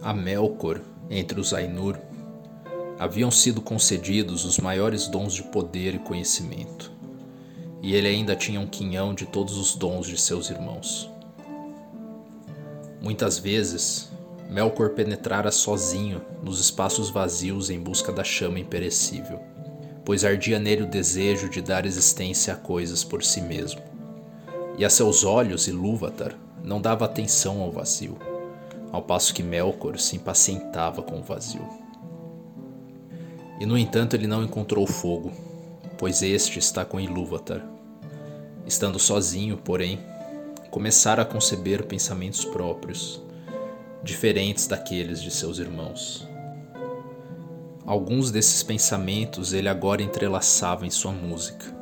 A Melkor, entre os Ainur, haviam sido concedidos os maiores dons de poder e conhecimento, e ele ainda tinha um quinhão de todos os dons de seus irmãos. Muitas vezes, Melkor penetrara sozinho nos espaços vazios em busca da chama imperecível, pois ardia nele o desejo de dar existência a coisas por si mesmo. E a seus olhos Ilúvatar não dava atenção ao vazio, ao passo que Melkor se impacientava com o vazio. E no entanto ele não encontrou fogo, pois este está com Ilúvatar. Estando sozinho, porém, começara a conceber pensamentos próprios, diferentes daqueles de seus irmãos. Alguns desses pensamentos ele agora entrelaçava em sua música,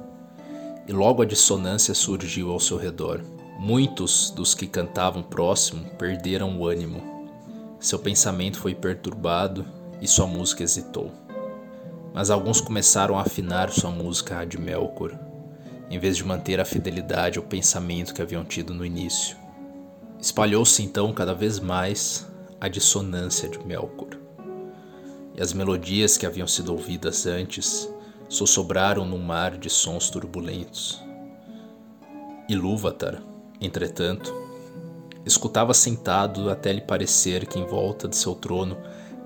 e logo a dissonância surgiu ao seu redor. Muitos dos que cantavam próximo perderam o ânimo. Seu pensamento foi perturbado e sua música hesitou. Mas alguns começaram a afinar sua música de Melkor, em vez de manter a fidelidade ao pensamento que haviam tido no início. Espalhou-se então cada vez mais a dissonância de Melkor. E as melodias que haviam sido ouvidas antes sussurraram num mar de sons turbulentos. Ilúvatar, entretanto, escutava sentado até lhe parecer que em volta de seu trono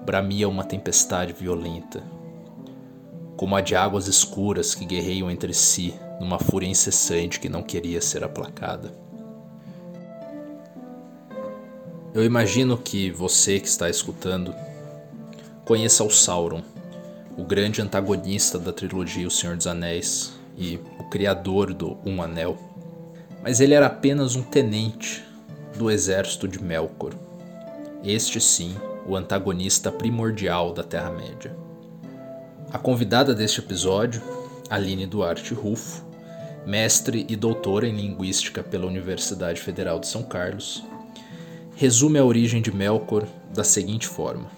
bramia uma tempestade violenta, como a de águas escuras que guerreiam entre si numa fúria incessante que não queria ser aplacada. Eu imagino que você que está escutando conheça o Sauron, o grande antagonista da trilogia O Senhor dos Anéis e o criador do Um Anel. Mas ele era apenas um tenente do exército de Melkor. Este sim, o antagonista primordial da Terra-média. A convidada deste episódio, Aline Duarte Rufo, mestre e doutora em linguística pela Universidade Federal de São Carlos, resume a origem de Melkor da seguinte forma: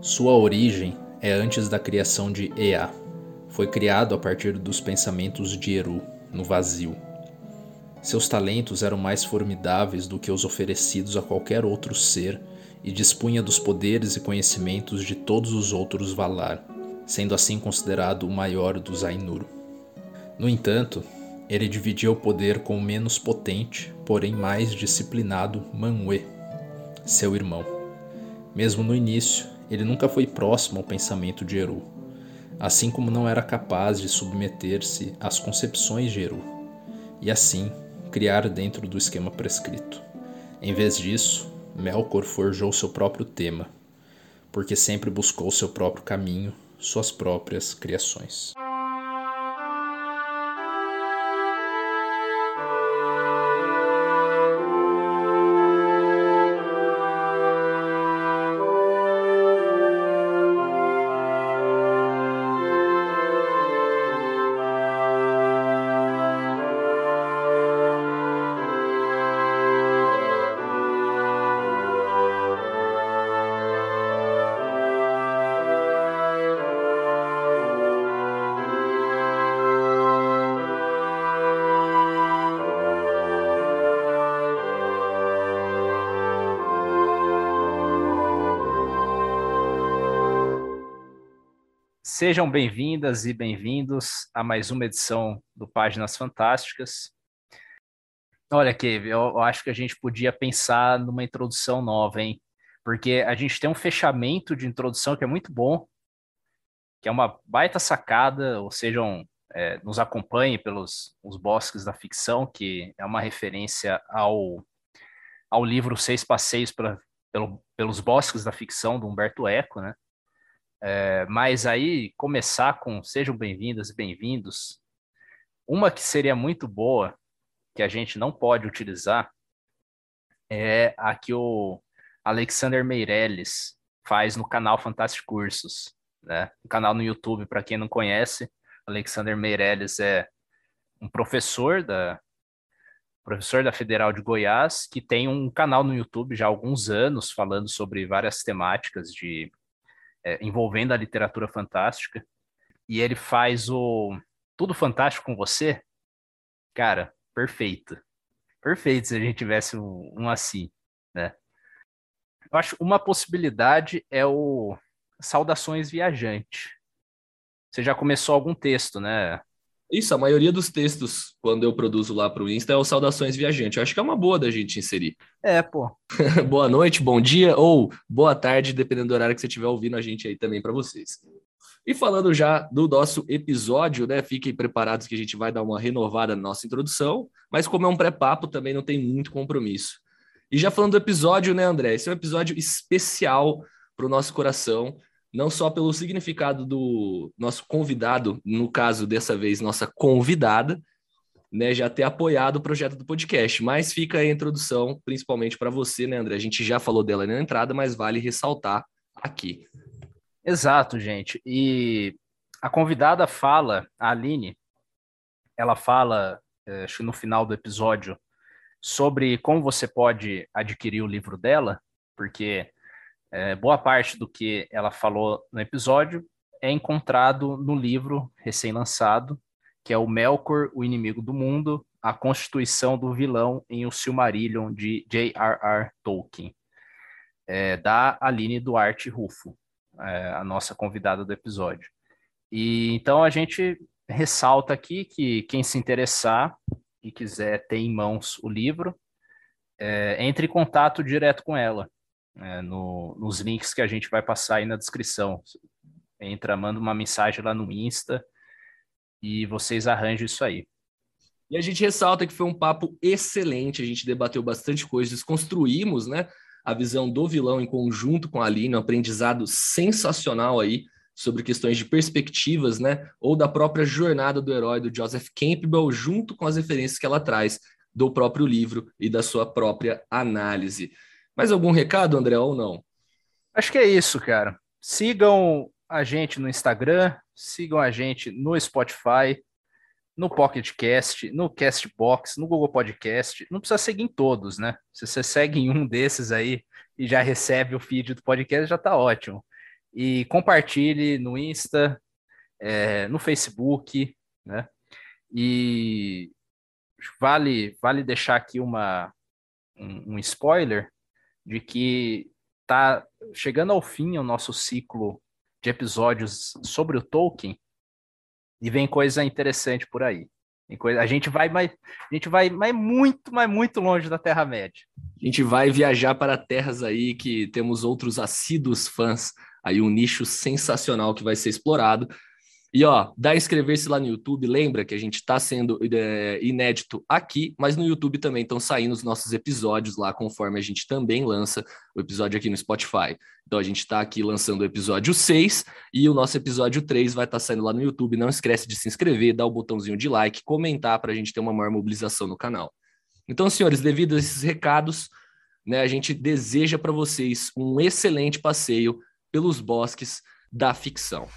Sua origem é antes da criação de Ea. Foi criado a partir dos pensamentos de Eru, no vazio. Seus talentos eram mais formidáveis do que os oferecidos a qualquer outro ser e dispunha dos poderes e conhecimentos de todos os outros Valar, sendo assim considerado o maior dos Ainur. No entanto, ele dividia o poder com o menos potente, porém mais disciplinado Manwë, seu irmão. Mesmo no início, ele nunca foi próximo ao pensamento de Eru, assim como não era capaz de submeter-se às concepções de Eru, e assim criar dentro do esquema prescrito. Em vez disso, Melkor forjou seu próprio tema, porque sempre buscou seu próprio caminho, suas próprias criações. Sejam bem-vindas e bem-vindos a mais uma edição do Páginas Fantásticas. Olha, Kevin, eu acho que a gente podia pensar numa introdução nova, hein? Porque a gente tem um fechamento de introdução que é muito bom, que é uma baita sacada, ou sejam, é, nos acompanhe pelos os bosques da ficção, que é uma referência ao, ao livro Seis Passeios pra, pelo, pelos Bosques da Ficção, do Humberto Eco, né? É, mas aí começar com sejam bem-vindas e bem-vindos. Uma que seria muito boa, que a gente não pode utilizar, é a que o Alexander Meirelles faz no canal Fantástico Cursos, né? Um canal no YouTube, para quem não conhece, Alexander Meirelles é um professor da professor da Federal de Goiás, que tem um canal no YouTube já há alguns anos falando sobre várias temáticas de é, envolvendo a literatura fantástica. E ele faz o Tudo Fantástico com Você. Cara, perfeito. perfeito se a gente tivesse um, um assim, né? Eu acho uma possibilidade é o Saudações Viajante. Você já começou algum texto, né? Isso, a maioria dos textos, quando eu produzo lá para o Insta, é o Saudações Viajante. Eu acho que é uma boa da gente inserir. É, pô. boa noite, bom dia ou boa tarde, dependendo do horário que você estiver ouvindo a gente aí também para vocês. E falando já do nosso episódio, né? Fiquem preparados que a gente vai dar uma renovada na nossa introdução, mas como é um pré-papo, também não tem muito compromisso. E já falando do episódio, né, André? Esse é um episódio especial para o nosso coração não só pelo significado do nosso convidado, no caso dessa vez, nossa convidada, né, já ter apoiado o projeto do podcast, mas fica a introdução, principalmente para você, né, André? A gente já falou dela na entrada, mas vale ressaltar aqui. Exato, gente. E a convidada fala, a Aline, ela fala, eh, acho que no final do episódio, sobre como você pode adquirir o livro dela, porque é, boa parte do que ela falou no episódio é encontrado no livro recém-lançado, que é o Melkor, o Inimigo do Mundo, a Constituição do Vilão em O Silmarillion, de J.R.R. Tolkien, é, da Aline Duarte Rufo, é, a nossa convidada do episódio. E então a gente ressalta aqui que quem se interessar e quiser ter em mãos o livro, é, entre em contato direto com ela é, no, nos links que a gente vai passar aí na descrição. Entra, manda uma mensagem lá no Insta e vocês arranjam isso aí. E a gente ressalta que foi um papo excelente, a gente debateu bastante coisa, desconstruímos, né, a visão do vilão em conjunto com a Aline, um aprendizado sensacional aí sobre questões de perspectivas, né, ou da própria jornada do herói do Joseph Campbell, junto com as referências que ela traz do próprio livro e da sua própria análise. Mais algum recado, André, ou não? Acho que é isso, cara. Sigam a gente no Instagram, sigam a gente no Spotify, no Pocket Cast, no Castbox, no Google Podcast. Não precisa seguir em todos, né? Se você segue em um desses aí e já recebe o feed do podcast, já tá ótimo. E compartilhe no Insta, é, no Facebook, né? E vale, vale deixar aqui uma, um, um spoiler de que tá chegando ao fim o nosso ciclo de episódios sobre o Tolkien e vem coisa interessante por aí. A gente vai mais, a gente vai mais muito, mais muito longe da Terra Média. A gente vai viajar para terras aí que temos outros assíduos fãs, aí um nicho sensacional que vai ser explorado. E ó, dá inscrever-se lá no YouTube. Lembra que a gente está sendo é, inédito aqui, mas no YouTube também estão saindo os nossos episódios lá, conforme a gente também lança o episódio aqui no Spotify. Então a gente está aqui lançando o episódio 6 e o nosso episódio 3 vai estar tá saindo lá no YouTube. Não esquece de se inscrever, dar o botãozinho de like, comentar para a gente ter uma maior mobilização no canal. Então, senhores, devido a esses recados, né, a gente deseja para vocês um excelente passeio pelos bosques da ficção.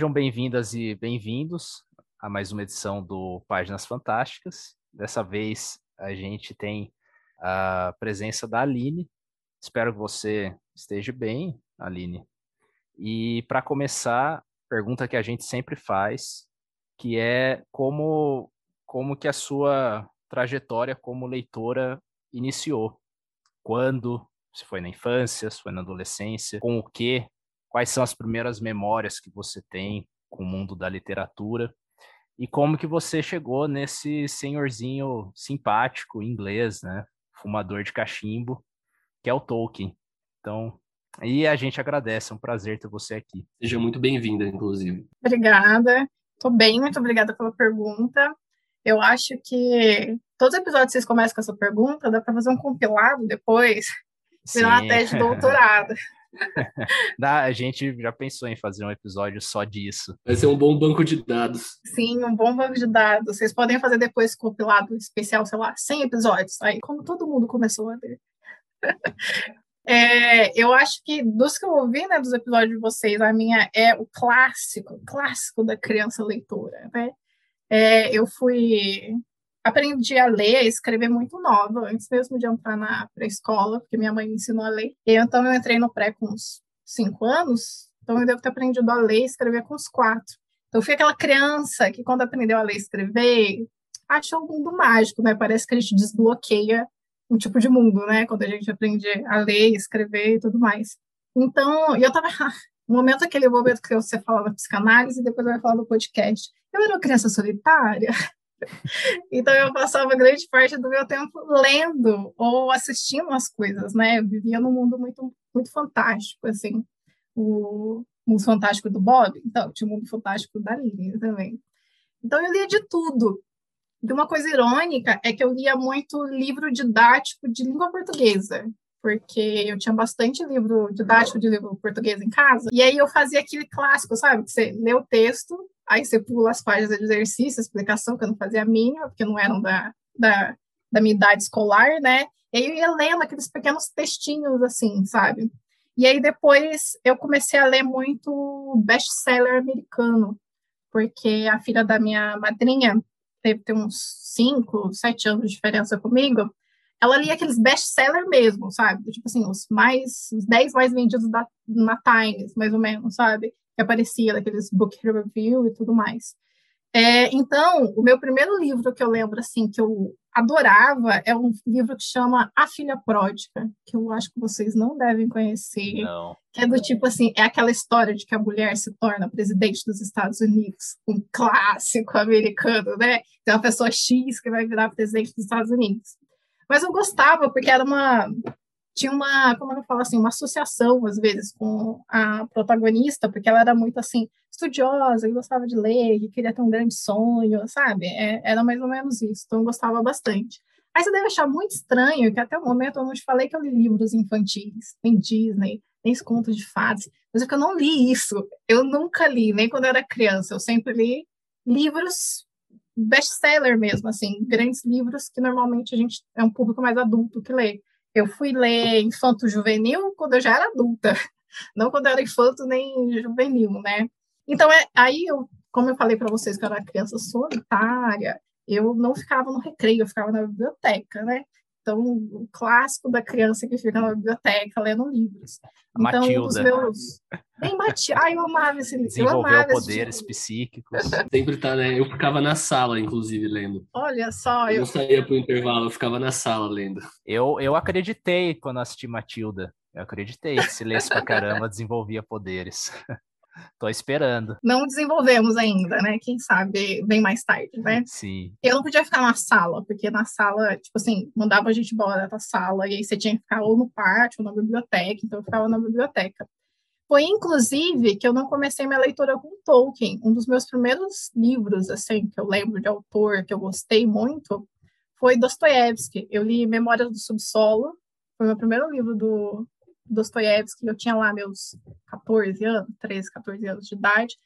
Sejam bem-vindas e bem-vindos a mais uma edição do Páginas Fantásticas. Dessa vez a gente tem a presença da Aline. Espero que você esteja bem, Aline. E para começar, pergunta que a gente sempre faz, que é como como que a sua trajetória como leitora iniciou? Quando? Se foi na infância, se foi na adolescência, com o que quais são as primeiras memórias que você tem com o mundo da literatura e como que você chegou nesse senhorzinho simpático inglês, né, fumador de cachimbo, que é o Tolkien. Então, e a gente agradece, é um prazer ter você aqui. Seja muito bem-vinda, inclusive. Obrigada. Tô bem, muito obrigada pela pergunta. Eu acho que todos os episódios vocês começam com essa pergunta, dá para fazer um compilado depois, virar uma tese de doutorado. A gente já pensou em fazer um episódio só disso. Vai ser um bom banco de dados. Sim, um bom banco de dados. Vocês podem fazer depois compilado especial, sei lá, 100 episódios. Aí, como todo mundo começou a ver. É, eu acho que dos que eu ouvi, né, dos episódios de vocês, a minha é o clássico, clássico da criança leitora, né? É, eu fui aprendi a ler, a escrever muito nova, antes mesmo de entrar na pré-escola, porque minha mãe me ensinou a ler. E então eu entrei no pré com uns cinco anos, então eu devo ter aprendido a ler e escrever com uns quatro. Então eu fui aquela criança que quando aprendeu a ler e escrever, achou um mundo mágico, né? Parece que a gente desbloqueia um tipo de mundo, né? Quando a gente aprende a ler, escrever e tudo mais. Então, eu tava no momento aquele momento que você fala da psicanálise depois vai falar do podcast. Eu era uma criança solitária, então eu passava grande parte do meu tempo lendo ou assistindo as coisas, né? Eu vivia num mundo muito muito fantástico, assim, o mundo fantástico do Bob, então tinha o mundo fantástico da Lilian também. Então eu lia de tudo. E uma coisa irônica é que eu lia muito livro didático de língua portuguesa, porque eu tinha bastante livro didático de língua portuguesa em casa. E aí eu fazia aquele clássico, sabe? Que você lê o texto, aí você pula as páginas de exercício, explicação, que eu não fazia a mínima, porque não eram da, da, da minha idade escolar, né? E aí eu ia lendo aqueles pequenos textinhos, assim, sabe? E aí depois eu comecei a ler muito best-seller americano, porque a filha da minha madrinha deve ter uns 5, 7 anos de diferença comigo, ela lia aqueles best-seller mesmo, sabe? Tipo assim, os mais, os 10 mais vendidos da, na Times, mais ou menos, sabe? que aparecia daqueles book review e tudo mais. É, então, o meu primeiro livro que eu lembro assim que eu adorava é um livro que chama A Filha Pródiga, que eu acho que vocês não devem conhecer. Não. Que é do tipo assim, é aquela história de que a mulher se torna presidente dos Estados Unidos, um clássico americano, né? Tem uma pessoa X que vai virar presidente dos Estados Unidos. Mas eu gostava porque era uma tinha uma, como eu falo assim, uma associação, às vezes, com a protagonista, porque ela era muito, assim, estudiosa, e gostava de ler, e queria ter um grande sonho, sabe? É, era mais ou menos isso, então eu gostava bastante. Aí você deve achar muito estranho que até o momento eu não te falei que eu li livros infantis, nem Disney, nem esse conto de fadas, mas é que eu não li isso. Eu nunca li, nem quando eu era criança. Eu sempre li livros best-seller mesmo, assim, grandes livros que normalmente a gente é um público mais adulto que lê. Eu fui ler Infanto Juvenil quando eu já era adulta, não quando eu era infanto nem juvenil, né? Então, é, aí, eu, como eu falei para vocês que eu era criança solitária, eu não ficava no recreio, eu ficava na biblioteca, né? Então, o clássico da criança que fica na biblioteca lendo livros. A então, Matilda. os meus. Bem Matilda. Ai, eu amava esse livro. Desenvolveu poderes psíquicos. Sempre tá, né? Eu ficava na sala, inclusive, lendo. Olha só. Eu, eu não saía pro intervalo, eu ficava na sala lendo. Eu, eu acreditei quando assisti Matilda. Eu acreditei que se lesse pra caramba, desenvolvia poderes. Tô esperando. Não desenvolvemos ainda, né? Quem sabe bem mais tarde, né? Sim. Eu não podia ficar na sala, porque na sala, tipo assim, mandava a gente embora da sala, e aí você tinha que ficar ou no pátio ou na biblioteca, então eu ficava na biblioteca. Foi, inclusive, que eu não comecei minha leitura com Tolkien. Um dos meus primeiros livros, assim, que eu lembro de autor que eu gostei muito, foi Dostoiévski. Eu li Memórias do Subsolo, foi o meu primeiro livro do, Dostoiévski, eu tinha lá meus 14 anos, 13, 14 anos de idade.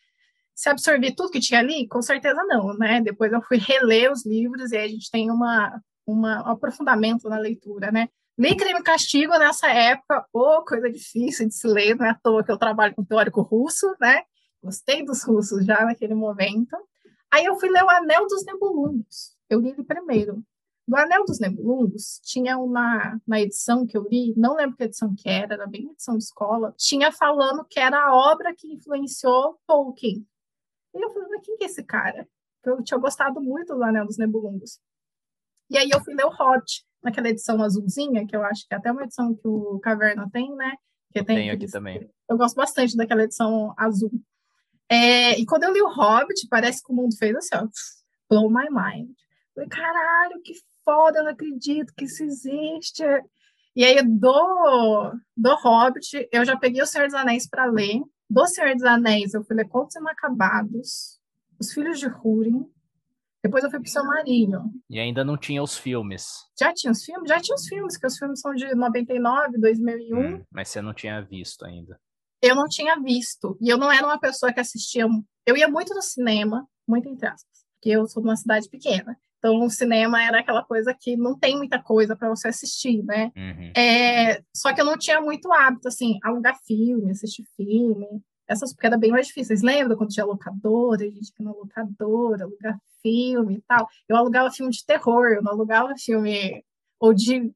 Se absorvi tudo que tinha ali? Com certeza não, né? Depois eu fui reler os livros e aí a gente tem uma, uma um aprofundamento na leitura, né? Li Crime e Castigo nessa época, ô, oh, coisa difícil de se ler, não é à toa que eu trabalho com teórico russo, né? Gostei dos russos já naquele momento. Aí eu fui ler O Anel dos Nebulungos. Eu li ele primeiro. Do Anel dos Nebulungos, tinha uma na edição que eu li, não lembro que edição que era, era bem edição de escola, tinha falando que era a obra que influenciou Tolkien. E eu falei, mas quem que é esse cara? Eu tinha gostado muito do Anel dos Nebulungos. E aí eu fui ler o Hobbit, naquela edição azulzinha, que eu acho que é até uma edição que o Caverna tem, né? Que tem aqui também. Eu gosto bastante daquela edição azul. É, e quando eu li o Hobbit, parece que o mundo fez assim, ó, blow my mind. Falei, caralho, que foda, eu não acredito que isso existe. E aí, do, do Hobbit, eu já peguei O Senhor dos Anéis para ler. Do Senhor dos Anéis, eu fui ler Contos Inacabados. Os Filhos de Húrin, depois eu fui pro Seu Marinho. E ainda não tinha os filmes. Já tinha os filmes? Já tinha os filmes, que os filmes são de 99, 2001. Hum, mas você não tinha visto ainda. Eu não tinha visto. E eu não era uma pessoa que assistia. Eu ia muito no cinema, muito entre aspas, porque eu sou de uma cidade pequena. Então, o cinema era aquela coisa que não tem muita coisa para você assistir, né? Uhum. É, só que eu não tinha muito hábito, assim, alugar filme, assistir filme. Essas porque era bem mais difícil. Vocês lembram quando tinha locadora, a gente ia na locadora, alugar filme e tal? Eu alugava filme de terror, eu não alugava filme ou de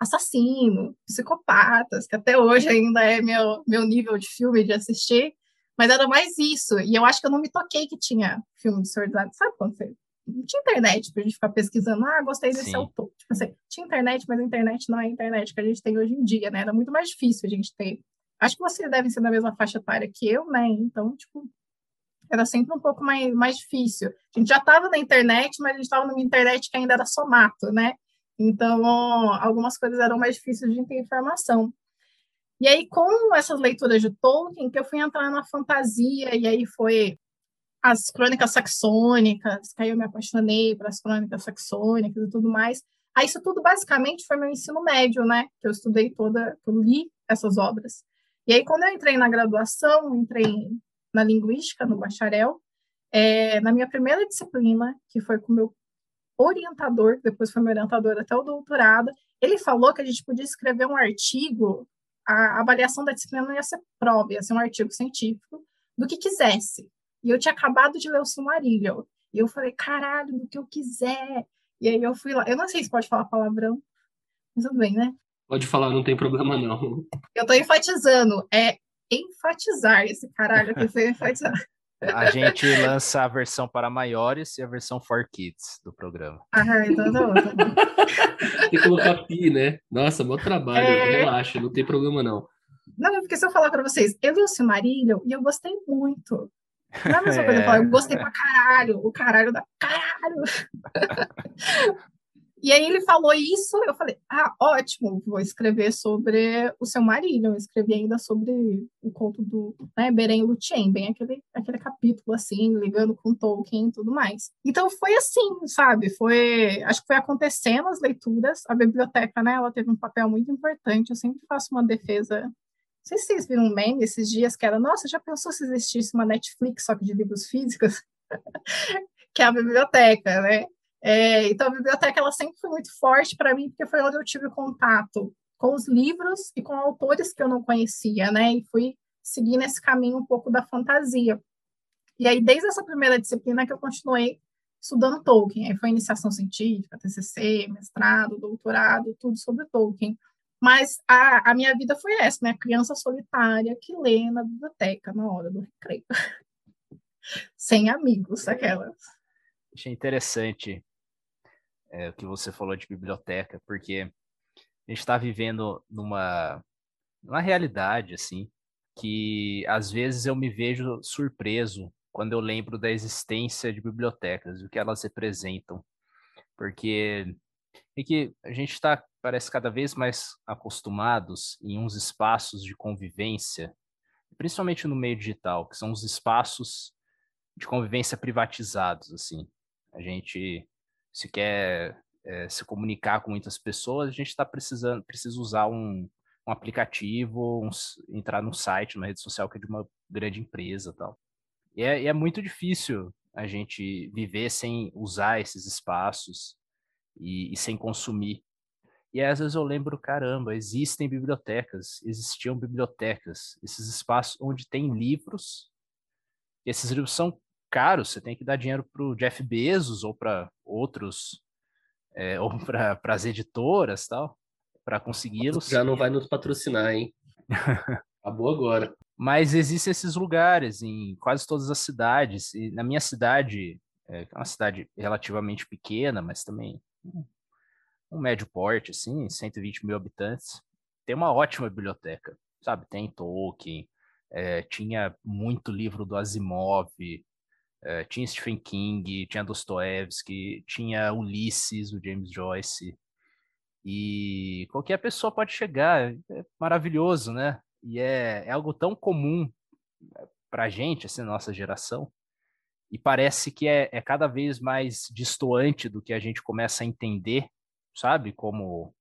assassino, psicopatas, que até hoje ainda é meu, meu nível de filme de assistir, mas era mais isso. E eu acho que eu não me toquei que tinha filme de Senhor Sabe quando você não tinha internet para a gente ficar pesquisando, ah, gostei desse Sim. autor. Tipo assim, tinha internet, mas a internet não é a internet que a gente tem hoje em dia, né? Era muito mais difícil a gente ter. Acho que vocês devem ser da mesma faixa etária que eu, né? Então, tipo, era sempre um pouco mais, mais difícil. A gente já estava na internet, mas a gente estava numa internet que ainda era somato, né? Então, algumas coisas eram mais difíceis de ter informação. E aí, com essas leituras de Tolkien, que eu fui entrar na fantasia, e aí foi as crônicas saxônicas, que aí eu me apaixonei pelas crônicas saxônicas e tudo mais. Aí isso tudo basicamente foi meu ensino médio, né? Que eu estudei toda, eu li essas obras. E aí quando eu entrei na graduação, entrei na linguística, no bacharel, é, na minha primeira disciplina, que foi com meu orientador, depois foi meu orientador até o doutorado, ele falou que a gente podia escrever um artigo, a avaliação da disciplina não ia ser prova, ia ser um artigo científico, do que quisesse. E eu tinha acabado de ler o Silmarillion. E eu falei, caralho, do que eu quiser. E aí eu fui lá. Eu não sei se pode falar palavrão, mas tudo bem, né? Pode falar, não tem problema não. Eu tô enfatizando. É enfatizar esse caralho que foi enfatizar. A gente lança a versão para maiores e a versão for kids do programa. Ah, então tá bom. Tá bom. tem que colocar pi, né? Nossa, bom trabalho. É... Relaxa, não tem problema não. Não, porque se eu falar para vocês, eu vi o Silmarillion e eu gostei muito. Não é a mesma coisa eu falar, eu gostei pra caralho, o caralho da caralho. e aí ele falou isso, eu falei, ah, ótimo, vou escrever sobre o seu marido, eu escrevi ainda sobre o conto do né, Beren Lúthien, bem aquele, aquele capítulo, assim, ligando com Tolkien e tudo mais. Então foi assim, sabe, foi, acho que foi acontecendo as leituras, a biblioteca, né, ela teve um papel muito importante, eu sempre faço uma defesa sei se vocês viram um meme esses dias que era, nossa, já pensou se existisse uma Netflix só que de livros físicos? que é a biblioteca, né? É, então, a biblioteca ela sempre foi muito forte para mim, porque foi onde eu tive contato com os livros e com autores que eu não conhecia, né? E fui seguindo esse caminho um pouco da fantasia. E aí, desde essa primeira disciplina que eu continuei estudando Tolkien, aí foi iniciação científica, TCC, mestrado, doutorado, tudo sobre Tolkien. Mas a, a minha vida foi essa, né? Criança solitária que lê na biblioteca na hora do recreio. Sem amigos, aquelas. Achei interessante é, o que você falou de biblioteca, porque a gente está vivendo numa, numa realidade, assim, que às vezes eu me vejo surpreso quando eu lembro da existência de bibliotecas, o que elas representam. Porque é que a gente está parece cada vez mais acostumados em uns espaços de convivência, principalmente no meio digital, que são os espaços de convivência privatizados, assim. A gente se quer é, se comunicar com muitas pessoas, a gente está precisando, precisa usar um, um aplicativo, um, entrar num site, numa rede social que é de uma grande empresa, tal. E é, é muito difícil a gente viver sem usar esses espaços e, e sem consumir e às vezes eu lembro, caramba, existem bibliotecas, existiam bibliotecas, esses espaços onde tem livros. esses livros são caros, você tem que dar dinheiro para o Jeff Bezos ou para outros, é, ou para as editoras tal, para consegui-los. Já não vai nos patrocinar, hein? Acabou agora. Mas existem esses lugares em quase todas as cidades. E na minha cidade, é, é uma cidade relativamente pequena, mas também hum, um médio porte, assim, 120 mil habitantes, tem uma ótima biblioteca, sabe? Tem Tolkien, é, tinha muito livro do Asimov, é, tinha Stephen King, tinha Dostoevsky, tinha Ulisses, do James Joyce, e qualquer pessoa pode chegar, é maravilhoso, né? E é, é algo tão comum é, para a gente, assim, nossa geração, e parece que é, é cada vez mais distoante do que a gente começa a entender, sabe? Como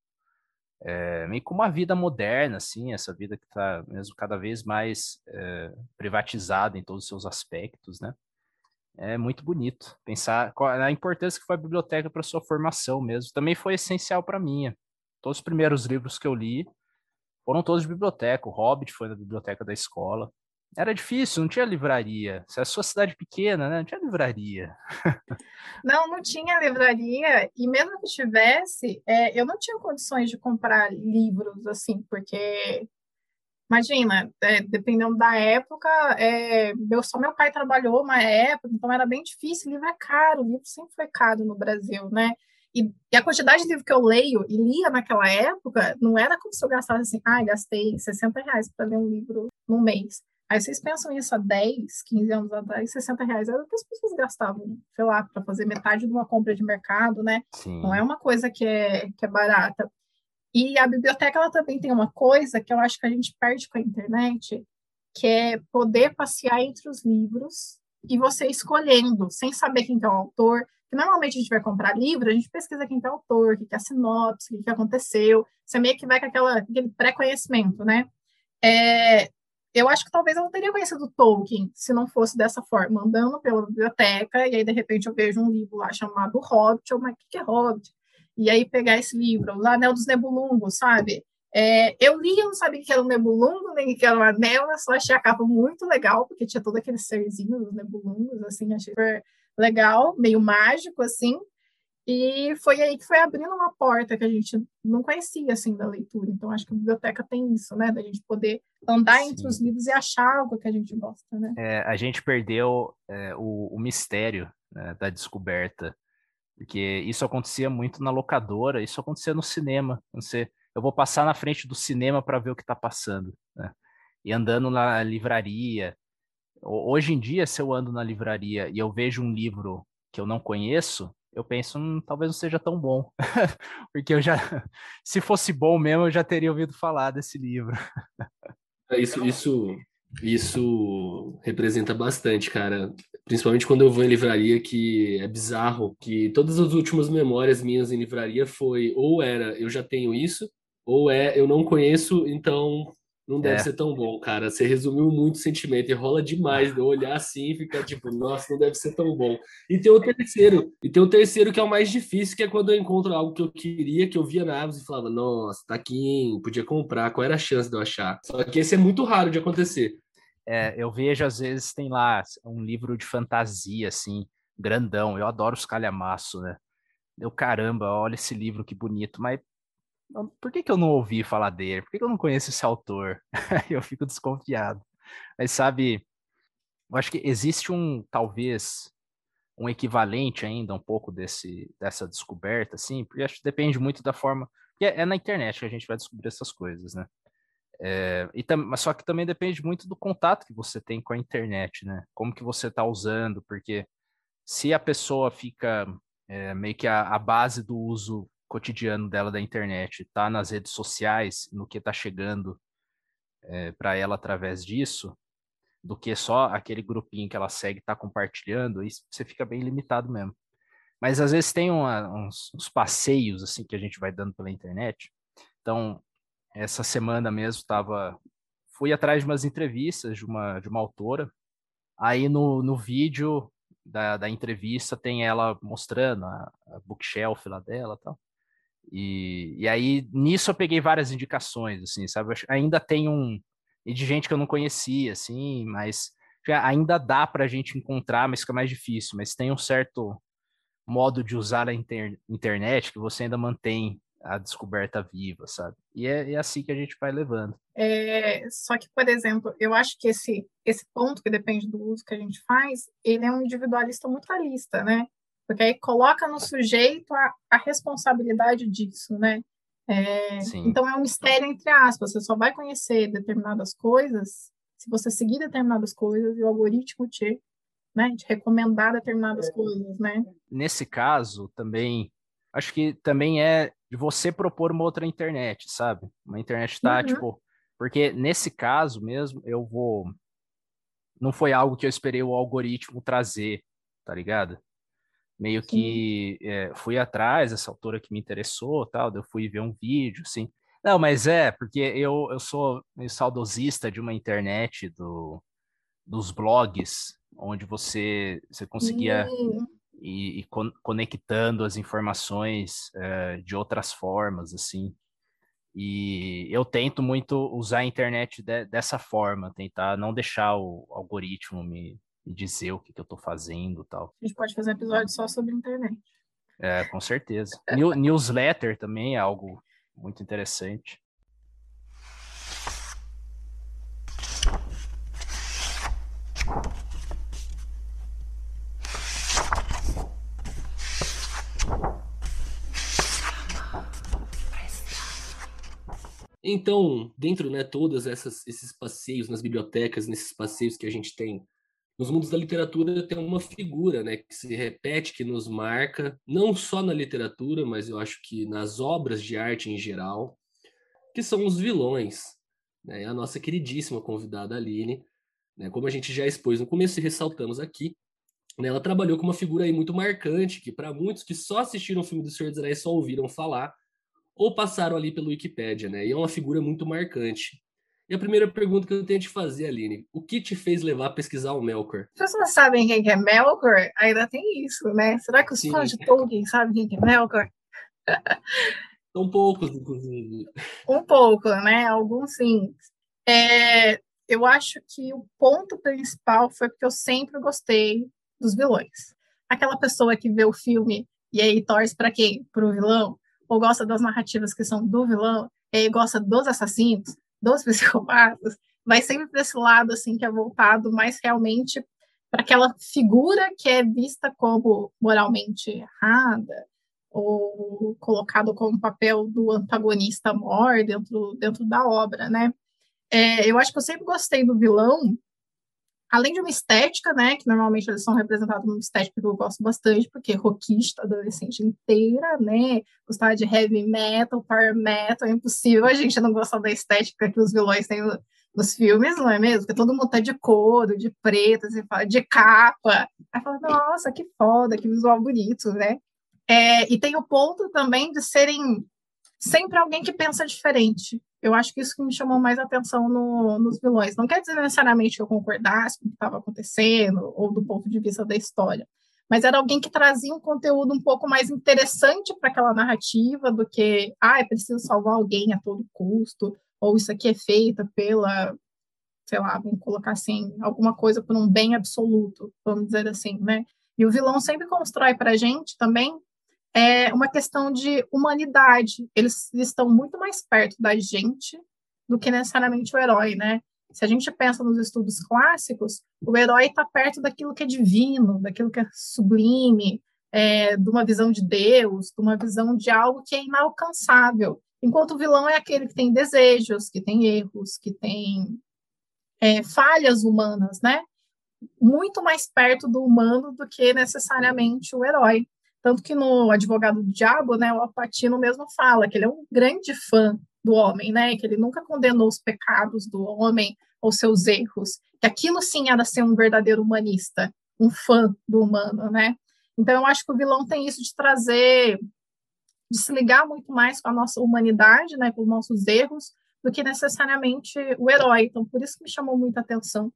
é, meio como a vida moderna, assim, essa vida que está mesmo cada vez mais é, privatizada em todos os seus aspectos, né? É muito bonito pensar a importância que foi a biblioteca para sua formação mesmo. Também foi essencial para minha. Todos os primeiros livros que eu li foram todos de biblioteca. O Hobbit foi na biblioteca da escola. Era difícil, não tinha livraria. Se a sua cidade pequena, né? Não tinha livraria. não, não tinha livraria. E mesmo que tivesse, é, eu não tinha condições de comprar livros, assim, porque Imagina, é, dependendo da época, é, meu, só meu pai trabalhou uma época, então era bem difícil, livro é caro, livro sempre foi caro no Brasil, né? E, e, a quantidade de livro que eu leio e lia naquela época, não era como se eu gastasse assim, ah, gastei 60 reais para ler um livro no mês. Aí vocês pensam isso há 10, 15 anos atrás, 60 reais era o que as pessoas gastavam, sei lá, para fazer metade de uma compra de mercado, né? Sim. Não é uma coisa que é, que é barata. E a biblioteca ela também tem uma coisa que eu acho que a gente perde com a internet, que é poder passear entre os livros e você escolhendo, sem saber quem é o autor. Que normalmente a gente vai comprar livro, a gente pesquisa quem é o autor, o que é a sinopse, o que aconteceu. Você meio que vai com aquela, aquele pré-conhecimento, né? É, eu acho que talvez eu não teria conhecido Tolkien se não fosse dessa forma, andando pela biblioteca, e aí de repente eu vejo um livro lá chamado Hobbit, ou mas o que é Hobbit? e aí pegar esse livro, o Anel dos Nebulungos, sabe? É, eu li, eu não sabia que era um nebulungo, nem que era um anel, eu só achei a capa muito legal, porque tinha todo aquele serzinho dos nebulungos, assim, achei super legal, meio mágico, assim, e foi aí que foi abrindo uma porta que a gente não conhecia, assim, da leitura, então acho que a biblioteca tem isso, né, da gente poder andar Sim. entre os livros e achar algo que a gente gosta, né. É, a gente perdeu é, o, o mistério né, da descoberta, porque isso acontecia muito na locadora, isso acontecia no cinema. Você, eu vou passar na frente do cinema para ver o que está passando. Né? E andando na livraria. Hoje em dia, se eu ando na livraria e eu vejo um livro que eu não conheço, eu penso, hum, talvez não seja tão bom. Porque eu já, se fosse bom mesmo, eu já teria ouvido falar desse livro. É, isso, isso, isso representa bastante, cara. Principalmente quando eu vou em livraria, que é bizarro, que todas as últimas memórias minhas em livraria foi ou era eu já tenho isso, ou é eu não conheço, então não deve é. ser tão bom, cara. Você resumiu muito o sentimento e rola demais de eu olhar assim e ficar tipo, nossa, não deve ser tão bom. E tem o terceiro, e tem o terceiro que é o mais difícil, que é quando eu encontro algo que eu queria, que eu via na Amazon e falava, nossa, tá aqui, podia comprar, qual era a chance de eu achar? Só que esse é muito raro de acontecer. É, eu vejo, às vezes, tem lá um livro de fantasia, assim, grandão. Eu adoro os calhamaço, né? Eu, caramba, olha esse livro que bonito, mas por que, que eu não ouvi falar dele? Por que, que eu não conheço esse autor? eu fico desconfiado. Mas sabe, eu acho que existe um, talvez, um equivalente ainda um pouco desse, dessa descoberta, assim, porque acho que depende muito da forma. Porque é na internet que a gente vai descobrir essas coisas, né? É, e tam, só que também depende muito do contato que você tem com a internet, né? Como que você está usando, porque se a pessoa fica é, meio que a, a, base do uso cotidiano dela da internet está nas redes sociais, no que está chegando é, para ela através disso, do que só aquele grupinho que ela segue está compartilhando, isso você fica bem limitado mesmo. Mas às vezes tem uma, uns, uns passeios assim que a gente vai dando pela internet. Então, essa semana mesmo estava fui atrás de umas entrevistas de uma de uma autora. Aí no, no vídeo da, da entrevista tem ela mostrando a, a bookshelf lá dela, tal. E, e aí nisso eu peguei várias indicações, assim, sabe? Ainda tem um e de gente que eu não conhecia, assim, mas ainda dá para a gente encontrar, mas fica mais difícil. Mas tem um certo modo de usar a inter internet que você ainda mantém a descoberta viva, sabe? E é, é, assim que a gente vai levando. É, só que, por exemplo, eu acho que esse, esse ponto que depende do uso que a gente faz, ele é um individualista muito realista, né? Porque aí coloca no sujeito a, a responsabilidade disso, né? É, então é um mistério entre aspas. Você só vai conhecer determinadas coisas se você seguir determinadas coisas e o algoritmo te, né, te recomendar determinadas é. coisas, né? Nesse caso, também acho que também é de você propor uma outra internet, sabe? Uma internet tá, uhum. tipo. Porque nesse caso mesmo, eu vou. Não foi algo que eu esperei o algoritmo trazer. tá ligado? Meio que é, fui atrás dessa autora que me interessou, tal, eu fui ver um vídeo, assim. Não, mas é, porque eu, eu sou meio saudosista de uma internet do, dos blogs, onde você, você conseguia Hum, ir, ir con- conectando as informações é, de outras formas, assim. E eu tento muito usar a internet de- dessa forma, tentar não deixar o algoritmo me, me dizer o que, que eu estou fazendo e tal. a gente pode fazer um episódio só sobre internet. É, com certeza. New- newsletter também é algo muito interessante. Então, dentro, né, todos essas, esses passeios nas bibliotecas, nesses passeios que a gente tem nos mundos da literatura, tem uma figura, né, que se repete, que nos marca, não só na literatura, mas eu acho que nas obras de arte em geral, que são os vilões. Né? A nossa queridíssima convidada Aline, né, como a gente já expôs no começo e ressaltamos aqui, né, ela trabalhou com uma figura aí muito marcante, que para muitos que só assistiram o filme do Senhor dos Anéis só ouviram falar, ou passaram ali pelo Wikipédia, né? E é uma figura muito marcante. E a primeira pergunta que eu tenho a te fazer, Aline, o que te fez levar a pesquisar o Melkor? As pessoas sabem quem que é Melkor? Ainda tem isso, né? Será que os Sim. fãs de Tolkien sabem quem que é Melkor? São poucos, inclusive. Um pouco, né? Alguns sim. É, eu acho que o ponto principal foi porque eu sempre gostei dos vilões. Aquela pessoa que vê o filme e aí torce para quem? Para o vilão? Ou gosta das narrativas que são do vilão? E aí gosta dos assassinos, dos psicopatas? Vai sempre para esse lado, assim, que é voltado mais realmente para aquela figura que é vista como moralmente errada, ou colocado como papel do antagonista maior dentro, dentro da obra, né? É, eu acho que eu sempre gostei do vilão, além de uma estética, né? Que normalmente eles são representados numa estética que eu gosto bastante, porque rockista, adolescente inteira, né? Gostava de heavy metal, power metal, é impossível a gente não gostar da estética que os vilões têm no- nos filmes, não é mesmo? Porque todo mundo tá de couro, de preto, assim, de capa. Aí fala, nossa, que foda, que visual bonito, né? É, e tem o ponto também de serem sempre alguém que pensa diferente. Eu acho que isso que me chamou mais atenção no- nos vilões. Não quer dizer necessariamente que eu concordasse com o que estava acontecendo, ou do ponto de vista da história, mas era alguém que trazia um conteúdo um pouco mais interessante para aquela narrativa do que, ah, é preciso salvar alguém a todo custo, ou isso aqui é feito pela, sei lá, vamos colocar assim, alguma coisa por um bem absoluto, vamos dizer assim, né? E o vilão sempre constrói para a gente também é uma questão de humanidade. Eles estão muito mais perto da gente do que necessariamente o herói, né? Se a gente pensa nos estudos clássicos, o herói está perto daquilo que é divino, daquilo que é sublime, é, de uma visão de Deus, de uma visão de algo que é inalcançável. Enquanto o vilão é aquele que tem desejos, que tem erros, que tem é, falhas humanas, né? Muito mais perto do humano do que necessariamente o herói. Tanto que no Advogado do Diabo, né, o Alpatino mesmo fala que ele é um grande fã do homem, né, que ele nunca condenou os pecados do homem ou seus erros, que aquilo sim era ser um verdadeiro humanista, um fã do humano, né? Então eu acho que o vilão tem isso de trazer, de se ligar muito mais com a nossa humanidade, né, com os nossos erros, do que necessariamente o herói. Então por isso que me chamou muita atenção.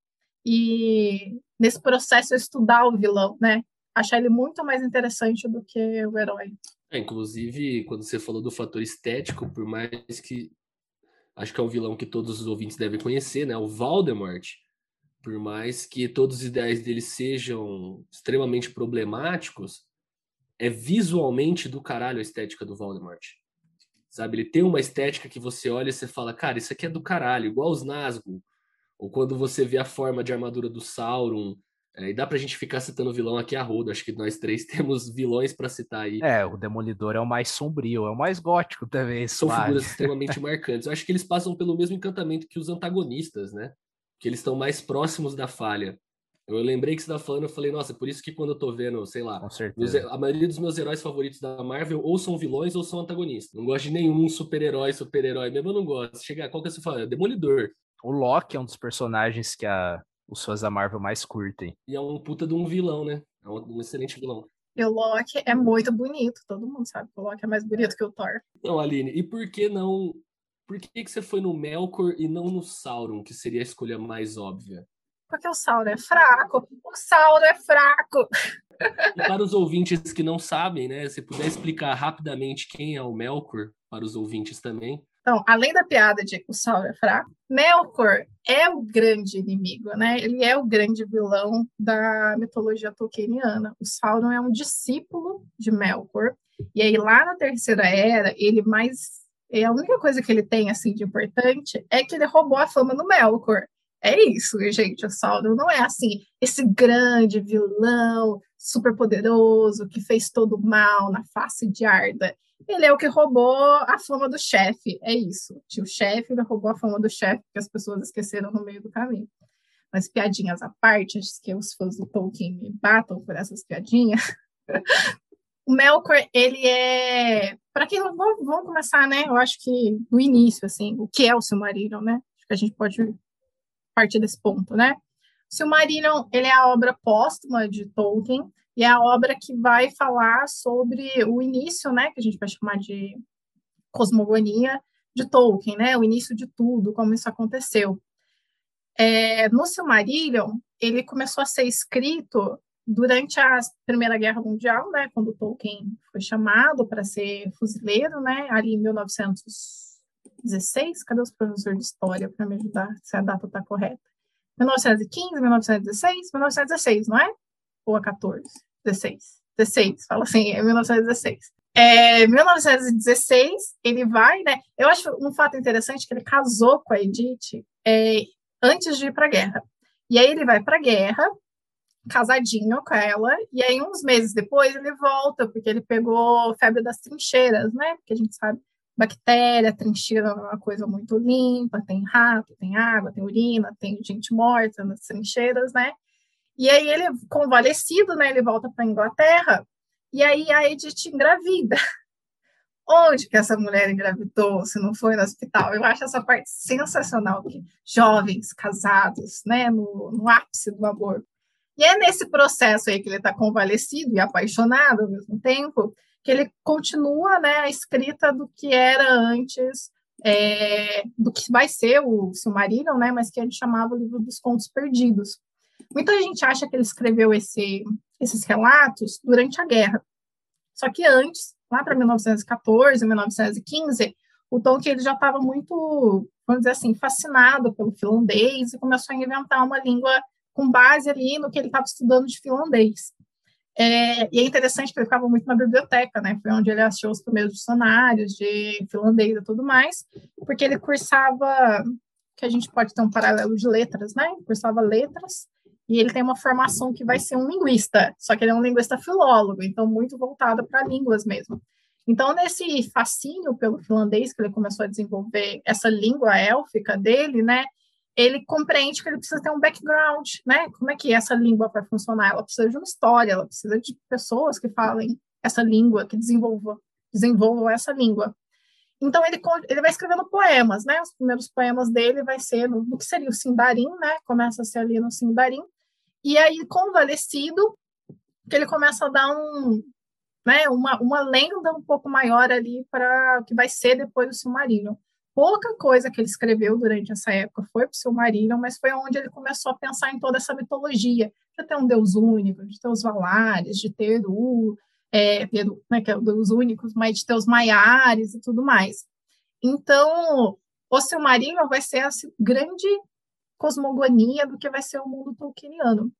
E nesse processo eu estudar o vilão, né? Achar ele muito mais interessante do que o herói. É, inclusive, quando você falou do fator estético, por mais que acho que é um vilão que todos os ouvintes devem conhecer, né? O Voldemort, por mais que todos os ideais dele sejam extremamente problemáticos, é visualmente do caralho a estética do Voldemort. Sabe, ele tem uma estética que você olha e você fala, cara, isso aqui é do caralho, igual os Nazgûl. Ou quando você vê a forma de armadura do Sauron, é, e dá pra gente ficar citando vilão aqui a rodo, acho que nós três temos vilões para citar aí. É, o Demolidor é o mais sombrio, é o mais gótico também. São figuras extremamente marcantes. Eu acho que eles passam pelo mesmo encantamento que os antagonistas, né? Que eles estão mais próximos da falha. Eu lembrei que você estava falando, eu falei, nossa, por isso que quando eu tô vendo, sei lá, meus- a maioria dos meus heróis favoritos da Marvel ou são vilões ou são antagonistas. Não gosto de nenhum super-herói, super-herói mesmo, eu não gosto. Chega, qual que é o seu favorito? Demolidor. O Loki é um dos personagens que a, os fãs da Marvel mais curtem. E é um puta de um vilão, né? É um, um excelente vilão. E o Loki é muito bonito, todo mundo sabe que o Loki é mais bonito que o Thor. Não, Aline, e por que não. Por que, que você foi no Melkor e não no Sauron, que seria a escolha mais óbvia? Porque o Sauron é fraco. O Sauron é fraco. E para os ouvintes que não sabem, né? Se puder explicar rapidamente quem é o Melkor, para os ouvintes também. Então, além da piada de que o Sauron é fraco, Melkor é o grande inimigo, né? Ele é o grande vilão da mitologia tolkieniana. O Sauron é um discípulo de Melkor. E aí, lá na Terceira Era, ele mais... É a única coisa que ele tem, assim, de importante é que ele roubou a fama do Melkor. É isso, gente. O Sauron não é, assim, esse grande vilão super poderoso que fez todo o mal na face de Arda ele é o que roubou a fama do chefe, é isso. O chefe roubou a fama do chefe, que as pessoas esqueceram no meio do caminho. Mas piadinhas à parte, acho que os fãs do Tolkien me batam por essas piadinhas. o Melkor, ele é... Para quem não... Vamos começar, né? Eu acho que no início, assim, o que é o Silmarillion, né? Acho que a gente pode partir desse ponto, né? Silmarillion, ele é a obra póstuma de Tolkien, e é a obra que vai falar sobre o início, né, que a gente vai chamar de cosmogonia de Tolkien, né, o início de tudo, como isso aconteceu. É, no Silmarillion, ele começou a ser escrito durante a Primeira Guerra Mundial, né, quando Tolkien foi chamado para ser fuzileiro, né, ali em 1916. Cadê os professores de história para me ajudar se a data está correta? 1915, 1916, 1916, não é? Ou a 14? 16. 16, fala assim, é 1916. É, 1916, ele vai, né? Eu acho um fato interessante que ele casou com a Edith é, antes de ir para a guerra. E aí ele vai para a guerra, casadinho com ela, e aí uns meses depois ele volta, porque ele pegou febre das trincheiras, né? Porque a gente sabe, bactéria, trincheira é uma coisa muito limpa, tem rato, tem água, tem urina, tem gente morta nas trincheiras, né? E aí ele, convalescido, né, ele volta para a Inglaterra, e aí a Edith engravida. Onde que essa mulher engravidou, se não foi no hospital? Eu acho essa parte sensacional, que jovens, casados, né, no, no ápice do amor. E é nesse processo aí que ele está convalescido e apaixonado ao mesmo tempo, que ele continua, né, a escrita do que era antes, é, do que vai ser o Silmarillion, né, mas que gente chamava o livro dos contos perdidos. Muita gente acha que ele escreveu esse, esses relatos durante a guerra. Só que antes, lá para 1914, 1915, o Tolkien ele já estava muito, vamos dizer assim, fascinado pelo finlandês e começou a inventar uma língua com base ali no que ele estava estudando de finlandês. É, e é interessante que ele ficava muito na biblioteca, né? Foi onde ele achou os primeiros dicionários de finlandês e tudo mais, porque ele cursava, que a gente pode ter um paralelo de letras, né? Cursava letras e ele tem uma formação que vai ser um linguista, só que ele é um linguista filólogo, então muito voltado para línguas mesmo. Então, nesse fascínio pelo finlandês que ele começou a desenvolver, essa língua élfica dele, né, ele compreende que ele precisa ter um background, né? Como é que essa língua vai funcionar? Ela precisa de uma história, ela precisa de pessoas que falem essa língua, que desenvolvam, desenvolvam essa língua. Então ele, ele vai escrevendo poemas, né? Os primeiros poemas dele vai ser no, no que seria o Sindarin, né? Começa a ser ali no Sindarin. E aí, convalescido, que ele começa a dar um, né, uma, uma lenda um pouco maior ali para o que vai ser depois do Silmarillion. Pouca coisa que ele escreveu durante essa época foi para o Silmarillion, mas foi onde ele começou a pensar em toda essa mitologia, de ter um deus único, de ter os Valares, de ter o, é, Peru, né, que é um dos únicos, mas de ter os Maiares e tudo mais. Então, o Silmarillion vai ser a grande cosmogonia do que vai ser o mundo tolkieniano.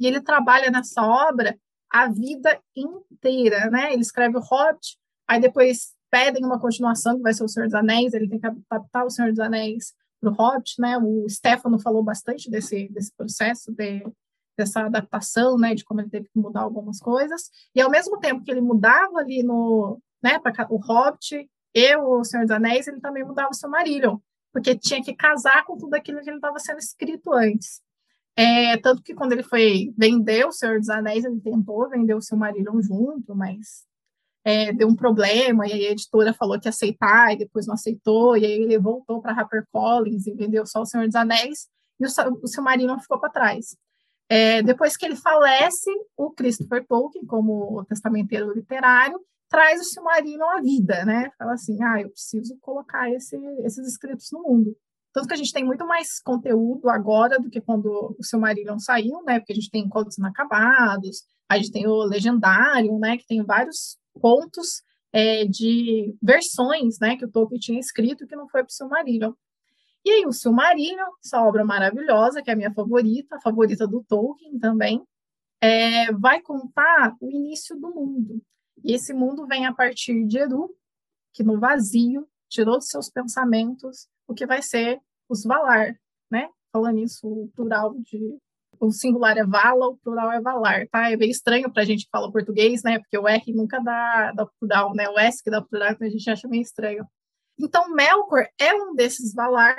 E ele trabalha nessa obra a vida inteira, né? Ele escreve o Hobbit, aí depois pedem uma continuação que vai ser o Senhor dos Anéis, ele tem que adaptar o Senhor dos Anéis para o Hobbit, né? O Stefano falou bastante desse, desse processo de, dessa adaptação, né? De como ele teve que mudar algumas coisas. E ao mesmo tempo que ele mudava ali no, né? Para o Hobbit e o Senhor dos Anéis, ele também mudava o seu Marillion porque tinha que casar com tudo aquilo que ele estava sendo escrito antes. É, tanto que quando ele foi vender o Senhor dos Anéis, ele tentou vender o Silmarillion junto, mas é, deu um problema, e aí a editora falou que aceitar, e depois não aceitou, e aí ele voltou para HarperCollins e vendeu só o Senhor dos Anéis, e o, o Silmarillion ficou para trás. É, depois que ele falece, o Christopher Tolkien, como testamenteiro literário, traz o Silmarillion à vida, né? Fala assim, ah, eu preciso colocar esse, esses escritos no mundo. Tanto que a gente tem muito mais conteúdo agora do que quando o Silmarillion saiu, né? Porque a gente tem Contos Inacabados, a gente tem o Legendário, né? Que tem vários pontos é, de versões, né? Que o Tolkien tinha escrito que não foi para o Silmarillion. E aí o Silmarillion, essa obra maravilhosa, que é a minha favorita, a favorita do Tolkien também, é, vai contar o início do mundo. E esse mundo vem a partir de Eru, que no vazio tirou dos seus pensamentos o que vai ser os Valar, né? Falando isso, o plural de o singular é vala, o plural é valar, tá? É bem estranho para a gente que fala português, né? Porque o R nunca dá, dá plural, né? O S que dá plural, então a gente acha meio estranho. Então, Melkor é um desses valar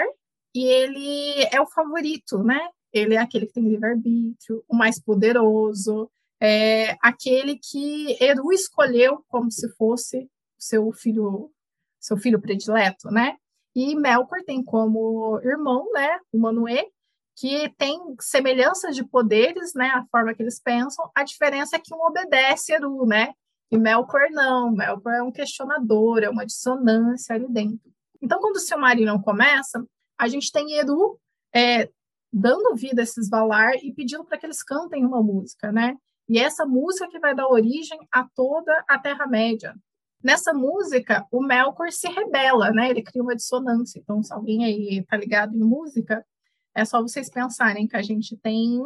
e ele é o favorito, né? Ele é aquele que tem livre-arbítrio, o mais poderoso, é aquele que Eru escolheu como se fosse seu filho, seu filho predileto, né? E Melkor tem como irmão, né, o Manuê, que tem semelhanças de poderes, né, a forma que eles pensam. A diferença é que um obedece Eru, né? E Melkor não. Melkor é um questionador, é uma dissonância ali dentro. Então, quando o Silmarillion começa, a gente tem Eru é, dando vida a esses Valar e pedindo para que eles cantem uma música, né? E é essa música que vai dar origem a toda a Terra-média. Nessa música, o Melkor se rebela, né? Ele cria uma dissonância. Então, se alguém aí tá ligado em música, é só vocês pensarem que a gente tem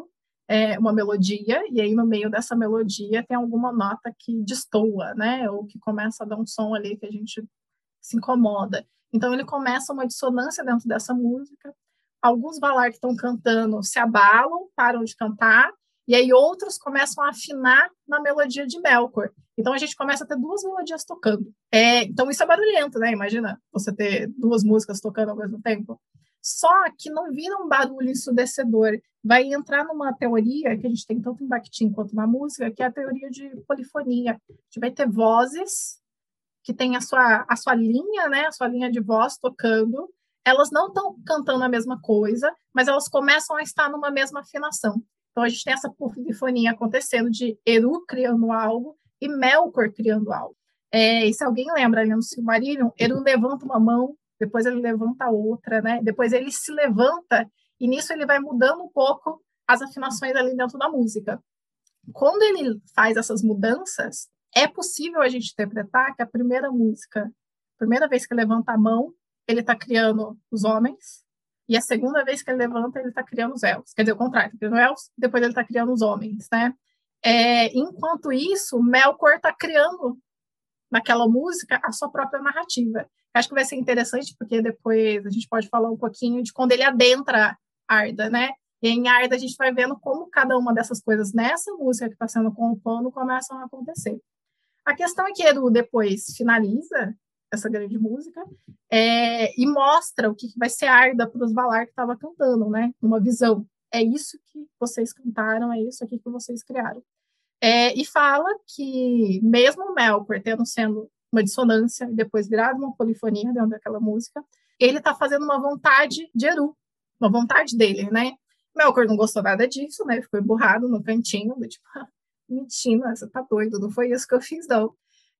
é, uma melodia, e aí no meio dessa melodia tem alguma nota que destoa, né? Ou que começa a dar um som ali que a gente se incomoda. Então, ele começa uma dissonância dentro dessa música. Alguns Valar que estão cantando se abalam, param de cantar, e aí outros começam a afinar na melodia de Melkor. Então a gente começa a ter duas melodias tocando. É, então isso é barulhento, né? Imagina você ter duas músicas tocando ao mesmo tempo. Só que não vira um barulho ensudecedor. Vai entrar numa teoria que a gente tem tanto em Bakhtin quanto na música, que é a teoria de polifonia. A gente vai ter vozes que tem a sua, a sua linha, né? A sua linha de voz tocando. Elas não estão cantando a mesma coisa, mas elas começam a estar numa mesma afinação. Então a gente tem essa polifonia acontecendo de Eru criando algo e Melkor criando algo. É, e se alguém lembra ali no Silmarillion, Eru levanta uma mão, depois ele levanta outra, né? Depois ele se levanta e nisso ele vai mudando um pouco as afinações ali dentro da música. Quando ele faz essas mudanças, é possível a gente interpretar que a primeira música, a primeira vez que levanta a mão, ele está criando os homens, e a segunda vez que ele levanta, ele está criando os elfos. Quer dizer, o contrário, está criando elfos, depois ele está criando os homens, né? É, enquanto isso, Melkor está criando naquela música a sua própria narrativa. Acho que vai ser interessante, porque depois a gente pode falar um pouquinho de quando ele adentra Arda, né? E em Arda a gente vai vendo como cada uma dessas coisas nessa música que está sendo compondo começam a acontecer. A questão é que Edu depois finaliza essa grande música, é, e mostra o que, vai ser Arda para os Valar que estava cantando, né? Uma visão. É isso que vocês cantaram, é isso aqui que vocês criaram. É, e fala que, mesmo Melkor tendo sendo uma dissonância e depois virado uma polifonia dentro daquela música, ele está fazendo uma vontade de Eru, uma vontade dele, né? Melkor não gostou nada disso, né? Ficou emburrado no cantinho, tipo, ah, mentira, você tá doido, não foi isso que eu fiz, não.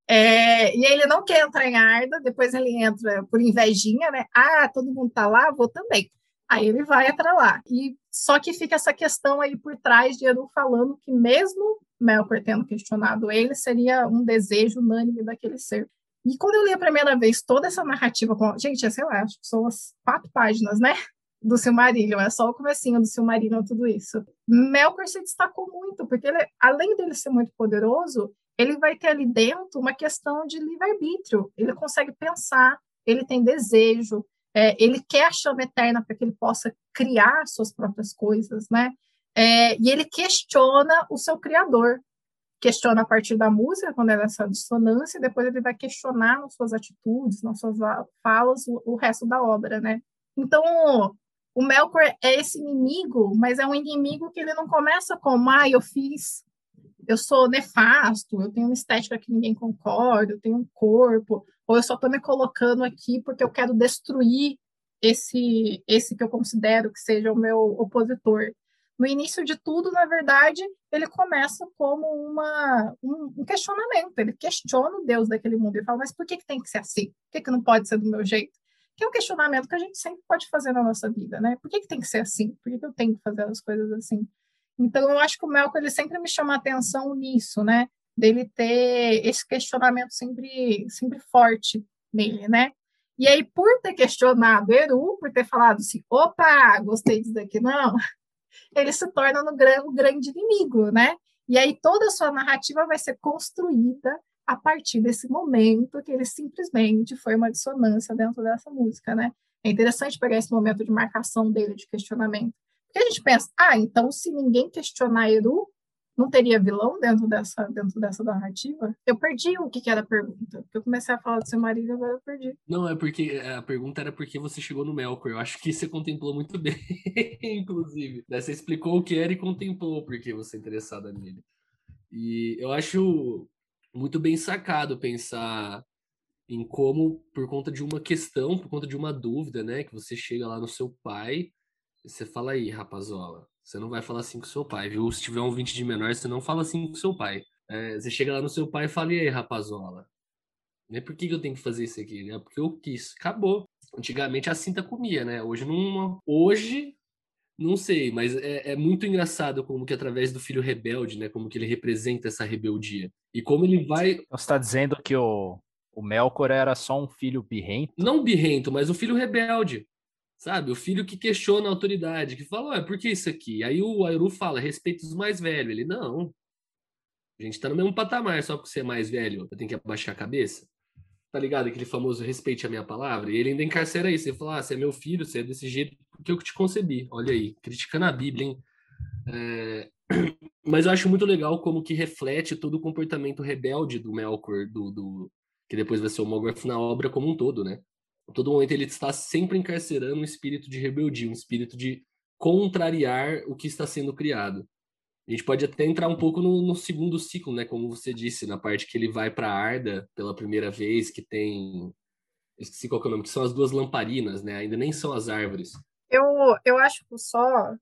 É, e ele não quer entrar em Arda, depois ele entra por invejinha, né? Ah, todo mundo tá lá, vou também. Aí ele vai para lá. E só que fica essa questão aí por trás de Eru falando que mesmo Melkor tendo questionado ele, seria um desejo unânime daquele ser. E quando eu li a primeira vez toda essa narrativa, com, gente, sei lá, acho que são as quatro páginas, né? Do Silmarillion, é só o comecinho do Silmarillion, tudo isso. Melkor se destacou muito, porque ele, além dele ser muito poderoso, ele vai ter ali dentro uma questão de livre-arbítrio. Ele consegue pensar, ele tem desejo, é, ele quer a chama eterna para que ele possa criar suas próprias coisas, né? É, e ele questiona o seu criador, questiona a partir da música, quando é nessa dissonância, e depois ele vai questionar nas suas atitudes, nas suas falas, o, o resto da obra, né? Então, o Melkor é esse inimigo, mas é um inimigo que ele não começa como, ah, eu fiz eu sou nefasto, eu tenho uma estética que ninguém concorda, eu tenho um corpo, ou eu só estou me colocando aqui porque eu quero destruir esse, esse que eu considero que seja o meu opositor. no início de tudo, na verdade, ele começa como uma, um, questionamento. Ele questiona o Deus daquele mundo e fala: mas por que, que tem que ser assim? Por que, que não pode ser do meu jeito? Que é um questionamento que a gente sempre pode fazer na nossa vida, né? Por que, que tem que ser assim? Por que, que eu tenho que fazer as coisas assim? Então, eu acho que o Melco ele sempre me chama atenção nisso, né? Dele ter esse questionamento sempre, sempre forte nele, né? E aí, por ter questionado Eru, por ter falado assim, opa, gostei disso daqui, não, ele se torna no o grande inimigo, né? E aí toda a sua narrativa vai ser construída a partir desse momento que ele simplesmente foi uma dissonância dentro dessa música, né? É interessante pegar esse momento de marcação dele, de questionamento. Porque a gente pensa, ah, então se ninguém questionar Eru, não teria vilão dentro dessa, dentro dessa narrativa? Eu perdi o que, que era a pergunta. Eu comecei a falar do seu marido, agora eu perdi. Não, é porque a pergunta era porque você chegou no Melkor. Eu acho que você contemplou muito bem, inclusive. Você explicou o que era e contemplou porque você é interessada nele. E eu acho muito bem sacado pensar em como, por conta de uma questão, por conta de uma dúvida, né, que você chega lá no seu pai e você fala aí, rapazola, você não vai falar assim com seu pai, viu? Se tiver um 20 de menor, você não fala assim com seu pai. É, você chega lá no seu pai e fala, e aí, rapazola? Né? Por que, que eu tenho que fazer isso aqui? Né? Porque eu quis. Acabou. Antigamente a cinta comia, né? Hoje não. Hoje, não sei, mas é, é, muito engraçado como que através do filho rebelde, né? Como que ele representa essa rebeldia. E como ele vai. Você está dizendo que o, o Melkor era só um filho birrento? Não birrento, mas o filho rebelde. Sabe? O filho que questiona a autoridade, que fala, ué, por que isso aqui? Aí o Airu fala, respeita os mais velhos. Ele, não. A gente tá no mesmo patamar, só porque você é mais velho, eu tenho que abaixar a cabeça. Tá ligado? Aquele famoso respeite a minha palavra. E ele ainda encarcera isso. Ele fala, ah, você é meu filho, você é desse jeito porque eu te concebi. Olha aí, criticando a Bíblia, hein? É... Mas eu acho muito legal como que reflete todo o comportamento rebelde do Melkor, do, do... que depois vai ser o Mogwai na obra como um todo, né? Todo momento ele está sempre encarcerando um espírito de rebeldia, um espírito de contrariar o que está sendo criado. A gente pode até entrar um pouco no, no segundo ciclo, né? Como você disse, na parte que ele vai para Arda pela primeira vez, que tem. Esqueci qual é o nome, que são as duas lamparinas, né? Ainda nem são as árvores. Eu, eu acho que só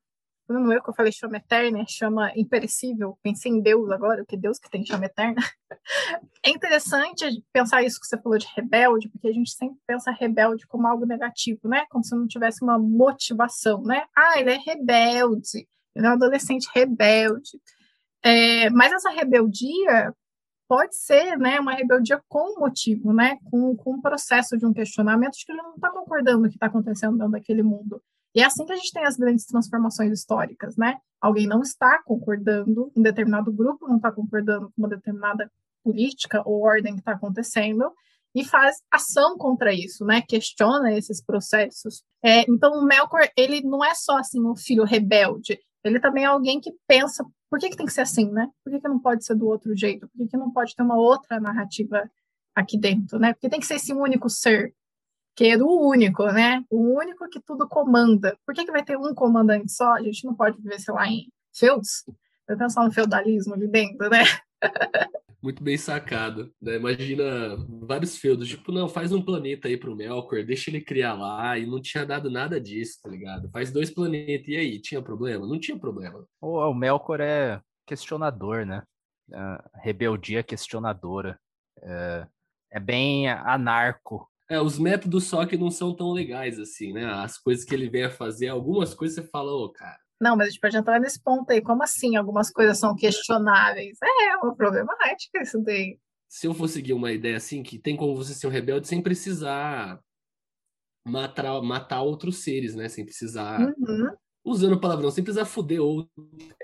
não eu que eu falei chama eterna, chama imperecível, pensei em Deus agora, que Deus que tem chama eterna. É interessante pensar isso que você falou de rebelde, porque a gente sempre pensa rebelde como algo negativo, né? Como se não tivesse uma motivação, né? Ah, ele é rebelde, ele é um adolescente rebelde. É, mas essa rebeldia pode ser né, uma rebeldia com motivo, né? Com, com um processo de um questionamento de que ele não está concordando com o que está acontecendo dentro daquele mundo. E é assim que a gente tem as grandes transformações históricas, né? Alguém não está concordando, um determinado grupo não está concordando com uma determinada política ou ordem que está acontecendo e faz ação contra isso, né? Questiona esses processos. É, então, o Melkor, ele não é só assim um filho rebelde, ele também é alguém que pensa por que, que tem que ser assim, né? Por que, que não pode ser do outro jeito? Por que, que não pode ter uma outra narrativa aqui dentro, né? Porque tem que ser esse único ser que é o único, né? O único que tudo comanda. Por que, que vai ter um comandante só? A gente não pode viver, sei lá, em feus? Vai pensar no feudalismo ali dentro, né? Muito bem sacado. Né? Imagina vários feudos, tipo, não, faz um planeta aí pro Melkor, deixa ele criar lá, e não tinha dado nada disso, tá ligado? Faz dois planetas, e aí, tinha problema? Não tinha problema. O, o Melkor é questionador, né? Rebeldia questionadora. É, é bem anarco é, os métodos só que não são tão legais assim, né? As coisas que ele vem a fazer, algumas coisas você fala, ô, oh, cara. Não, mas a gente pode entrar nesse ponto aí. Como assim? Algumas coisas são questionáveis. É, uma problemática isso daí. Se eu for seguir uma ideia assim, que tem como você ser um rebelde sem precisar matar, matar outros seres, né? Sem precisar. Uhum. Usando palavrão, sem precisar fuder outro,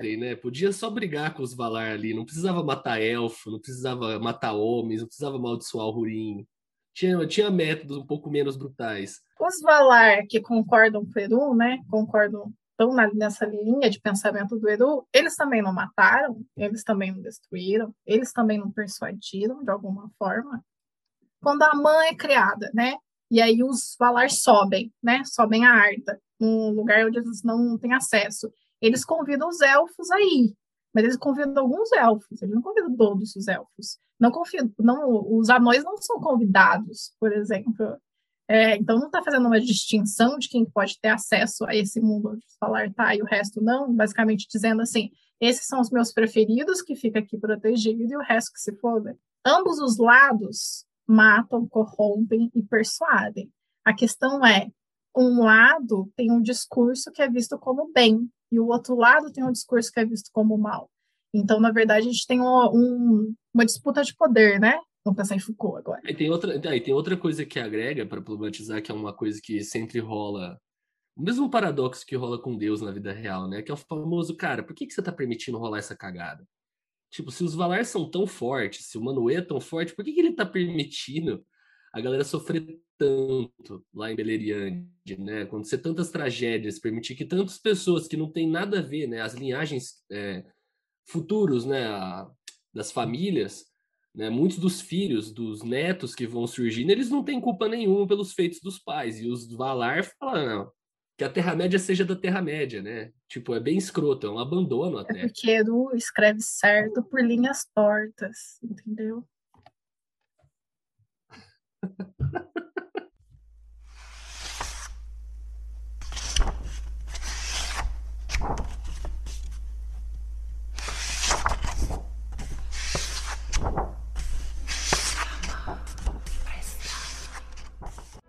né? Podia só brigar com os Valar ali, não precisava matar elfo, não precisava matar homens, não precisava amaldiçoar o Hurin tinha, tinha métodos um pouco menos brutais. Os Valar que concordam com o Eru, né, concordam estão nessa linha de pensamento do Eru, eles também não mataram, eles também não destruíram, eles também não persuadiram de alguma forma. Quando a mãe é criada, né, e aí os Valar sobem, né, sobem a Arda, num lugar onde eles não têm acesso. Eles convidam os elfos aí, mas eles convidam alguns elfos, eles não convidam todos os elfos. Não convido, não, os anões não são convidados, por exemplo. É, então, não está fazendo uma distinção de quem pode ter acesso a esse mundo o falar tá e o resto não, basicamente dizendo assim: esses são os meus preferidos, que fica aqui protegido, e o resto que se foda. Ambos os lados matam, corrompem e persuadem. A questão é: um lado tem um discurso que é visto como bem, e o outro lado tem um discurso que é visto como mal. Então, na verdade, a gente tem um, um, uma disputa de poder, né? Vamos pensar em Foucault agora. E tem outra, tem outra coisa que agrega para problematizar, que é uma coisa que sempre rola. O mesmo paradoxo que rola com Deus na vida real, né? Que é o famoso, cara, por que, que você está permitindo rolar essa cagada? Tipo, se os Valar são tão fortes, se o Manuê é tão forte, por que, que ele está permitindo a galera sofrer tanto lá em Beleriand, né? Acontecer tantas tragédias, permitir que tantas pessoas que não tem nada a ver, né? As linhagens é, futuros, né? A, das famílias né? Muitos dos filhos, dos netos que vão surgindo, eles não têm culpa nenhuma pelos feitos dos pais. E os Valar falam não, que a Terra-média seja da Terra-média, né? Tipo, é bem escroto, é um abandono até. É porque Edu escreve certo por linhas tortas, entendeu?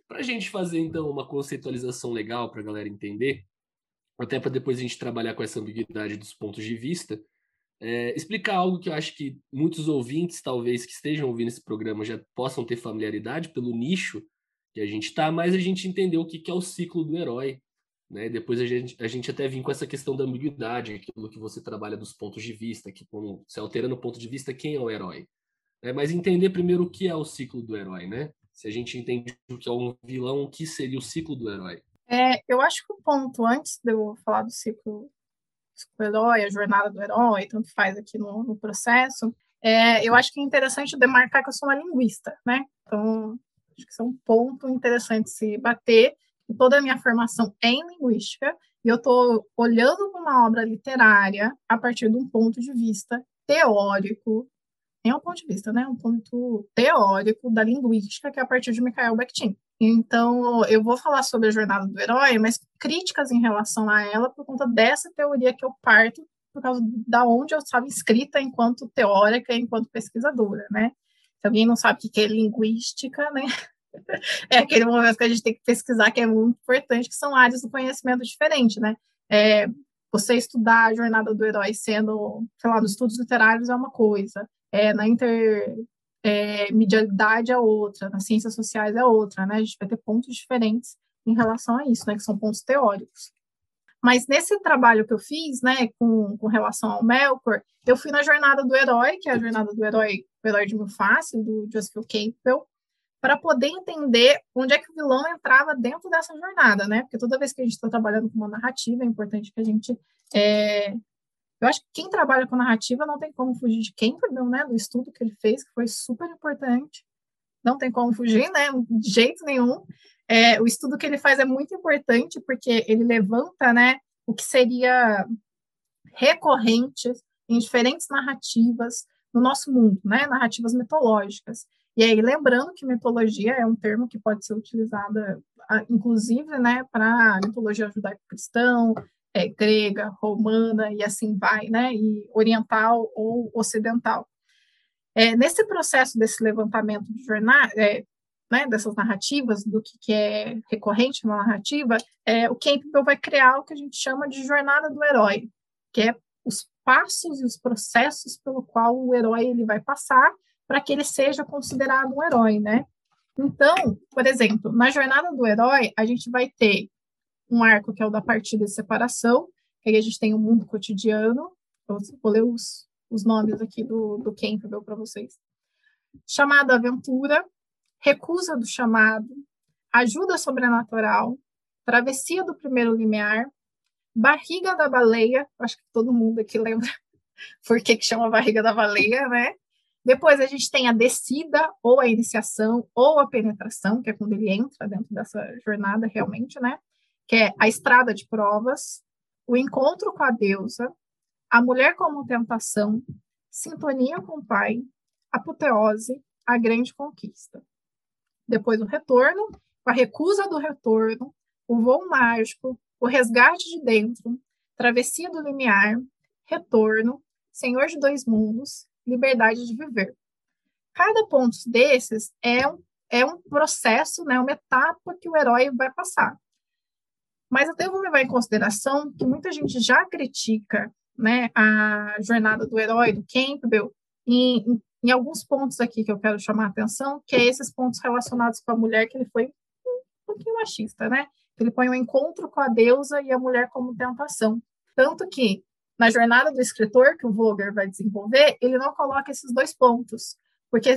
Para a gente fazer, então, uma conceitualização legal para a galera entender, até para depois a gente trabalhar com essa ambiguidade dos pontos de vista, é, explicar algo que eu acho que muitos ouvintes, talvez, que estejam ouvindo esse programa já possam ter familiaridade pelo nicho que a gente está, mas a gente entendeu o que, que é o ciclo do herói. Né? Depois a gente, a gente até vem com essa questão da ambiguidade, aquilo que você trabalha dos pontos de vista, que como se alterando o ponto de vista, quem é o herói. É, mas entender primeiro o que é o ciclo do herói, né? se a gente entende o que é um vilão, o que seria o ciclo do herói? É, eu acho que o ponto, antes de eu falar do ciclo, ciclo do herói, a jornada do herói, tanto faz aqui no, no processo, é, eu acho que é interessante demarcar que eu sou uma linguista, né? Então, acho que isso é um ponto interessante se bater. Toda a minha formação é em linguística, e eu estou olhando para uma obra literária a partir de um ponto de vista teórico, é um ponto de vista, né, um ponto teórico da linguística, que é a partir de Mikhail Bakhtin. Então, eu vou falar sobre a jornada do herói, mas críticas em relação a ela por conta dessa teoria que eu parto, por causa da onde eu estava inscrita enquanto teórica, enquanto pesquisadora, né? Se alguém não sabe o que é linguística, né? É aquele momento que a gente tem que pesquisar, que é muito importante, que são áreas do conhecimento diferentes, né? É, você estudar a jornada do herói sendo, sei lá, nos estudos literários é uma coisa, é, na intermedialidade é, é outra, nas ciências sociais é outra, né? A gente vai ter pontos diferentes em relação a isso, né? Que são pontos teóricos. Mas nesse trabalho que eu fiz, né, com, com relação ao Melkor, eu fui na jornada do herói, que é a jornada do herói, o herói de Mufasa, do Joseph Campbell, para poder entender onde é que o vilão entrava dentro dessa jornada, né? Porque toda vez que a gente está trabalhando com uma narrativa, é importante que a gente é, eu acho que quem trabalha com narrativa não tem como fugir de Campbell, né, do estudo que ele fez, que foi super importante. Não tem como fugir, né, de jeito nenhum. É, o estudo que ele faz é muito importante porque ele levanta, né, o que seria recorrente em diferentes narrativas no nosso mundo, né, narrativas mitológicas. E aí, lembrando que mitologia é um termo que pode ser utilizada, inclusive, né, para mitologia judaico-cristão, é, grega, romana e assim vai, né? E oriental ou ocidental. É, nesse processo desse levantamento de jornal, é, né, dessas narrativas, do que, que é recorrente na narrativa, é, o Campbell vai criar o que a gente chama de jornada do herói, que é os passos e os processos pelo qual o herói ele vai passar para que ele seja considerado um herói, né? Então, por exemplo, na jornada do herói, a gente vai ter um arco que é o da partida e separação, que aí a gente tem o mundo cotidiano, eu vou ler os, os nomes aqui do, do Campbell para vocês. Chamado Aventura, Recusa do Chamado, Ajuda Sobrenatural, Travessia do Primeiro Limiar, Barriga da Baleia, acho que todo mundo aqui lembra por que, que chama Barriga da Baleia, né? Depois a gente tem a descida, ou a iniciação, ou a penetração, que é quando ele entra dentro dessa jornada realmente, né? Que é a estrada de provas, o encontro com a deusa, a mulher como tentação, sintonia com o pai, apoteose, a grande conquista. Depois o retorno a recusa do retorno, o voo mágico, o resgate de dentro, travessia do limiar, retorno, senhor de dois mundos, liberdade de viver. Cada ponto desses é um, é um processo, né, uma etapa que o herói vai passar. Mas eu devo levar em consideração que muita gente já critica né, a jornada do herói, do Campbell, em, em, alguns pontos aqui que eu quero chamar a atenção, que é esses pontos relacionados com a mulher, que ele foi um pouquinho machista, né? Ele põe o encontro com a deusa e a mulher como tentação. Tanto que, na jornada do escritor, que o Vogler vai desenvolver, ele não coloca esses dois pontos, porque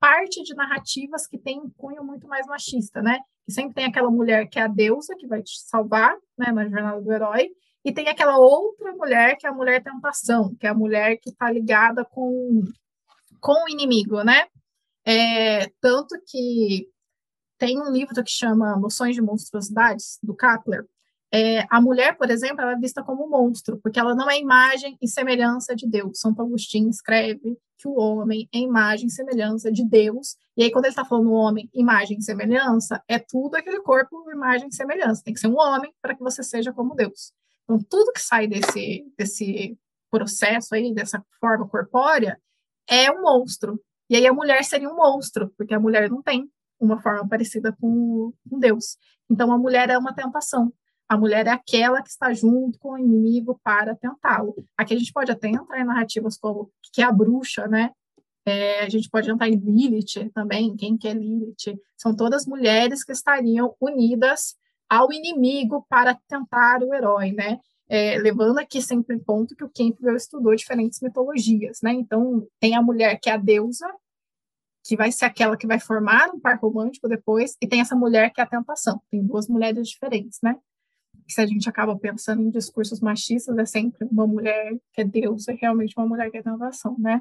parte de narrativas que tem um cunho muito mais machista, né? Que sempre tem aquela mulher que é a deusa, que vai te salvar, né, na jornada do herói, e tem aquela outra mulher, que é a mulher tentação, que é a mulher que está ligada com, com o inimigo, né? É, tanto que tem um livro que chama Noções de Monstruosidades, do Kapler. É, a mulher, por exemplo, ela é vista como um monstro, porque ela não é imagem e semelhança de Deus. Santo Agostinho escreve que o homem é imagem e semelhança de Deus. E aí, quando ele está falando homem, imagem e semelhança, é tudo aquele corpo, imagem e semelhança. Tem que ser um homem para que você seja como Deus. Então, tudo que sai desse, desse processo aí, dessa forma corpórea, é um monstro. E aí a mulher seria um monstro, porque a mulher não tem uma forma parecida com, com Deus. Então, a mulher é uma tentação. A mulher é aquela que está junto com o inimigo para tentá-lo. Aqui a gente pode até entrar em narrativas como que é a bruxa, né? É, a gente pode entrar em Lilith também, quem que é Lilith? São todas mulheres que estariam unidas ao inimigo para tentar o herói, né? É, levando aqui sempre em conta que o Campbell estudou diferentes mitologias, né? Então, tem a mulher que é a deusa, que vai ser aquela que vai formar um par romântico depois, e tem essa mulher que é a tentação. Tem duas mulheres diferentes, né? Se a gente acaba pensando em discursos machistas, é sempre uma mulher que é deusa, realmente uma mulher que é tentação, né?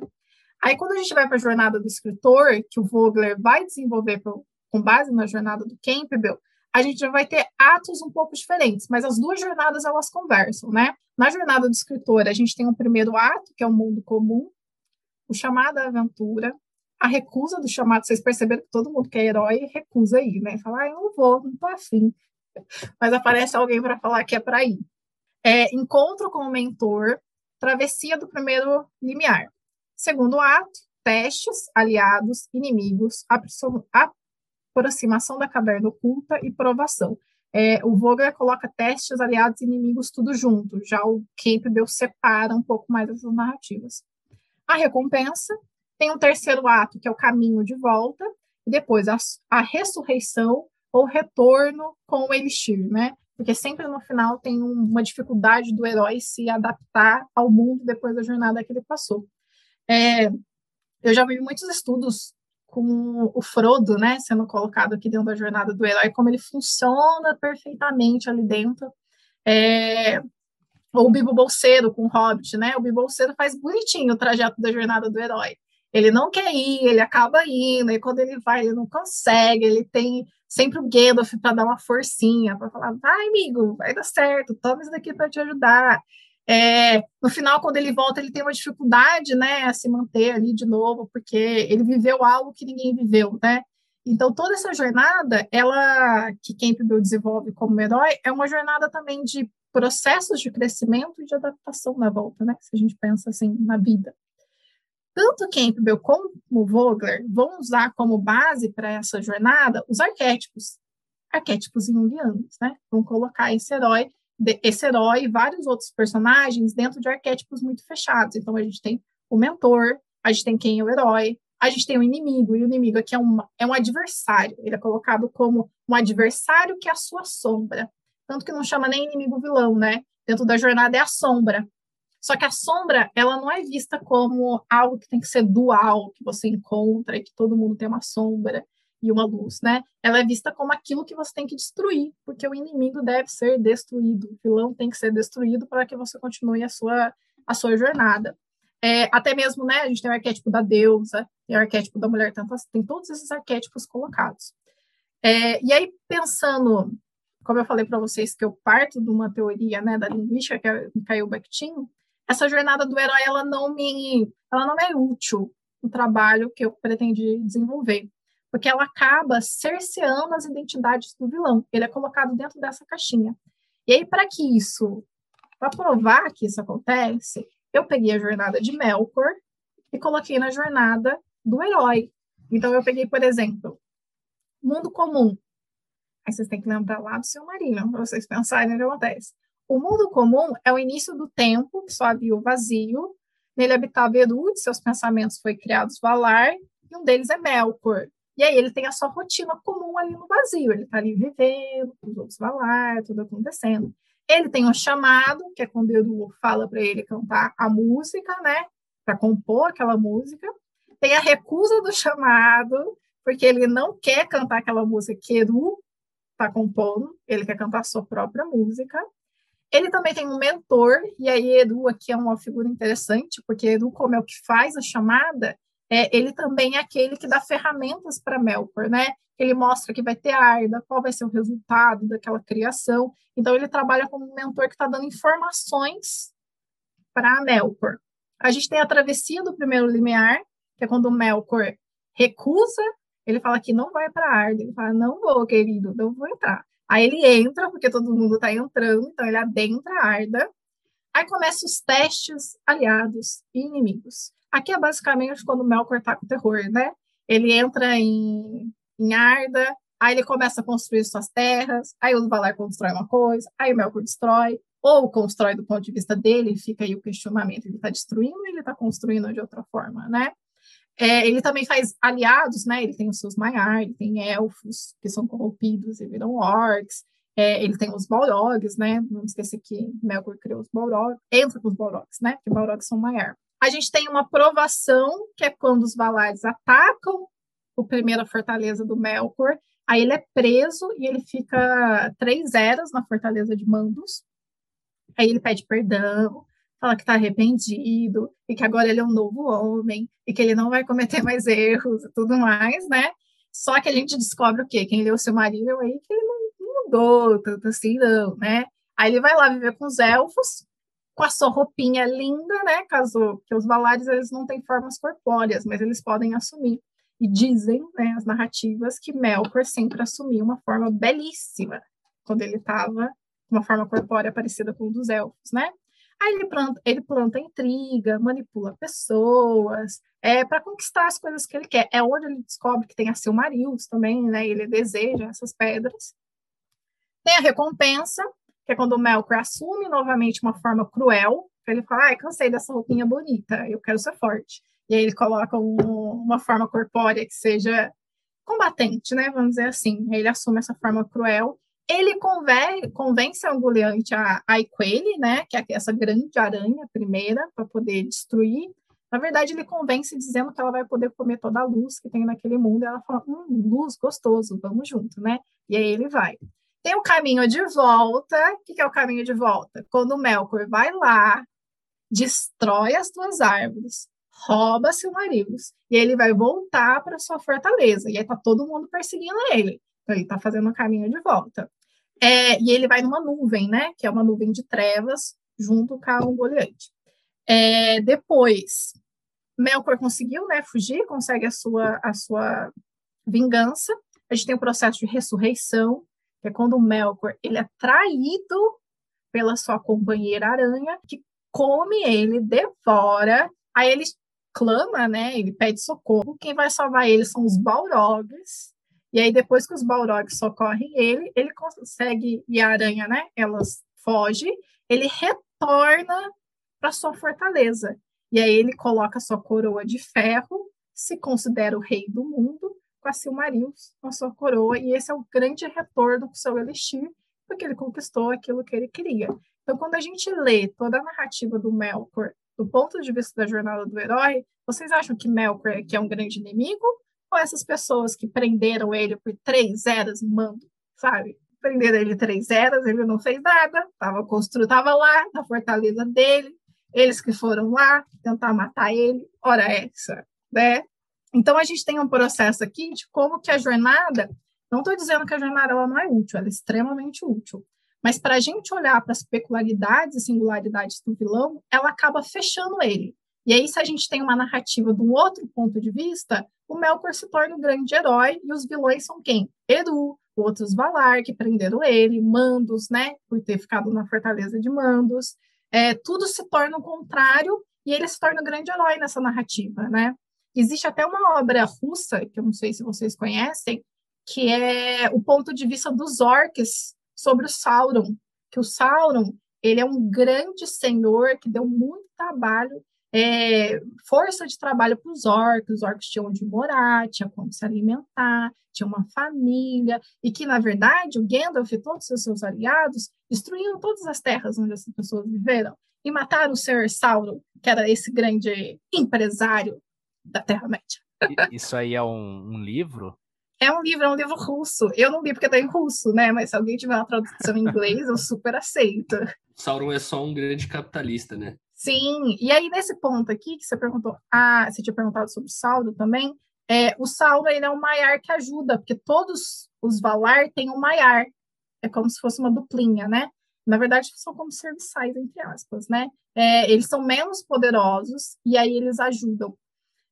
Aí, quando a gente vai para a jornada do escritor, que o Vogler vai desenvolver pro, com base na jornada do Campbell, a gente já vai ter atos um pouco diferentes, mas as duas jornadas elas conversam, né? Na jornada do escritor, a gente tem um primeiro ato, que é o mundo comum, o chamado à aventura, a recusa do chamado. Vocês perceberam que todo mundo que é herói recusa ir, né? Fala, ah, eu não vou, não tô afim. Mas aparece alguém para falar que é para ir. É, encontro com o mentor, travessia do primeiro limiar. Segundo ato, testes, aliados, inimigos, aproximação da caverna oculta e provação. É, o Vogler coloca testes, aliados e inimigos tudo junto, já o Campbell separa um pouco mais essas narrativas. A recompensa tem um terceiro ato, que é o caminho de volta, e depois a, a ressurreição ou retorno com o Elixir, né? Porque sempre no final tem um, uma dificuldade do herói se adaptar ao mundo depois da jornada que ele passou. É, eu já vi muitos estudos com o Frodo, né, sendo colocado aqui dentro da jornada do herói, como ele funciona perfeitamente ali dentro. É, ou o Bibo Bolseiro com o Hobbit, né? O Bibo Bolseiro faz bonitinho o trajeto da jornada do herói. Ele não quer ir, ele acaba indo, e quando ele vai, ele não consegue, ele tem sempre o Gandalf para dar uma forcinha, para falar, vai, amigo, vai dar certo, toma isso daqui para te ajudar. É, no final, quando ele volta, ele tem uma dificuldade, né, a se manter ali de novo, porque ele viveu algo que ninguém viveu, né? Então, toda essa jornada, ela que Campbell desenvolve como herói, é uma jornada também de processos de crescimento e de adaptação na volta, né? Se a gente pensa assim na vida. Tanto Campbell como Vogler vão usar como base para essa jornada os arquétipos, arquétipos junguianos, né? Vão colocar esse herói esse herói e vários outros personagens dentro de arquétipos muito fechados. Então, a gente tem o mentor, a gente tem quem é o herói, a gente tem o inimigo, e o inimigo aqui é, uma, é um adversário. Ele é colocado como um adversário que é a sua sombra. Tanto que não chama nem inimigo vilão, né? Dentro da jornada é a sombra. Só que a sombra, ela não é vista como algo que tem que ser dual, que você encontra e que todo mundo tem uma sombra e uma luz, né? Ela é vista como aquilo que você tem que destruir, porque o inimigo deve ser destruído, o vilão tem que ser destruído para que você continue a sua, a sua jornada. É, até mesmo, né, a gente tem o arquétipo da deusa, tem o arquétipo da mulher tanto tem todos esses arquétipos colocados. É, e aí, pensando, como eu falei para vocês, que eu parto de uma teoria, né, da linguística, que é Mikhail Bakhtin, essa jornada do herói, ela não me, ela não é útil no trabalho que eu pretendi desenvolver. porque ela acaba cerceando as identidades do vilão. Ele é colocado dentro dessa caixinha. E aí, para que isso, para provar que isso acontece, eu peguei a jornada de Melkor e coloquei na jornada do herói. Então, eu peguei, por exemplo, mundo comum. Aí vocês têm que lembrar lá do seu marido, para vocês pensarem o que acontece. O mundo comum é o início do tempo, que só havia o vazio. Nele habitava Eru, de seus pensamentos foi criados Valar, e um deles é Melkor. E aí ele tem a sua rotina comum ali no vazio, ele está ali vivendo, os outros Valar, tudo acontecendo. Ele tem um chamado, que é quando Eru fala para ele cantar a música, né? Para compor aquela música. Tem a recusa do chamado, porque ele não quer cantar aquela música que Eru está compondo, ele quer cantar a sua própria música. Ele também tem um mentor, e aí Edu aqui é uma figura interessante, porque Edu, como é o que faz a chamada, é, ele também é aquele que dá ferramentas para Melkor, né? Ele mostra que vai ter arda, qual vai ser o resultado daquela criação. Então, ele trabalha como um mentor que está dando informações para Melkor. A gente tem a travessia do primeiro limiar, que é quando o Melkor recusa, ele fala que não vai para Arda. Ele fala, não vou, querido, não vou entrar. Aí ele entra, porque todo mundo está entrando, então ele adentra a Arda. Aí começam os testes aliados e inimigos. Aqui é basicamente quando o Melkor tá com terror, né? Ele entra em, em Arda, aí ele começa a construir suas terras, aí o Valar constrói uma coisa, aí o Melkor destrói, ou constrói do ponto de vista dele, fica aí o questionamento, ele está destruindo ou ele está construindo de outra forma, né? É, ele também faz aliados, né? Ele tem os seus Maiar, ele tem elfos que são corrompidos e viram orcs. É, ele tem os Balrogs, né? Não esquecer que Melkor criou os Balrogs. Entra com os Balrogs, né? Porque Balrogs são Maiar. A gente tem uma provação, que é quando os Valares atacam o primeira fortaleza do Melkor. Aí ele é preso e ele fica três eras na fortaleza de Mandos. Aí ele pede perdão, fala que está arrependido e que agora ele é um novo homem e que ele não vai cometer mais erros e tudo mais, né? Só que a gente descobre o quê? Quem leu seu marido aí que ele não mudou tanto assim, não, né? Aí ele vai lá viver com os elfos, com a sua roupinha linda, né? Caso que os Valares eles não têm formas corpóreas, mas eles podem assumir. E dizem, né, as narrativas que Melkor sempre assumiu uma forma belíssima quando ele estava uma forma corpórea parecida com o dos elfos, né? Aí ele planta, ele planta intriga, manipula pessoas, é para conquistar as coisas que ele quer. É onde ele descobre que tem a Silmarils também, né? Ele deseja essas pedras. Tem a recompensa, que é quando o Melkor assume novamente uma forma cruel. Ele fala, ai, cansei dessa roupinha bonita, eu quero ser forte. E aí ele coloca um, uma forma corpórea que seja combatente, né? Vamos dizer assim. Ele assume essa forma cruel ele conver, convence a Angoliante a, a Iquele, né, que é essa grande aranha primeira, para poder destruir. Na verdade, ele convence dizendo que ela vai poder comer toda a luz que tem naquele mundo. E ela fala, hum, luz, gostoso, vamos junto, né? E aí ele vai. Tem o caminho de volta. O que é o caminho de volta? Quando o Melkor vai lá, destrói as duas árvores, rouba Silmarils, e ele vai voltar para sua fortaleza. E aí tá todo mundo perseguindo ele. Então, ele está fazendo o caminho de volta. É, e ele vai numa nuvem, né? Que é uma nuvem de trevas, junto com o Goliante. É, depois, Melkor conseguiu né, fugir, consegue a sua, a sua vingança. A gente tem o processo de ressurreição, que é quando o Melkor ele é traído pela sua companheira aranha, que come ele, devora. Aí ele clama, né? Ele pede socorro. Quem vai salvar ele são os Balrogs, e aí, depois que os Balrogs socorrem ele, ele consegue, e a aranha, né? Elas foge, ele retorna para sua fortaleza. E aí ele coloca sua coroa de ferro, se considera o rei do mundo, com a Silmarils, com a sua coroa, e esse é o grande retorno do seu Elixir, porque ele conquistou aquilo que ele queria. Então, quando a gente lê toda a narrativa do Melkor do ponto de vista da jornada do herói, vocês acham que Melkor é, que é um grande inimigo ou essas pessoas que prenderam ele por três eras em mando, sabe? Prenderam ele três eras, ele não fez nada, estava construído, estava lá na fortaleza dele, eles que foram lá tentar matar ele, ora essa, né? Então a gente tem um processo aqui de como que a jornada, não estou dizendo que a jornada ela não é útil, ela é extremamente útil, mas para a gente olhar para as peculiaridades e singularidades do vilão, ela acaba fechando ele. E aí, se a gente tem uma narrativa de um outro ponto de vista, o Melkor se torna o grande herói e os vilões são quem? Eru, outros Valar, que prenderam ele, Mandos, né, por ter ficado na fortaleza de Mandos. É, tudo se torna o contrário e ele se torna o grande herói nessa narrativa, né? Existe até uma obra russa, que eu não sei se vocês conhecem, que é o ponto de vista dos orcs sobre o Sauron, que o Sauron ele é um grande senhor que deu muito trabalho, é, força de trabalho para os orcs, os orcs tinham onde morar, tinham como se alimentar, tinha uma família, e que, na verdade, o Gandalf e todos os seus aliados destruíram todas as terras onde essas pessoas viveram e mataram o Sr. Sauron, que era esse grande empresário da Terra-média. Isso aí é um, um, livro? É um livro, é um livro russo. Eu não li porque está em russo, né? Mas se alguém tiver uma tradução em inglês, eu super aceito. Sauron é só um grande capitalista, né? Sim, e aí nesse ponto aqui que você perguntou, ah, você tinha perguntado sobre Sauron também, é, o Sauron ele é um Maiar que ajuda, porque todos os Valar têm um Maiar, é como se fosse uma duplinha, né? Na verdade, são como serviçais, entre aspas, né? É, eles são menos poderosos e aí eles ajudam.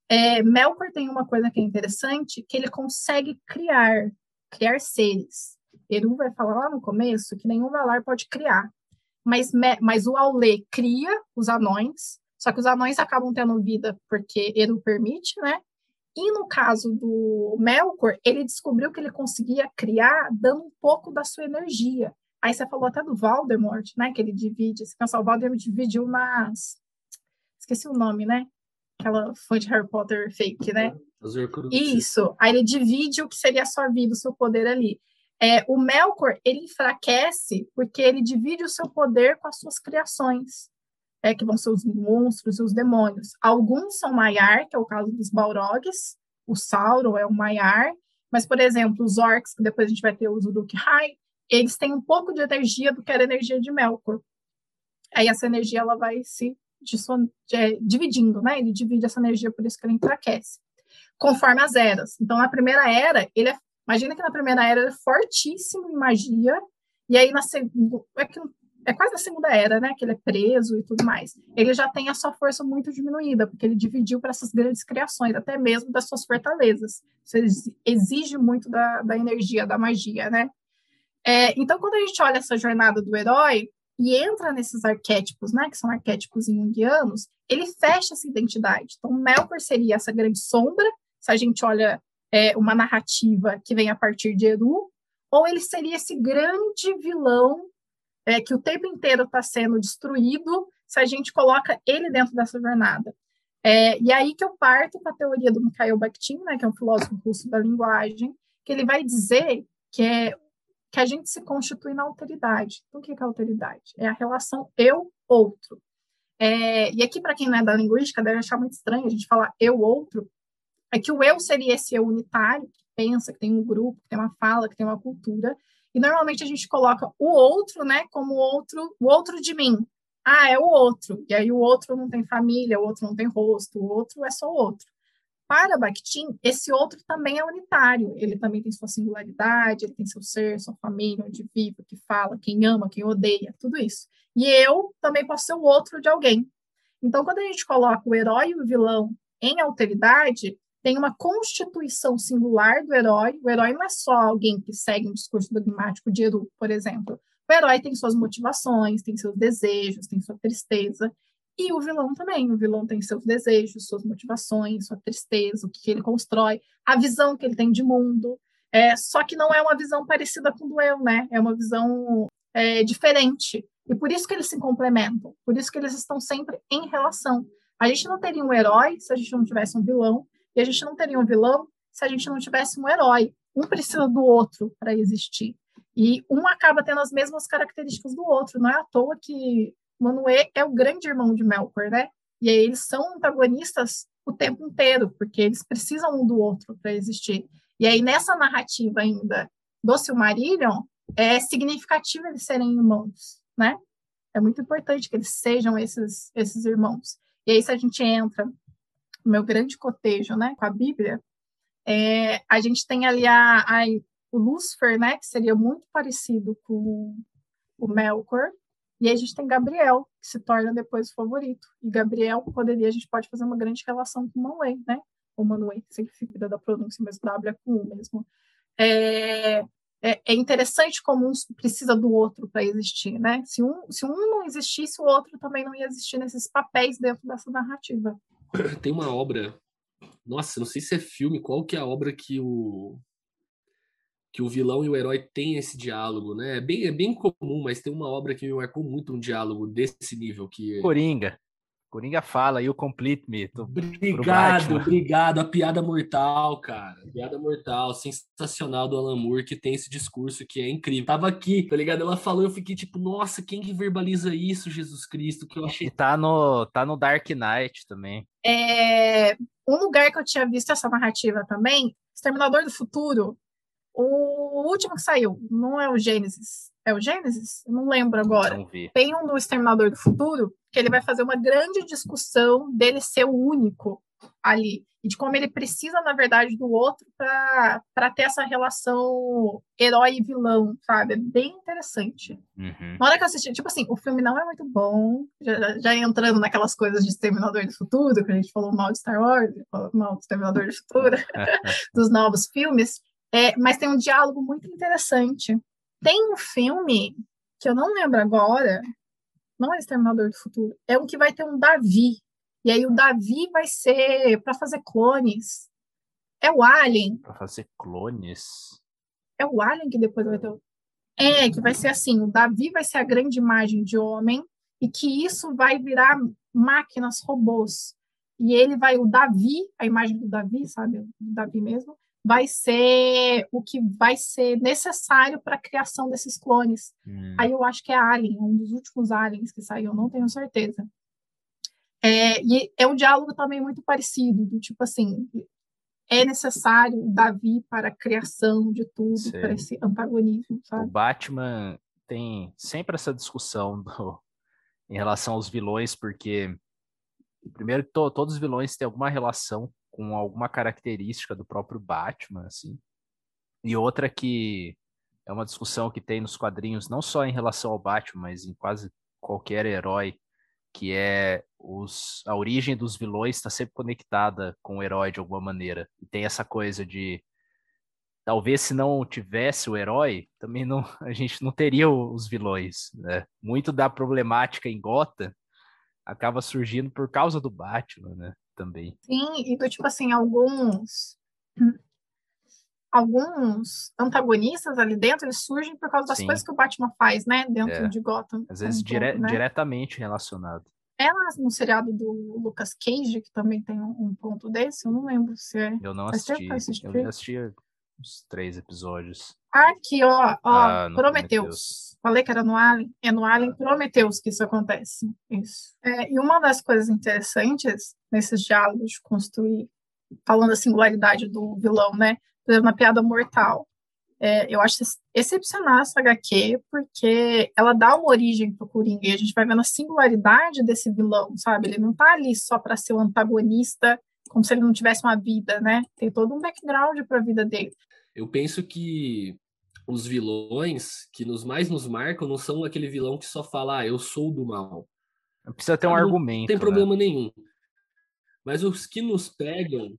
É, Melkor tem uma coisa que é interessante, que ele consegue criar, criar seres. Eru vai falar lá no começo que nenhum Valar pode criar. Mas, mas o Aulê cria os anões, só que os anões acabam tendo vida porque Eru permite, né? E no caso do Melkor, ele descobriu que ele conseguia criar dando um pouco da sua energia. Aí você falou até do Voldemort, né? Que ele divide. Pensar, o Voldemort dividiu umas. Esqueci o nome, né? Aquela fonte de Harry Potter fake, né? Isso. Aí ele divide o que seria a sua vida, o seu poder ali. É, o Melkor, ele enfraquece porque ele divide o seu poder com as suas criações, é, que vão ser os monstros e os demônios. Alguns são Maiar, que é o caso dos Balrogs, o Sauron é o Maiar, mas, por exemplo, os Orcs, que depois a gente vai ter o Uruk-hai, eles têm um pouco de energia do que era a energia de Melkor. Aí essa energia ela vai se é, dividindo, né? Ele divide essa energia, por isso que ele enfraquece. Conforme as eras. Então, na primeira era, ele é Imagina que na primeira era é fortíssimo em magia, e aí na segunda. É, que, é quase na segunda era, né? Que ele é preso e tudo mais. Ele já tem a sua força muito diminuída, porque ele dividiu para essas grandes criações, até mesmo das suas fortalezas. Isso exige muito da, da energia, da magia, né? É, então, quando a gente olha essa jornada do herói e entra nesses arquétipos, né, que são arquétipos junguianos, ele fecha essa identidade. Então, Melkor seria essa grande sombra, se a gente olha é, uma narrativa que vem a partir de Eru, ou ele seria esse grande vilão é, que o tempo inteiro está sendo destruído se a gente coloca ele dentro dessa jornada. É, e aí que eu parto com a teoria do Mikhail Bakhtin, né, que é um filósofo russo da linguagem, que ele vai dizer que é que a gente se constitui na alteridade. Então, o que é alteridade? É a relação eu-outro. É, e aqui, para quem não é da linguística, deve achar muito estranho a gente falar eu-outro, é que o eu seria esse eu unitário, que pensa, que tem um grupo, que tem uma fala, que tem uma cultura, e normalmente a gente coloca o outro, né, como outro, o outro de mim. Ah, é o outro. E aí o outro não tem família, o outro não tem rosto, o outro é só o outro. Para Bakhtin, esse outro também é unitário. Ele também tem sua singularidade, ele tem seu ser, sua família, onde vive, o que fala, quem ama, quem odeia, tudo isso. E eu também posso ser o outro de alguém. Então, quando a gente coloca o herói e o vilão em alteridade, tem uma constituição singular do herói. O herói não é só alguém que segue um discurso dogmático de Eru, por exemplo. O herói tem suas motivações, tem seus desejos, tem sua tristeza. E o vilão também. O vilão tem seus desejos, suas motivações, sua tristeza, o que ele constrói, a visão que ele tem de mundo. É, só que não é uma visão parecida com o do eu, né? É uma visão é, diferente. E por isso que eles se complementam. Por isso que eles estão sempre em relação. A gente não teria um herói se a gente não tivesse um vilão. E a gente não teria um vilão se a gente não tivesse um herói. Um precisa do outro para existir. E um acaba tendo as mesmas características do outro. Não é à toa que Manoe é o grande irmão de Melkor, né? E aí eles são antagonistas o tempo inteiro, porque eles precisam um do outro para existir. E aí nessa narrativa ainda do Silmarillion, é significativo eles serem irmãos, né? É muito importante que eles sejam esses, esses irmãos. E aí se a gente entra meu grande cotejo, né, com a Bíblia, é, a gente tem ali a, a, o Lúcifer, né, que seria muito parecido com o Melkor, E a gente tem Gabriel, que se torna depois o favorito. E Gabriel poderia, a gente pode fazer uma grande relação com Manway, né? Ou Manway, sempre fica da pronúncia, mas W é com U mesmo. É, é, é, interessante como um precisa do outro para existir, né? Se um, se um não existisse, o outro também não ia existir nesses papéis dentro dessa narrativa. Tem uma obra, nossa, não sei se é filme, qual que é a obra que o que o vilão e o herói têm esse diálogo, né? É bem, é bem comum, mas tem uma obra que me marcou muito um diálogo desse nível que Coringa. Coringa fala, you complete me. Obrigado, obrigado. A piada mortal, cara. A piada mortal, sensacional do Alan Moore, que tem esse discurso que é incrível. Tava aqui, tá ligado? Ela falou, eu fiquei tipo, nossa, quem que verbaliza isso, Jesus Cristo? Que eu achei. E tá no, tá no Dark Knight também. É, um lugar que eu tinha visto essa narrativa também, Exterminador do Futuro, o último que saiu, não é o Gênesis. É o Gênesis? não lembro agora. Não vi. Tem um do Exterminador do Futuro que ele vai fazer uma grande discussão dele ser o único ali. E de como ele precisa, na verdade, do outro para ter essa relação herói e vilão, sabe? É bem interessante. Uhum. Na hora que eu assisti, tipo assim, o filme não é muito bom, já, já entrando naquelas coisas de Exterminador do Futuro, que a gente falou mal de Star Wars, falou mal de Exterminador do Futuro, dos novos filmes, é, mas tem um diálogo muito interessante. Tem um filme que eu não lembro agora, não é Exterminador do Futuro, é um que vai ter um Davi. E aí o Davi vai ser para fazer clones. É o Alien. Para fazer clones? É o Alien que depois vai ter. É, que vai ser assim, o Davi vai ser a grande imagem de homem e que isso vai virar máquinas, robôs. E ele vai, o Davi, a imagem do Davi, sabe? O Davi mesmo, vai ser o que vai ser necessário para a criação desses clones. Hum. Aí eu acho que é Alien, um dos últimos aliens que saiu, não tenho certeza. É, e é um diálogo também muito parecido, do tipo assim, é necessário Davi para a criação de tudo, Sim. para esse antagonismo, sabe? O Batman tem sempre essa discussão do, em relação aos vilões, porque primeiro to, todos os vilões têm alguma relação com alguma característica do próprio Batman, assim. E outra que é uma discussão que tem nos quadrinhos, não só em relação ao Batman, mas em quase qualquer herói, que é os, a origem dos vilões está sempre conectada com o herói de alguma maneira. E tem essa coisa de talvez se não tivesse o herói, também não a gente não teria os vilões. Né? Muito da problemática em Gotham acaba surgindo por causa do Batman, né? Também. Sim, e do tipo assim, alguns alguns antagonistas ali dentro, eles surgem por causa das Sim. coisas que o Batman faz, né, dentro é. de Gotham. Às vezes um dire pouco, né? diretamente relacionado. É lá no seriado do Lucas Cage, que também tem um, um ponto desse, eu não lembro se é. Eu não assisti, eu assisti uns três episódios. Aqui, ó, ó, ah, Prometeus. Prometheus. Falei que era no Alien, é no Alien Prometeus que isso acontece. Isso. É, e uma das coisas interessantes nesses diálogos de construir, falando da singularidade do vilão, né? Por exemplo, na Piada Mortal. É, eu acho excepcional essa HQ, porque ela dá uma origem pro Coringa, e a gente vai vendo a singularidade desse vilão, sabe? Ele não tá ali só para ser o antagonista, como se ele não tivesse uma vida, né? Tem todo um background para a vida dele. Eu penso que os vilões que nos mais nos marcam não são aquele vilão que só fala, ah, eu sou do mal. Precisa ter um não argumento. Não tem problema né? nenhum. Mas os que nos pegam.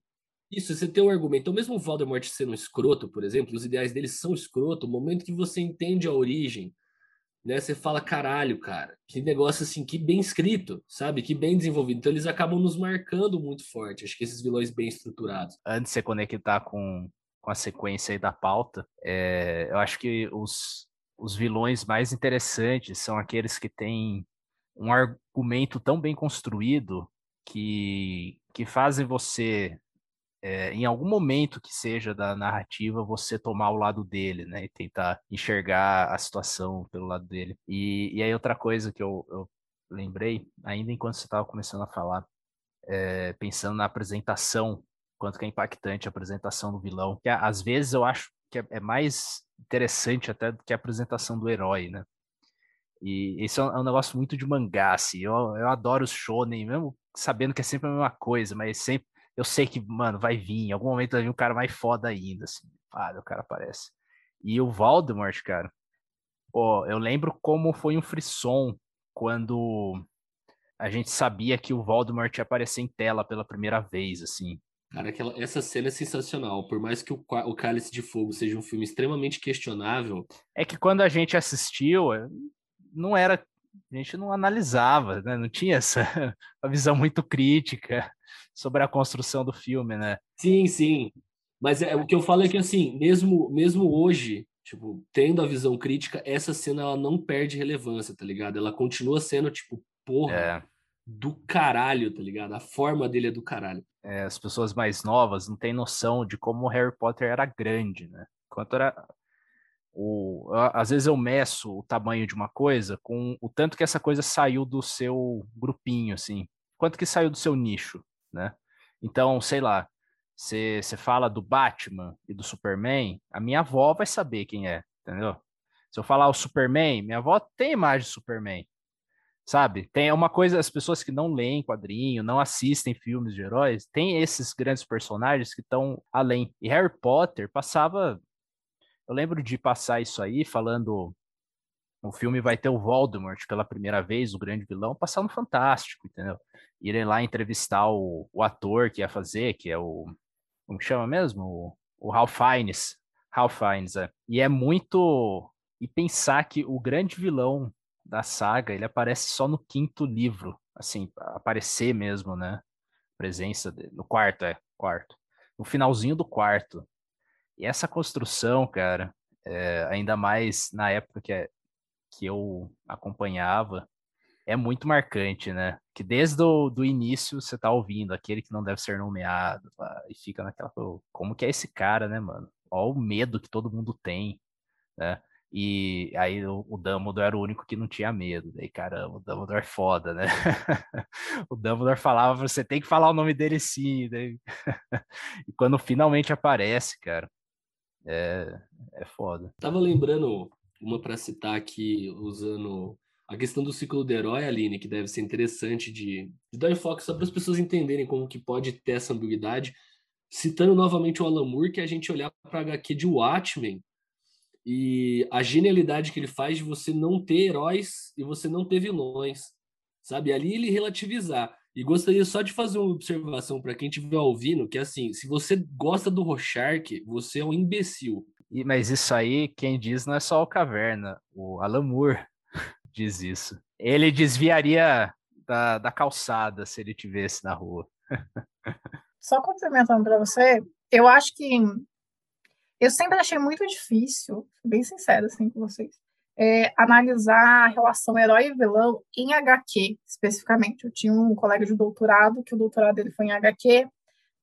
Isso, você tem um argumento. Então, mesmo o Voldemort sendo um escroto, por exemplo, os ideais dele são escroto, o momento que você entende a origem, né? Você fala, caralho, cara, que negócio assim, que bem escrito, sabe? Que bem desenvolvido. Então, eles acabam nos marcando muito forte. Acho que esses vilões bem estruturados. Antes de você conectar com, com a sequência aí da pauta, é, eu acho que os, os vilões mais interessantes são aqueles que têm um argumento tão bem construído que, que fazem você, é, em algum momento que seja da narrativa, você tomar o lado dele, né? E tentar enxergar a situação pelo lado dele. E, e aí outra coisa que eu, eu lembrei, ainda enquanto você estava começando a falar, é, pensando na apresentação, quanto que é impactante a apresentação do vilão, que às vezes eu acho que é, é mais interessante até do que a apresentação do herói, né? E esse é um, é negócio muito de mangá, assim. Eu, eu adoro os shonen, mesmo sabendo que é sempre a mesma coisa, mas sempre eu sei que, mano, vai vir. Em algum momento vai vir um cara mais foda ainda, assim. Ah, o cara aparece. E o Voldemort, cara, ó, eu lembro como foi um frisson quando a gente sabia que o Voldemort ia aparecer em tela pela primeira vez, assim. Cara, aquela, essa cena é sensacional. Por mais que o, o Cálice de Fogo seja um filme extremamente questionável. É que quando a gente assistiu, eh, não era. A gente não analisava, né? Não tinha essa uma visão muito crítica sobre a construção do filme, né? Sim, sim. Mas é, o que eu falo é que, assim, mesmo, mesmo hoje, tipo, tendo a visão crítica, essa cena ela não perde relevância, tá ligado? Ela continua sendo, tipo, porra, é. Do caralho, tá ligado? A forma dele é do caralho. É, as pessoas mais novas não têm noção de como o Harry Potter era grande, né? Quanto era. O, às vezes eu meço o tamanho de uma coisa com o tanto que essa coisa saiu do seu grupinho, assim. Quanto que saiu do seu nicho, né? Então, sei lá, você fala do Batman e do Superman, a minha avó vai saber quem é, entendeu? Se eu falar o Superman, minha avó tem imagem do Superman sabe? Tem uma coisa, as pessoas que não leem quadrinho, não assistem filmes de heróis, tem esses grandes personagens que estão além. E Harry Potter passava. Eu lembro de passar isso aí falando. O filme vai ter o Voldemort pela primeira vez, o grande vilão, passar no Fantástico, entendeu? Irem lá entrevistar o, o ator que ia fazer, que é o. Como chama mesmo? O, o Ralph Fiennes. Ralph Fiennes, é. E é muito. E pensar que o grande vilão da saga, ele aparece só no quinto livro, assim, aparecer mesmo, né? Presença dele, no quarto, é, quarto. No finalzinho do quarto. E essa construção, cara, é, ainda mais na época que, é, que eu acompanhava, é muito marcante, né? Que desde o do início você tá ouvindo aquele que não deve ser nomeado, e fica naquela, como que é esse cara, né, mano? Olha o medo que todo mundo tem, né? E aí o, o Dumbledore era o único que não tinha medo. Daí, caramba, o Dumbledore é foda, né? o Dumbledore falava, você tem que falar o nome dele sim. Daí... e quando finalmente aparece, cara, é, é foda. Tava lembrando uma para citar aqui, usando a questão do ciclo do herói, Aline, que deve ser interessante de, de dar enfoque só para as pessoas entenderem como que pode ter essa ambiguidade. Citando novamente o Alan Moore, que a gente olhar para HQ de Watchmen, e a genialidade que ele faz de você não ter heróis e você não ter vilões, sabe? Ali ele relativizar. E gostaria só de fazer uma observação para quem estiver ouvindo, que é assim, se você gosta do Rorschach, você é um imbecil. E, mas isso aí, quem diz não é só o Caverna, o Alan Moore diz isso. Ele desviaria da, da calçada se ele tivesse na rua. só complementando para você, eu acho que eu sempre achei muito difícil, bem sincero assim com vocês, é, analisar a relação herói e vilão em HQ, especificamente. Eu tinha um colega de doutorado, que o doutorado dele foi em HQ,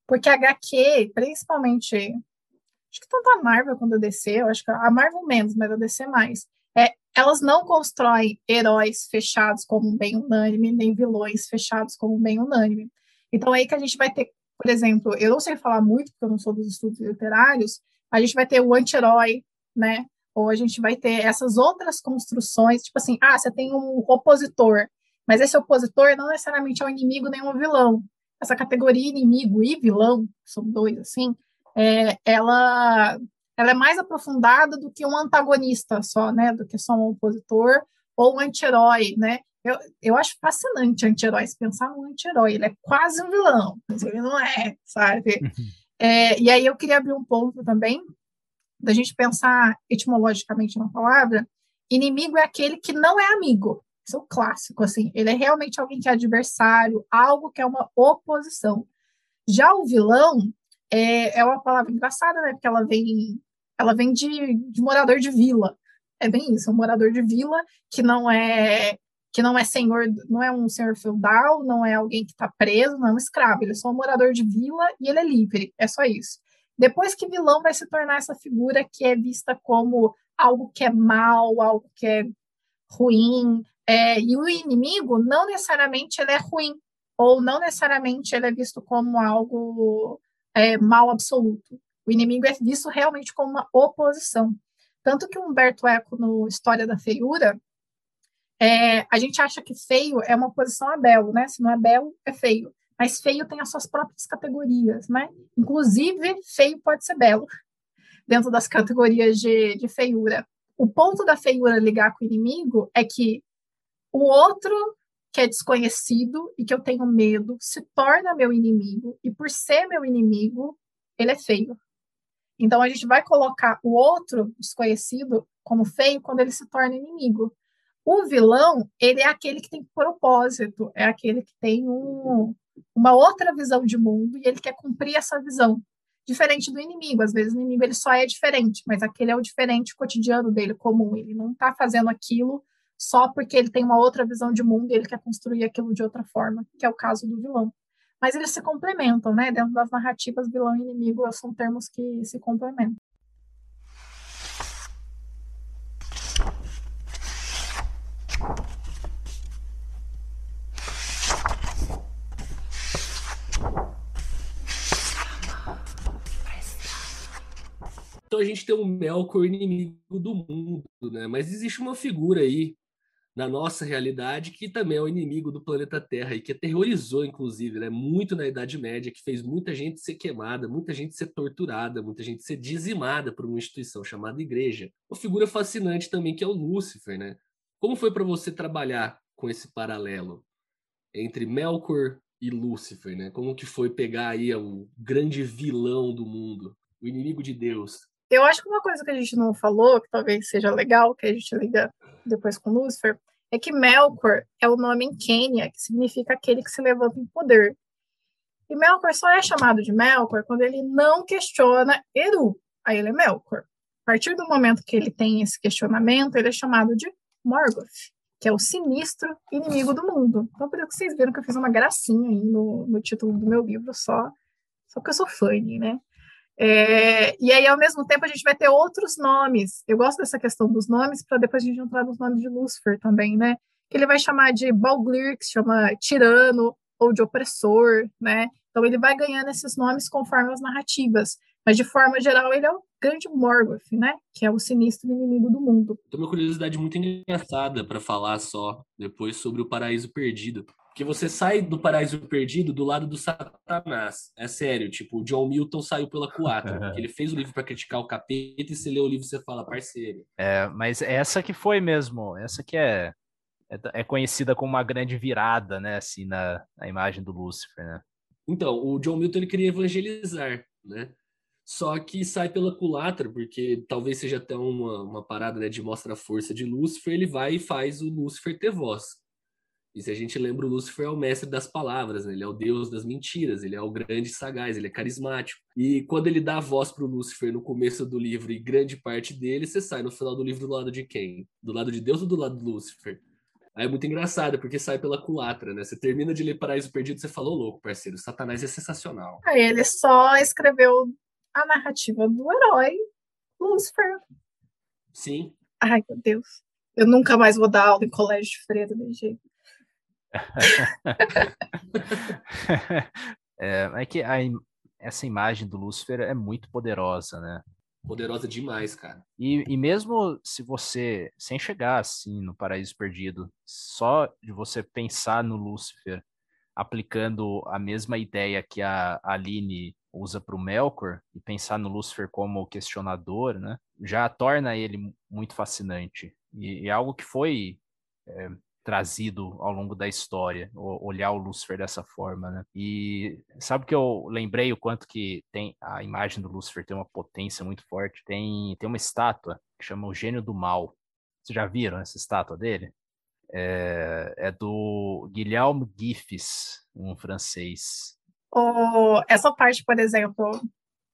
porque HQ, principalmente, acho que tanto a Marvel quanto a DC, eu acho que a Marvel menos, mas a DC mais, é, elas não constroem heróis fechados como um bem unânime, nem vilões fechados como um bem unânime. Então, aí que a gente vai ter, por exemplo, eu não sei falar muito, porque eu não sou dos estudos literários, a gente vai ter o anti-herói, né? Ou a gente vai ter essas outras construções, tipo assim, ah, você tem um opositor, mas esse opositor não necessariamente é um inimigo nem um vilão. Essa categoria inimigo e vilão, são dois assim, é, ela, ela é mais aprofundada do que um antagonista só, né? Do que só um opositor ou um anti-herói, né? Eu, eu acho fascinante anti-heróis, pensar no anti-herói, ele é quase um vilão, mas ele não é, sabe? É, e aí eu queria abrir um ponto também, da gente pensar etimologicamente na palavra, inimigo é aquele que não é amigo. Isso é o clássico, assim. Ele é realmente alguém que é adversário, algo que é uma oposição. Já o vilão é, é uma palavra engraçada, né? Porque ela vem, ela vem de, de morador de vila. É bem isso, é um morador de vila que não é que não é senhor, não é um senhor feudal, não é alguém que está preso, não é um escravo, ele é só um morador de vila e ele é livre, é só isso. Depois que vilão vai se tornar essa figura que é vista como algo que é mal, algo que é ruim, é, e o inimigo não necessariamente ele é ruim, ou não necessariamente ele é visto como algo é, mal absoluto. O inimigo é visto realmente como uma oposição. Tanto que Humberto Eco, no História da Feiura, é, a gente acha que feio é uma oposição a belo, né? Se não é belo, é feio. Mas feio tem as suas próprias categorias, né? Inclusive, feio pode ser belo, dentro das categorias de, de feiura. O ponto da feiura ligar com o inimigo é que o outro que é desconhecido e que eu tenho medo se torna meu inimigo, e por ser meu inimigo, ele é feio. Então a gente vai colocar o outro desconhecido como feio quando ele se torna inimigo. O vilão, ele é aquele que tem propósito, é aquele que tem um, uma outra visão de mundo e ele quer cumprir essa visão. Diferente do inimigo, às vezes o inimigo ele só é diferente, mas aquele é o diferente cotidiano dele, comum. Ele não está fazendo aquilo só porque ele tem uma outra visão de mundo e ele quer construir aquilo de outra forma, que é o caso do vilão. Mas eles se complementam, né? Dentro das narrativas, vilão e inimigo são termos que se complementam. Então a gente tem um Melkor inimigo do mundo, né? Mas existe uma figura aí na nossa realidade que também é o inimigo do planeta Terra e que aterrorizou, inclusive, né? Muito na Idade Média, que fez muita gente ser queimada, muita gente ser torturada, muita gente ser dizimada por uma instituição chamada Igreja. Uma figura fascinante também que é o Lúcifer, né? Como foi para você trabalhar com esse paralelo entre Melkor e Lúcifer, né? Como que foi pegar aí o grande vilão do mundo, o inimigo de Deus, eu acho que uma coisa que a gente não falou, que talvez seja legal, que a gente liga depois com Lúcifer, é que Melkor é o nome em Quênia, que significa aquele que se levanta em poder. E Melkor só é chamado de Melkor quando ele não questiona Eru. Aí ele é Melkor. A partir do momento que ele tem esse questionamento, ele é chamado de Morgoth, que é o sinistro inimigo do mundo. Então, por isso que vocês viram que eu fiz uma gracinha aí no, no título do meu livro, só, só porque eu sou fã, né? É, e aí, ao mesmo tempo, a gente vai ter outros nomes. Eu gosto dessa questão dos nomes, para depois a gente entrar nos nomes de Lúcifer também, né? Que ele vai chamar de Balglir, que se chama tirano, ou de opressor, né? Então, ele vai ganhando esses nomes conforme as narrativas. Mas, de forma geral, ele é o grande Morgoth, né? Que é o sinistro inimigo do mundo. Tem uma curiosidade muito engraçada para falar só depois sobre o Paraíso Perdido. Porque você sai do paraíso perdido do lado do Satanás. É sério, tipo, o John Milton saiu pela culatra. porque ele fez o livro para criticar o capeta e você lê o livro e você fala, parceiro. É, mas essa que foi mesmo, essa que é, é, é conhecida como uma grande virada, né, assim, na, na imagem do Lúcifer, né? Então, o John Milton ele queria evangelizar, né? Só que sai pela culatra, porque talvez seja até uma, uma parada né, de mostra a força de Lúcifer, ele vai e faz o Lúcifer ter voz. E se a gente lembra, o Lúcifer é o mestre das palavras, né? ele é o deus das mentiras, ele é o grande sagaz, ele é carismático. E quando ele dá a voz para o Lúcifer no começo do livro e grande parte dele, você sai no final do livro do lado de quem? Do lado de Deus ou do lado do Lúcifer? Aí é muito engraçado, porque sai pela culatra, né? Você termina de ler Paraíso Perdido, você falou louco, parceiro. Satanás é sensacional. Aí ele só escreveu a narrativa do herói Lúcifer. Sim. Ai, meu Deus. Eu nunca mais vou dar aula em colégio de freira desse jeito. É, é que a, essa imagem do Lúcifer é muito poderosa, né? Poderosa demais, cara. E, e mesmo se você, sem chegar assim no Paraíso Perdido, só de você pensar no Lúcifer aplicando a mesma ideia que a Aline usa para o Melkor e pensar no Lúcifer como questionador, né, já torna ele muito fascinante. E, e é algo que foi é, trazido ao longo da história, olhar o Lúcifer dessa forma, né? E sabe que eu lembrei o quanto que tem a imagem do Lúcifer tem uma potência muito forte. Tem tem uma estátua que chama o Gênio do Mal. Vocês já viram essa estátua dele? É, é do Guilherme Giffes, um francês. Oh, essa parte, por exemplo,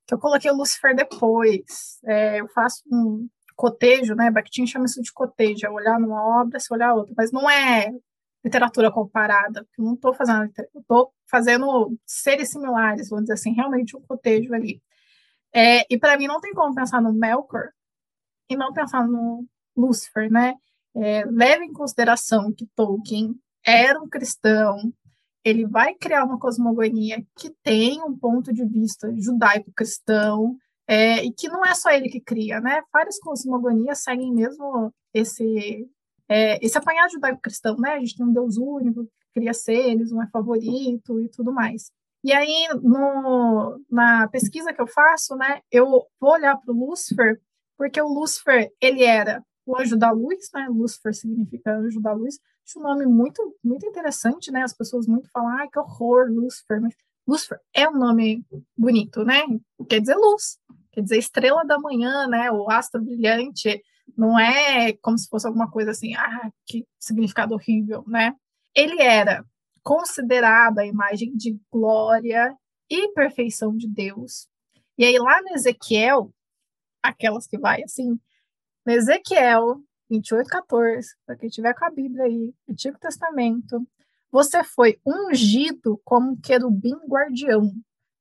que eu coloquei o Lúcifer depois. É, eu faço um, cotejo, né? Bakhtin chama isso de cotejo, é olhar numa obra, se olhar outra, mas não é literatura comparada, eu não estou fazendo, estou fazendo seres similares, vamos dizer assim, realmente um cotejo ali. É, e para mim não tem como pensar no Melkor e não pensar no Lúcifer, né? É, leve em consideração que Tolkien era um cristão, ele vai criar uma cosmogonia que tem um ponto de vista judaico-cristão, é, e que não é só ele que cria, né? Várias cosmogonias seguem mesmo esse, é, esse apanhado judaico-cristão, né? A gente tem um Deus único, que cria seres, um é favorito e tudo mais. E aí, no, na pesquisa que eu faço, né, eu vou olhar para o Lúcifer, porque o Lúcifer, ele era o anjo da luz, né? Lúcifer significa anjo da luz. Acho um nome muito, muito interessante, né? As pessoas muito falam, ai, que horror, Lúcifer. Mas Lúcifer é um nome bonito, né? Quer dizer luz, quer dizer estrela da manhã, né? O astro brilhante. Não é como se fosse alguma coisa assim, ah, que significado horrível, né? Ele era considerado a imagem de glória e perfeição de Deus. E aí lá no Ezequiel, aquelas que vai assim, no Ezequiel 28:14, para quem tiver com a Bíblia aí, Antigo Testamento, você foi ungido como um querubim guardião,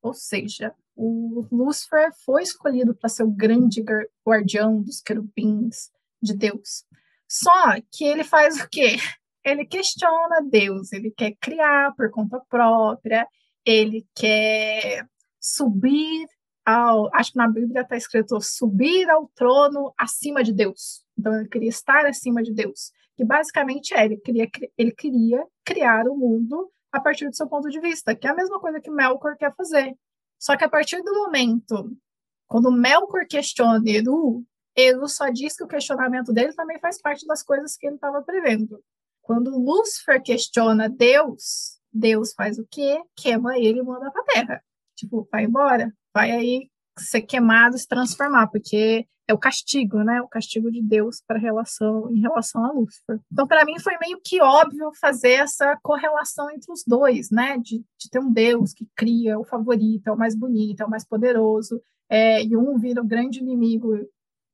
ou seja, o Lúcifer foi escolhido para ser o grande guardião dos querubins de Deus. Só que ele faz o quê? Ele questiona Deus, ele quer criar por conta própria, ele quer subir ao, acho que na Bíblia está escrito subir ao trono acima de Deus. Então ele queria estar acima de Deus, que basicamente é, ele queria, ele queria criar o mundo a partir do seu ponto de vista, que é a mesma coisa que Melkor quer fazer. Só que a partir do momento, quando Melkor questiona Eru, Eru só diz que o questionamento dele também faz parte das coisas que ele estava prevendo. Quando Lúcifer questiona Deus, Deus faz o quê? Queima ele e manda para a terra. Tipo, vai embora, vai aí ser queimado, se transformar, porque é o castigo, né? O castigo de Deus para relação em relação a Lúcifer. Então, para mim foi meio que óbvio fazer essa correlação entre os dois, né? De, de ter um Deus que cria o favorito, é o mais bonito, é o mais poderoso, é, e um vira o grande inimigo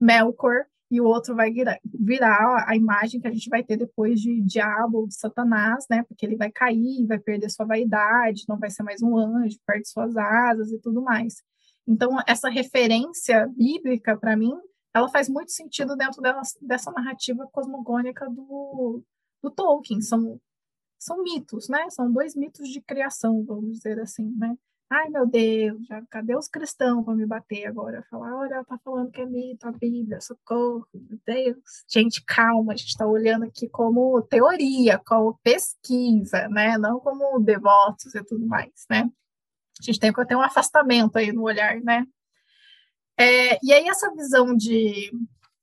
Melkor e o outro vai virar, virar a imagem que a gente vai ter depois de diabo, de Satanás, né? Porque ele vai cair, vai perder sua vaidade, não vai ser mais um anjo, perde suas asas e tudo mais. Então, essa referência bíblica, para mim, ela faz muito sentido dentro dessa narrativa cosmogônica do, do Tolkien. São, são mitos, né? São dois mitos de criação, vamos dizer assim, né? Ai, meu Deus, já, cadê os cristãos para me bater agora? Falar, olha, ela tá falando que é mito, a Bíblia, socorro, meu Deus. Gente, calma, a gente está olhando aqui como teoria, como pesquisa, né? Não como devotos e tudo mais, né? A gente tem ter um afastamento aí no olhar, né? É, e aí essa visão de,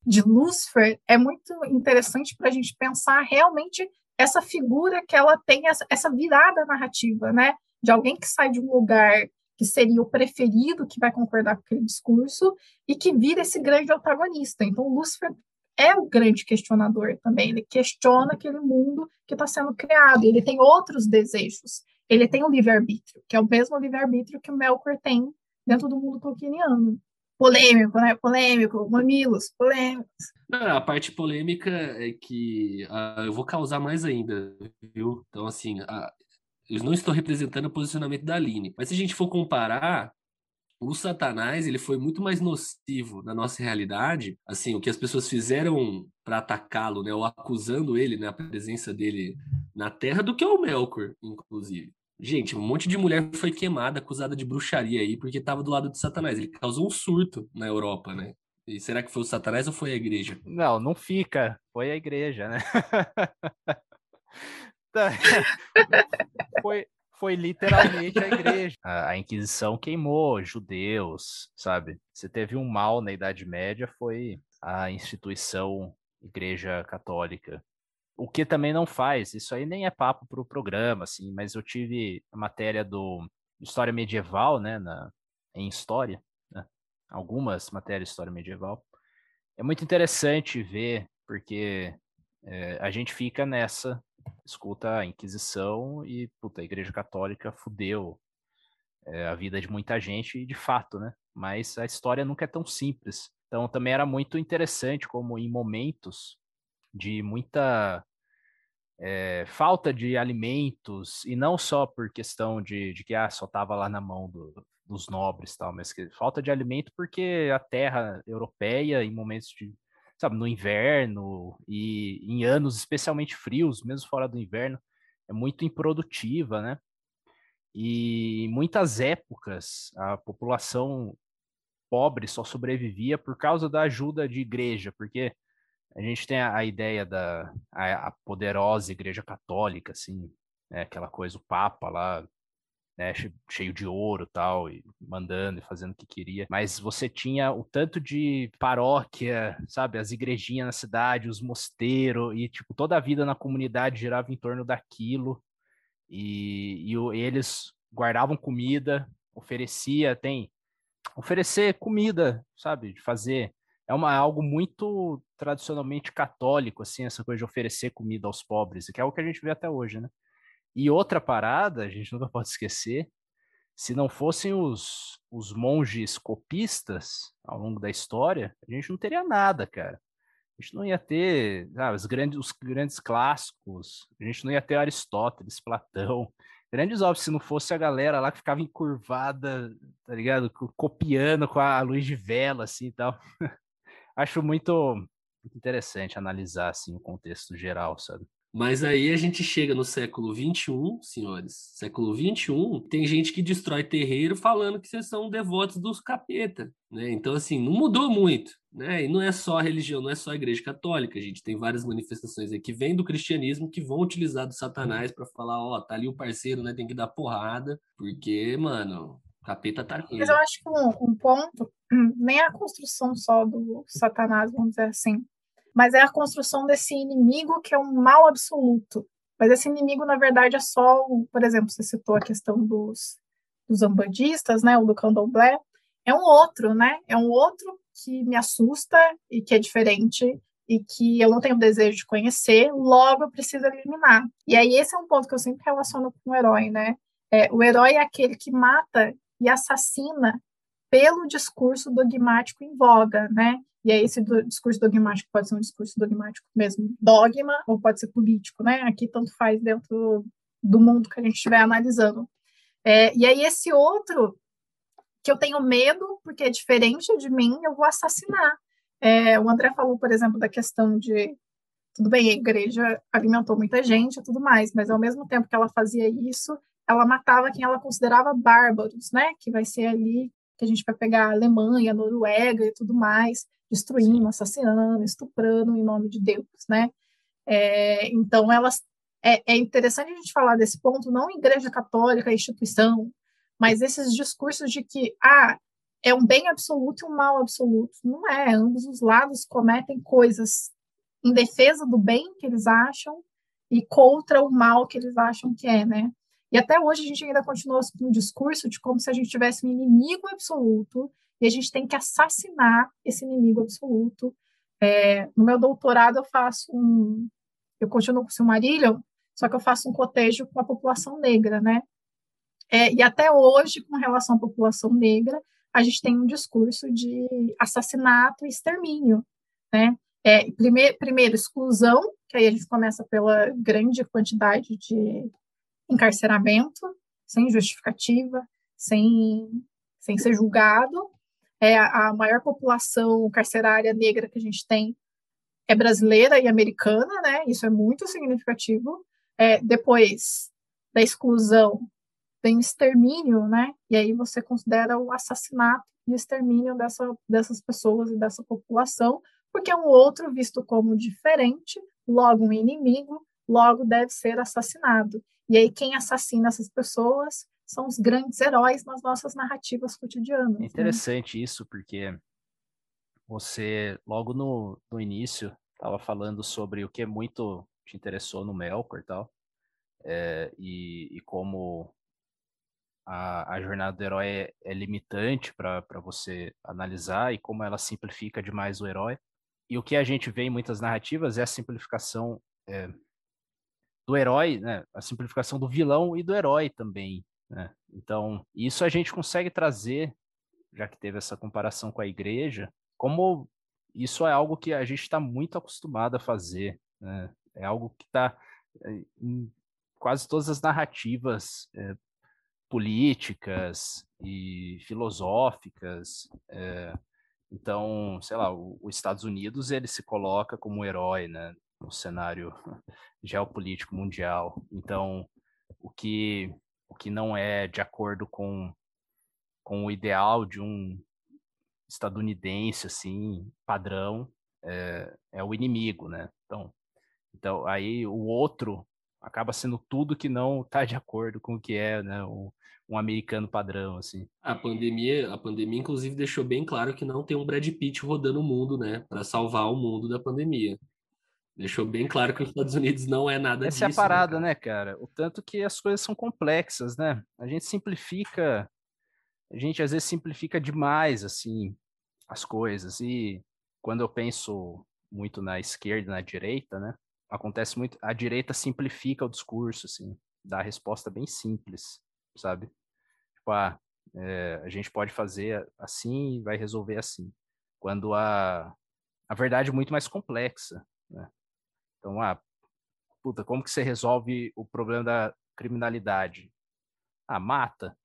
de Lucifer é muito interessante para a gente pensar realmente essa figura que ela tem, essa, essa virada narrativa, né? De alguém que sai de um lugar que seria o preferido, que vai concordar com aquele discurso, e que vira esse grande antagonista. Então, Lúcifer é o grande questionador também. Ele questiona aquele mundo que está sendo criado. Ele tem outros desejos ele tem o livre-arbítrio, que é o mesmo livre-arbítrio que o Melkor tem dentro do mundo tolkieniano. Polêmico, né? Polêmico, mamilos, polêmicos. a parte polêmica é que uh, eu vou causar mais ainda, viu? Então, assim, uh, eu não estou representando o posicionamento da Aline, mas se a gente for comparar, o Satanás ele foi muito mais nocivo na nossa realidade, assim, o que as pessoas fizeram para atacá-lo, né, ou acusando ele, né, a presença dele na Terra, do que o Melkor, inclusive. Gente, um monte de mulher foi queimada, acusada de bruxaria aí, porque estava do lado de Satanás. Ele causou um surto na Europa, né? E será que foi o Satanás ou foi a igreja? Não, não fica. Foi a igreja, né? Tá. foi, foi literalmente a igreja. A, Inquisição queimou judeus, sabe? Se teve um mal na Idade Média, foi a instituição Igreja Católica o que também não faz, isso aí nem é papo para o programa, assim, mas eu tive a matéria do História Medieval, né, na, em História, né, algumas matérias de História Medieval. É muito interessante ver, porque é, a gente fica nessa, escuta a Inquisição e, puta, a Igreja Católica fudeu é, a vida de muita gente, e de fato, né, mas a história nunca é tão simples. Então também era muito interessante como em momentos de muita é, falta de alimentos, e não só por questão de, de que ah, só estava lá na mão do, dos nobres tal, mas que falta de alimento porque a terra europeia, em momentos de, sabe, no inverno e em anos especialmente frios, mesmo fora do inverno, é muito improdutiva, né? E em muitas épocas a população pobre só sobrevivia por causa da ajuda de igreja, porque a gente tem a, a ideia da a, a, poderosa Igreja Católica, assim, né, aquela coisa, o Papa lá, né, cheio de ouro tal, e mandando e fazendo o que queria. Mas você tinha o tanto de paróquia, sabe, as igrejinhas na cidade, os mosteiros, e tipo, toda a vida na comunidade girava em torno daquilo. E, e eles guardavam comida, oferecia, tem oferecer comida, sabe, de fazer é uma, algo muito tradicionalmente católico, assim, essa coisa de oferecer comida aos pobres, que é o que a gente vê até hoje, né? E outra parada, a gente nunca pode esquecer, se não fossem os, os monges copistas ao longo da história, a gente não teria nada, cara. A gente não ia ter ah, os, grandes, os grandes clássicos, a gente não ia ter Aristóteles, Platão, grandes obras, se não fosse a galera lá que ficava encurvada, tá ligado? Copiando com a luz de vela, assim e tal. Acho muito, interessante analisar, assim, o contexto geral, sabe? Mas aí a gente chega no século XXI, senhores. Século XXI, tem gente que destrói terreiro falando que vocês são devotos dos capeta, né? Então, assim, não mudou muito, né? E não é só a religião, não é só a igreja católica. A gente tem várias manifestações aí que vêm do cristianismo que vão utilizar do satanás para falar, ó, oh, tá ali o parceiro, né? Tem que dar porrada, porque, mano, capeta tá ali. Mas eu acho que um, um ponto, nem é a construção só do satanás, vamos dizer assim, mas é a construção desse inimigo que é um mal absoluto. Mas esse inimigo, na verdade, é só, por exemplo, você citou a questão dos, dos ambandistas, né, ou do candomblé, é um outro, né, é um outro que me assusta e que é diferente e que eu não tenho desejo de conhecer, logo eu preciso eliminar. E aí esse é um ponto que eu sempre relaciono com o herói, né, é, o herói é aquele que mata e assassina pelo discurso dogmático em voga, né? E aí esse do, discurso dogmático pode ser um discurso dogmático mesmo, dogma, ou pode ser político, né? Aqui tanto faz dentro do mundo que a gente estiver analisando. É, e aí esse outro, que eu tenho medo, porque é diferente de mim, eu vou assassinar. É, o André falou, por exemplo, da questão de tudo bem, a igreja alimentou muita gente e tudo mais, mas ao mesmo tempo que ela fazia isso, ela matava quem ela considerava bárbaros, né? Que vai ser ali que a gente vai pegar a Alemanha, a Noruega e tudo mais, destruindo, assassinando, estuprando em nome de Deus, né? É, então, elas é, é, interessante a gente falar desse ponto, não igreja católica, instituição, mas esses discursos de que ah, é um bem absoluto e um mal absoluto. Não é, ambos os lados cometem coisas em defesa do bem que eles acham e contra o mal que eles acham que é, né? E até hoje a gente ainda continua com um discurso de como se a gente tivesse um inimigo absoluto e a gente tem que assassinar esse inimigo absoluto. É, no meu doutorado eu faço um, eu continuo com o Silmarillion, só que eu faço um cotejo com a população negra, né? É, e até hoje, com relação à população negra, a gente tem um discurso de assassinato e extermínio, né? É, primeiro, primeiro, exclusão, que aí a gente começa pela grande quantidade de encarceramento, sem justificativa, sem, sem ser julgado. É a maior população carcerária negra que a gente tem é brasileira e americana, né? Isso é muito significativo. É, depois da exclusão tem o extermínio, né? E aí você considera o assassinato e o extermínio dessa, dessas pessoas e dessa população, porque é um outro visto como diferente, logo um inimigo, logo deve ser assassinado. E aí, quem assassina essas pessoas são os grandes heróis nas nossas narrativas cotidianas. É né? interessante né? isso, porque você, logo no, no início, estava falando sobre o que muito te interessou no Melkor e tal, é, e, e, como a, a, jornada do herói é, é limitante para você analisar e como ela simplifica demais o herói. E o que a gente vê em muitas narrativas é a simplificação é, do herói, né? A simplificação do vilão e do herói também, né? Então, isso a gente consegue trazer, já que teve essa comparação com a igreja, como isso é algo que a gente está muito acostumado a fazer, né? É algo que está eh, em quase todas as narrativas é, políticas e filosóficas. É, então, sei lá, os Estados Unidos ele se coloca como herói, né? No cenário geopolítico mundial. Então, o que, o que não é de acordo com, com o ideal de um estadunidense, assim, padrão, é, é o inimigo, né? Então, então, aí o outro acaba sendo tudo que não está de acordo com o que é né, um, um, americano padrão, assim. A pandemia, a pandemia, inclusive, deixou bem claro que não tem um Brad Pitt rodando o mundo, né, para salvar o mundo da pandemia. Deixou bem claro que os Estados Unidos não é nada Essa disso. Essa é a parada, né cara? né, cara? O tanto que as coisas são complexas, né? A gente simplifica, a gente às vezes simplifica demais, assim, as coisas. E quando eu penso muito na esquerda e na direita, né? Acontece muito, a direita simplifica o discurso, assim, dá a resposta bem simples, sabe? Tipo, ah, é, a gente pode fazer assim e vai resolver assim. Quando a, a verdade é muito mais complexa, né? Então, ah, puta, como que você resolve o problema da criminalidade? Ah, mata.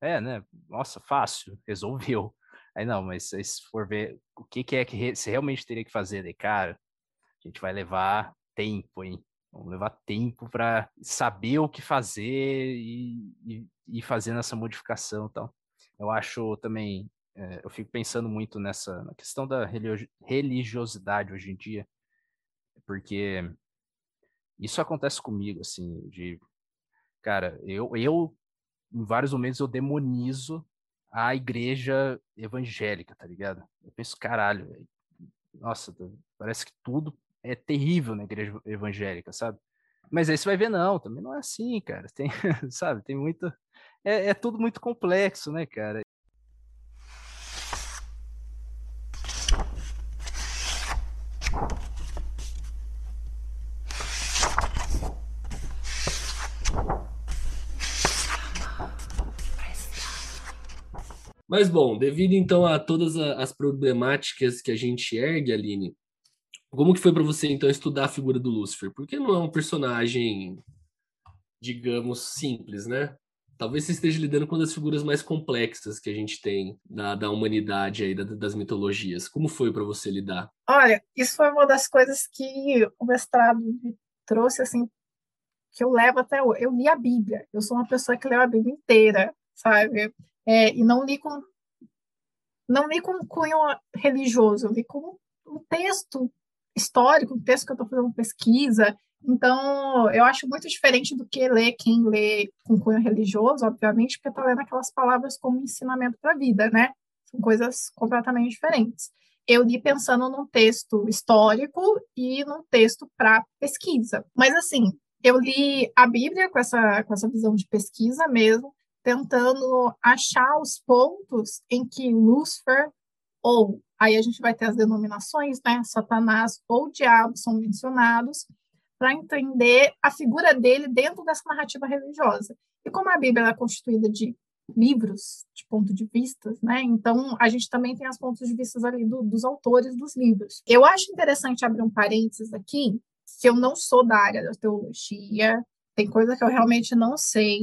É, né? Nossa, fácil, resolveu. Aí não, mas se for ver o que, que é que você realmente teria que fazer, de cara, a gente vai levar tempo, hein? Vamos levar tempo para saber o que fazer e, e, e fazendo essa modificação e tal. Eu acho também, é, eu fico pensando muito nessa questão da religiosidade hoje em dia, porque isso acontece comigo, assim, de, cara, eu, eu em vários momentos eu demonizo a igreja evangélica, tá ligado? Eu penso, caralho, nossa, parece que tudo é terrível na igreja evangélica, sabe? Mas aí você vai ver, não, também não é assim, cara. Tem, sabe, tem muito. É, é tudo muito complexo, né, cara? Mas bom, devido então a todas as problemáticas que a gente ergue, Aline, como que foi para você então estudar a figura do Lúcifer? Porque não é um personagem, digamos, simples, né? Talvez você esteja lidando com uma das figuras mais complexas que a gente tem da, da humanidade aí, da, das mitologias. Como foi para você lidar? Olha, isso foi uma das coisas que o mestrado me trouxe, assim, que eu levo até hoje. Eu li a Bíblia. Eu sou uma pessoa que leu a Bíblia inteira, sabe? É, e não li com não li com cunho religioso, li com um texto histórico, um texto que eu estou fazendo pesquisa. Então, eu acho muito diferente do que ler quem lê com cunho religioso, obviamente, porque está lendo aquelas palavras como ensinamento para a vida, né? São coisas completamente diferentes. Eu li pensando num texto histórico e num texto para pesquisa. Mas, assim, eu li a Bíblia com essa, com essa visão de pesquisa mesmo, tentando achar os pontos em que Lúcifer, ou aí a gente vai ter as denominações, né? Satanás ou diabo são mencionados, para entender a figura dele dentro dessa narrativa religiosa. E como a Bíblia é constituída de livros, de ponto de vista, né? Então a gente também tem os pontos de vista ali do, dos autores dos livros. Eu acho interessante abrir um parênteses aqui, que eu não sou da área da teologia, tem coisa que eu realmente não sei,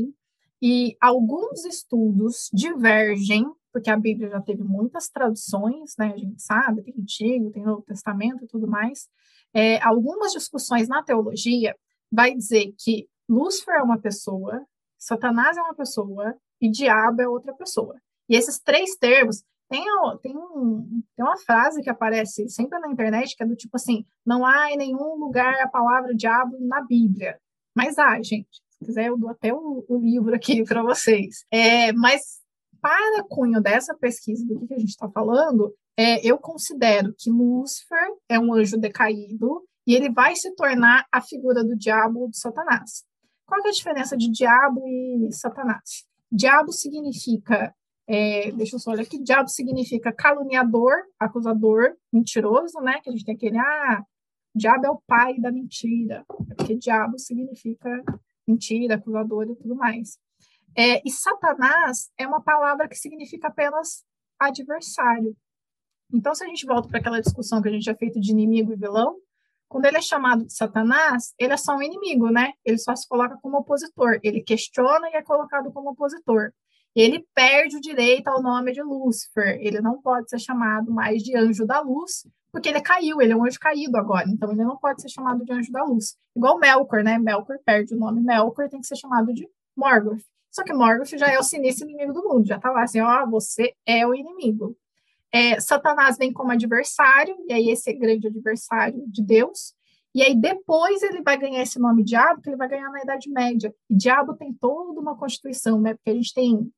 e alguns estudos divergem, porque a Bíblia já teve muitas traduções, né? A gente sabe, tem Antigo, tem Novo Testamento e tudo mais. É, algumas discussões na teologia vai dizer que Lúcifer é uma pessoa, Satanás é uma pessoa e diabo é outra pessoa. E esses três termos tem, tem, um, tem uma frase que aparece sempre na internet que é do tipo assim: não há em nenhum lugar a palavra diabo na Bíblia. Mas há, gente. Se quiser, eu dou até o, o livro aqui para vocês. É, mas, para cunho dessa pesquisa do que, a gente está falando, é, eu considero que Lúcifer é um anjo decaído e ele vai se tornar a figura do diabo ou do Satanás. Qual é a diferença de diabo e Satanás? Diabo significa, é, deixa eu só olhar aqui, diabo significa caluniador, acusador, mentiroso, né? Que a gente tem aquele, ah, diabo é o pai da mentira, porque diabo significa mentira, acusador e tudo mais. É, e Satanás é uma palavra que significa apenas adversário. Então, se a gente volta para aquela discussão que a gente já feito de inimigo e vilão, quando ele é chamado de Satanás, ele é só um inimigo, né? Ele só se coloca como opositor. Ele questiona e é colocado como opositor. Ele perde o direito ao nome de Lúcifer. Ele não pode ser chamado mais de anjo da luz, porque ele caiu, ele é um anjo caído agora, então ele não pode ser chamado de anjo da luz. Igual Melkor, né? Melkor perde o nome Melkor, tem que ser chamado de Morgoth. Só que Morgoth já é o sinistro inimigo do mundo, já tá lá assim, ó, você é o inimigo. É, Satanás vem como adversário, e aí esse é grande adversário de Deus, E aí depois ele vai ganhar esse nome diabo, que ele vai ganhar na Idade Média. E diabo tem toda uma constituição, né? Porque a gente tem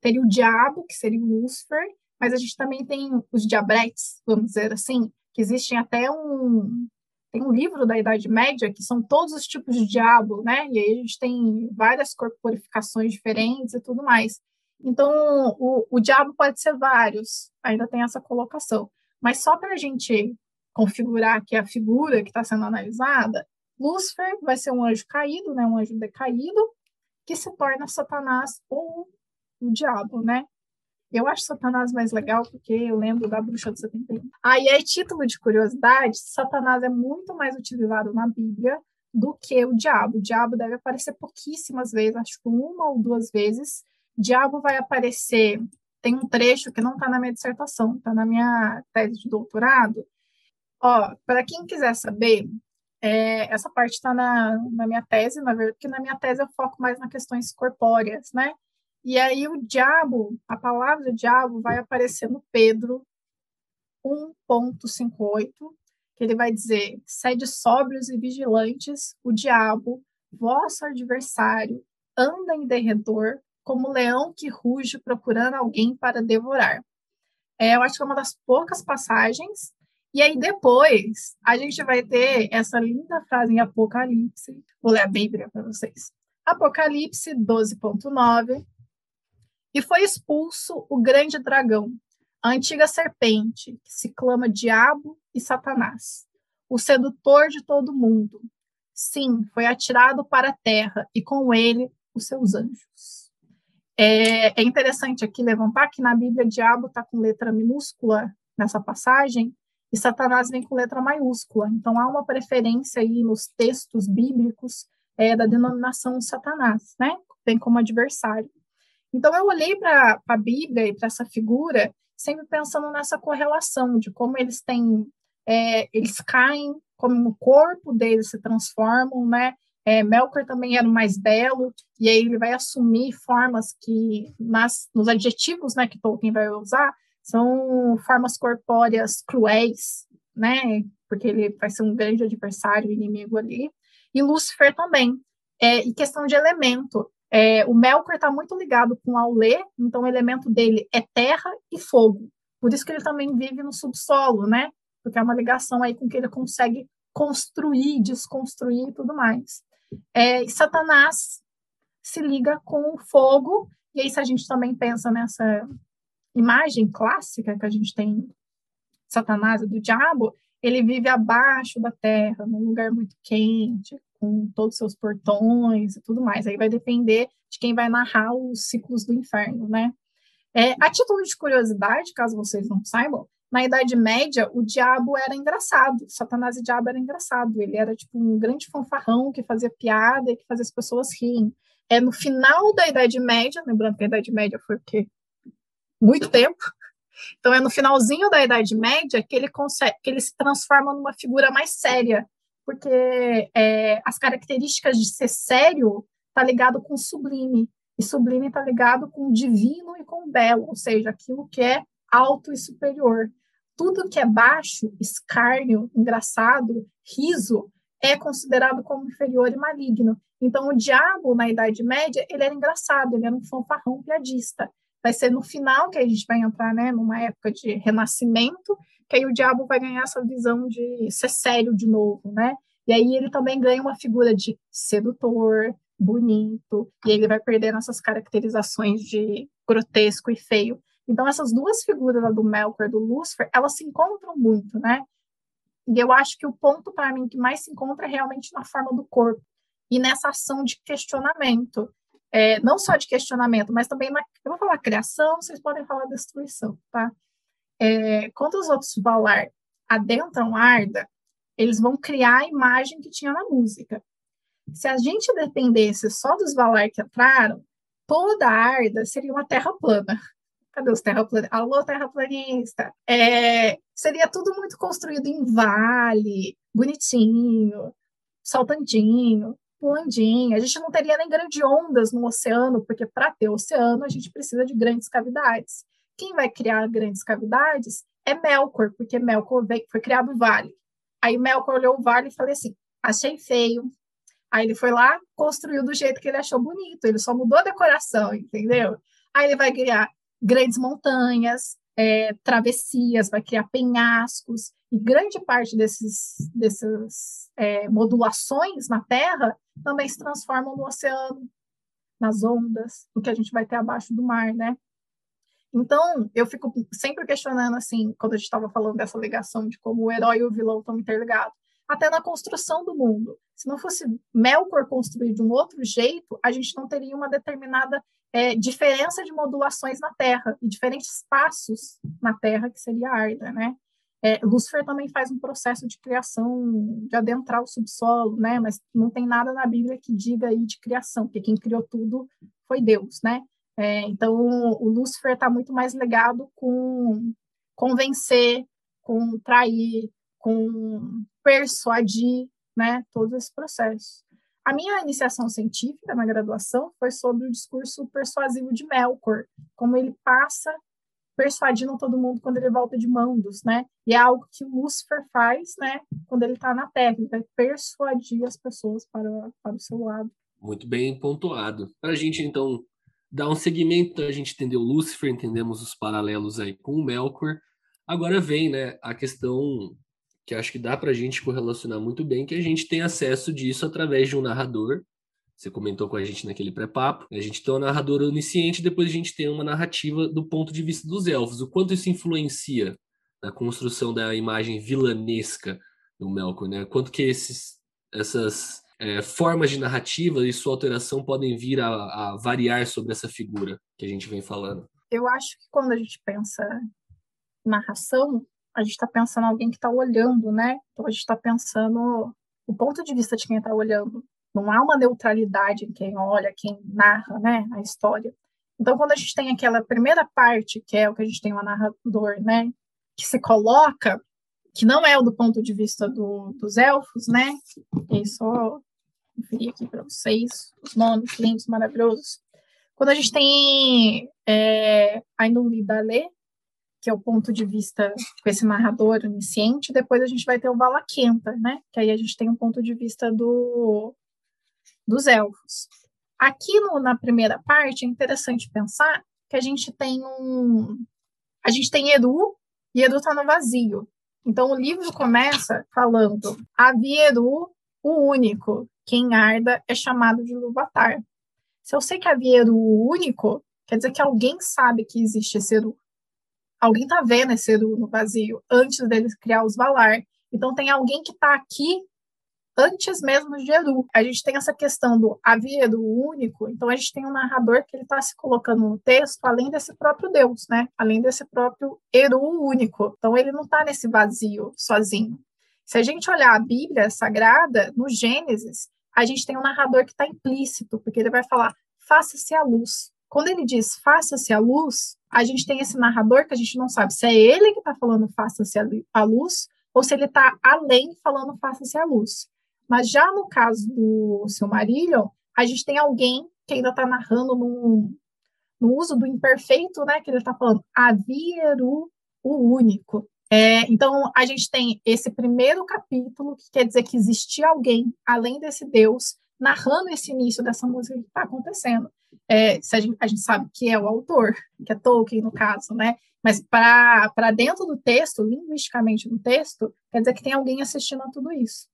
teria o diabo, que seria o Lúcifer, mas a gente também tem os diabretes, vamos dizer assim, que existem até um tem um livro da Idade Média que são todos os tipos de diabo, né? E aí a gente tem várias corporificações diferentes e tudo mais. Então, o, o diabo pode ser vários, ainda tem essa colocação. Mas só para a gente configurar aqui a figura que está sendo analisada, Lúcifer vai ser um anjo caído, né? Um anjo decaído, que se torna Satanás ou o diabo, né? Eu acho Satanás mais legal porque eu lembro da Bruxa do 71. Aí, ah, título de curiosidade, Satanás é muito mais utilizado na Bíblia do que o diabo. O diabo deve aparecer pouquíssimas vezes, acho que uma ou duas vezes. Diabo vai aparecer, tem um trecho que não está na minha dissertação, está na minha tese de doutorado. Ó, para quem quiser saber, é, essa parte está na, na minha tese, na verdade, porque na minha tese eu foco mais nas questões corpóreas, né? E aí o diabo, a palavra diabo vai aparecer no Pedro 1.58, que ele vai dizer: sede sóbrios e vigilantes, o diabo, vosso adversário, anda em derredor, como leão que ruge procurando alguém para devorar. É, eu acho que é uma das poucas passagens. E aí depois a gente vai ter essa linda frase em Apocalipse. Vou ler a Bíblia para vocês. Apocalipse 12.9 e foi expulso o grande dragão, a antiga serpente, que se clama Diabo e Satanás, o sedutor de todo mundo. Sim, foi atirado para a terra e com ele os seus anjos. É, é interessante aqui levantar que na Bíblia diabo está com letra minúscula nessa passagem e Satanás vem com letra maiúscula. Então há uma preferência aí nos textos bíblicos é, da denominação Satanás, né? Vem como adversário. Então, eu olhei para a Bíblia e para essa figura, sempre pensando nessa correlação de como eles têm, é, eles caem, como o corpo deles se transformam, né? É, Melkor também era o mais belo, e aí ele vai assumir formas que, nas, nos adjetivos né, que Tolkien vai usar, são formas corpóreas cruéis, né? Porque ele vai ser um grande adversário, inimigo ali. E Lúcifer também. É, e questão de elemento. É, o Melkor está muito ligado com Aulê, então o elemento dele é terra e fogo. Por isso que ele também vive no subsolo, né? Porque é uma ligação aí com que ele consegue construir, desconstruir e tudo mais. É, e Satanás se liga com o fogo, e aí se a gente também pensa nessa imagem clássica que a gente tem Satanás e do diabo, ele vive abaixo da terra, num lugar muito quente, com todos os seus portões e tudo mais. Aí vai depender de quem vai narrar os ciclos do inferno, né? É, a título de curiosidade, caso vocês não saibam, na Idade Média o diabo era engraçado, Satanás e diabo era engraçado. Ele era tipo um grande fanfarrão que fazia piada e que fazia as pessoas rirem. É no final da Idade Média, lembrando que a Idade Média foi o quê? Muito tempo. Então é no finalzinho da Idade Média que ele consegue, que ele se transforma numa figura mais séria, porque é, as características de ser sério tá ligado com sublime, e sublime tá ligado com divino e com belo, ou seja, aquilo que é alto e superior. Tudo que é baixo, escárnio, engraçado, riso, é considerado como inferior e maligno. Então, o diabo, na Idade Média, ele era engraçado, ele era um fanfarrão piadista. Vai ser no final que a gente vai entrar, né, numa época de renascimento, que aí o diabo vai ganhar essa visão de ser sério de novo, né? E aí ele também ganha uma figura de sedutor, bonito, e ele vai perdendo essas caracterizações de grotesco e feio. Então essas duas figuras, a do Melkor e do Lucifer, elas se encontram muito, né? E eu acho que o ponto para mim que mais se encontra é realmente na forma do corpo e nessa ação de questionamento. É, não só de questionamento, mas também na, eu vou falar criação, vocês podem falar destruição, tá? É, quando os outros Valar adentram Arda, eles vão criar a imagem que tinha na música. Se a gente dependesse só dos Valar que entraram, toda a Arda seria uma terra plana. Cadê os terraplanistas? Alô, terraplanista! É, seria tudo muito construído em vale, bonitinho, saltantinho, pulandinho. A gente não teria nem grandes ondas no oceano, porque para ter oceano a gente precisa de grandes cavidades. Quem vai criar grandes cavidades é Melkor, porque Melkor foi criado vale. Aí Melkor olhou o vale e falei assim: achei feio. Aí ele foi lá, construiu do jeito que ele achou bonito, ele só mudou a decoração, entendeu? Aí ele vai criar grandes montanhas, é, travessias, vai criar penhascos, e grande parte desses, dessas é, modulações na Terra também se transformam no oceano, nas ondas, o que a gente vai ter abaixo do mar, né? Então, eu fico sempre questionando, assim, quando a gente estava falando dessa ligação de como o herói e o vilão estão interligados, até na construção do mundo. Se não fosse Melkor construir de um outro jeito, a gente não teria uma determinada é, diferença de modulações na Terra e diferentes espaços na Terra, que seria Arda, né? É, Lúcifer também faz um processo de criação, de adentrar o subsolo, né? Mas não tem nada na Bíblia que diga aí de criação, porque quem criou tudo foi Deus, né? É, então, o Lúcifer está muito mais ligado com convencer, com trair, com persuadir, né? Todo esse processo. A minha iniciação científica na graduação foi sobre o discurso persuasivo de Melkor, como ele passa persuadindo todo mundo quando ele volta de Mandos, né? E é algo que o Lúcifer faz, né? Quando ele está na Terra, ele vai persuadir as pessoas para, para o seu lado. Muito bem pontuado. Para a gente, então, dar um segmento, a gente entendeu Lúcifer, entendemos os paralelos aí com o Melkor. Agora vem, né, a questão que acho que dá para a gente correlacionar muito bem, que a gente tem acesso disso através de um narrador. Você comentou com a gente naquele pré-papo. A gente tem um narrador onisciente, depois a gente tem uma narrativa do ponto de vista dos elfos. O quanto isso influencia na construção da imagem vilanesca do Melkor, né? Quanto que esses, essas é, formas de narrativa e sua alteração podem vir a, a variar sobre essa figura que a gente vem falando? Eu acho que quando a gente pensa narração, a gente está pensando alguém que está olhando, né? Então a gente está pensando o ponto de vista de quem está olhando. Não há uma neutralidade em quem olha, quem narra, né, a história. Então, quando a gente tem aquela primeira parte, que é o que a gente tem o narrador, né, que se coloca, que não é o do ponto de vista do, dos elfos, né, e só conferir aqui para vocês os nomes lindos, maravilhosos. Quando a gente tem é, Ainuli Dalé, que é o ponto de vista com esse narrador onisciente, depois a gente vai ter o Valaquenta, né? Que aí a gente tem um ponto de vista do, dos elfos. Aqui no, na primeira parte é interessante pensar que a gente tem um. A gente tem Eru, e Eru está no vazio. Então o livro começa falando: havia Eru, o único, quem arda é chamado de Luvatar. Se eu sei que havia Eru o único, quer dizer que alguém sabe que existe esse Eru. Alguém está vendo esse Eru no vazio antes dele criar os Valar. Então tem alguém que está aqui antes mesmo de Eru. A gente tem essa questão do havia Eru único, então a gente tem um narrador que ele está se colocando no texto além desse próprio Deus, né? Além desse próprio Eru único. Então ele não está nesse vazio sozinho. Se a gente olhar a Bíblia Sagrada, no Gênesis, a gente tem um narrador que está implícito, porque ele vai falar, faça-se a luz. Quando ele diz faça-se a luz, a gente tem esse narrador que a gente não sabe se é ele que está falando faça-se a luz ou se ele está além falando faça-se a luz. Mas já no caso do Silmarillion, a gente tem alguém que ainda está narrando no, no uso do imperfeito, né? Que ele está falando havia o único. É, então, a gente tem esse primeiro capítulo, que quer dizer que existia alguém, além desse Deus, narrando esse início dessa música que está acontecendo. É, a, gente, a, gente, sabe que é o autor, que é Tolkien, no caso, né? Mas para dentro do texto, linguisticamente no texto, quer dizer que tem alguém assistindo a tudo isso.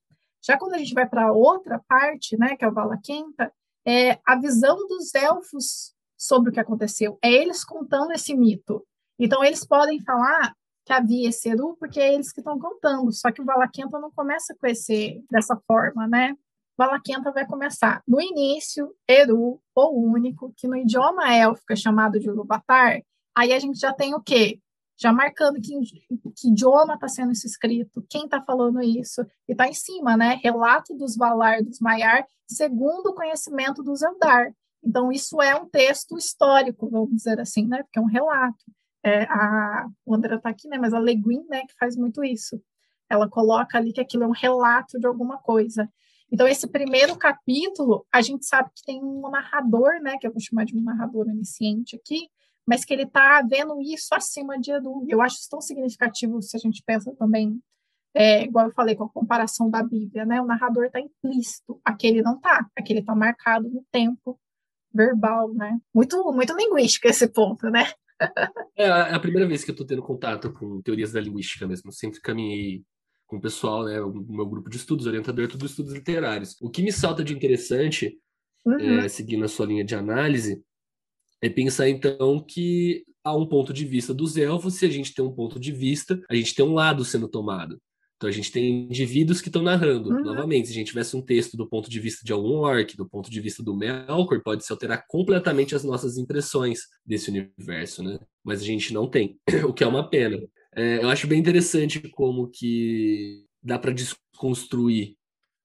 Já quando a gente vai para outra parte, né, que é o Valaquenta, é a visão dos elfos sobre o que aconteceu. É eles contando esse mito. Então, eles podem falar que havia esse Eru, porque é eles que estão contando. Só que o Valaquenta não começa com esse dessa forma, né? Valaquenta vai começar no início, Eru, o único, que no idioma élfico é chamado de Urubatar. Aí a gente já tem o quê? Já marcando que, que idioma está sendo isso escrito, quem está falando isso, e está em cima, né? Relato dos Valar, dos Maiar, segundo o conhecimento dos Eldar. Então, isso é um texto histórico, vamos dizer assim, né? Porque é um relato é, a, o André está aqui, né, mas a Le Guin, né, que faz muito isso. Ela coloca ali que aquilo é um relato de alguma coisa. Então, esse primeiro capítulo, a gente sabe que tem um narrador, né, que eu vou chamar de um narrador onisciente aqui, mas que ele está vendo isso acima de Edu. Eu acho isso tão significativo se a gente pensa também É, igual eu falei com a comparação da Bíblia, né? O narrador está implícito, aquele não está, aquele está marcado no tempo verbal, né? Muito, muito linguística esse ponto, né? É a primeira vez que eu estou tendo contato com teorias da linguística mesmo. Eu sempre caminhei com o pessoal, né? O meu grupo de estudos, orientador, tudo estudos literários. O que me salta de interessante, uhum. é, seguindo a sua linha de análise, é pensar então que há um ponto de vista dos elfos, se a gente tem um ponto de vista, a gente tem um lado sendo tomado. Então a gente tem indivíduos que estão narrando. Uhum. Novamente, se a gente tivesse um texto do ponto de vista de algum orc, do ponto de vista do Melkor, pode se alterar completamente as nossas impressões desse universo, né? Mas a gente não tem, o que é uma pena. É, eu acho bem interessante como que dá para desconstruir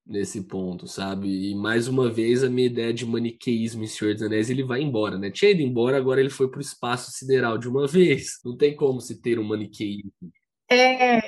nesse ponto, sabe? E mais uma vez a minha ideia de maniqueísmo em Senhor dos Anéis ele vai embora, né? Tinha ido embora, agora ele foi para o espaço sideral de uma vez. Não tem como se ter um maniqueísmo. É,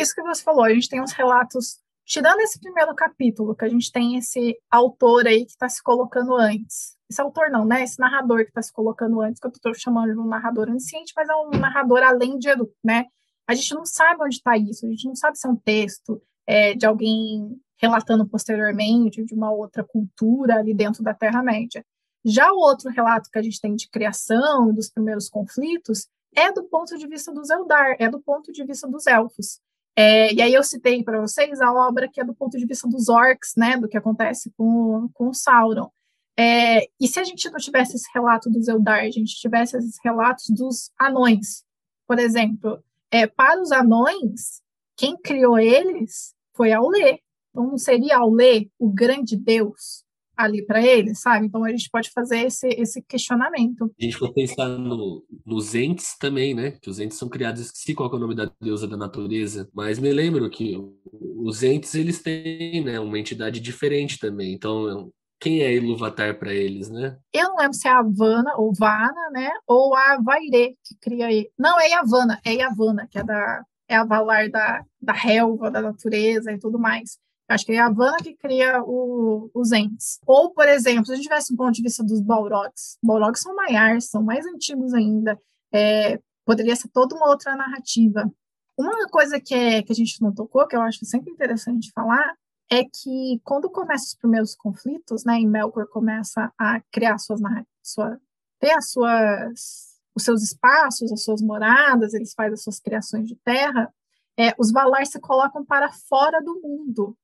isso que você falou, a gente tem uns relatos, tirando esse primeiro capítulo, que a gente tem esse autor aí que está se colocando antes. Esse autor não, né? Esse narrador que está se colocando antes, que eu estou chamando de um narrador onisciente, mas é um narrador além de Edu, né? A gente não sabe onde está isso, a gente não sabe se é um texto é, de alguém relatando posteriormente de uma outra cultura ali dentro da Terra-média. Já o outro relato que a gente tem de criação dos primeiros conflitos é do ponto de vista dos Eldar, é do ponto de vista dos elfos. É, e aí eu citei para vocês a obra que é do ponto de vista dos orcs, né, do que acontece com, com o Sauron. É, e se a gente não tivesse esse relato dos Eldar, a gente tivesse esses relatos dos anões, por exemplo, é, para os anões, quem criou eles foi Aulê. Então não seria Aulê o grande deus ali para ele, sabe? Então a gente pode fazer esse, esse questionamento. A gente pode pensar no, nos entes também, né? Que os entes são criados, esqueci qual é o nome da deusa da natureza, mas me lembro que os entes eles têm né, uma entidade diferente também. Então quem é Iluvatar para eles, né? Eu não lembro se é a Havana ou Vana, né? Ou a Vaire que cria ele. Não, é Yavana, é Yavana, que é da é a Valar da, da relva, da natureza e tudo mais. Acho que é a Havana que cria o, os entes. Ou, por exemplo, se a gente tivesse um ponto de vista dos Balrogs, Balrogs são maiores, são mais antigos ainda, é, poderia ser toda uma outra narrativa. Uma coisa que, é, que a gente não tocou, que eu acho sempre interessante falar, é que quando começam os primeiros conflitos, né, e Melkor começa a criar suas sua, ter as suas os seus espaços, as suas moradas, eles fazem as suas criações de terra, é, os Valar se colocam para fora do mundo.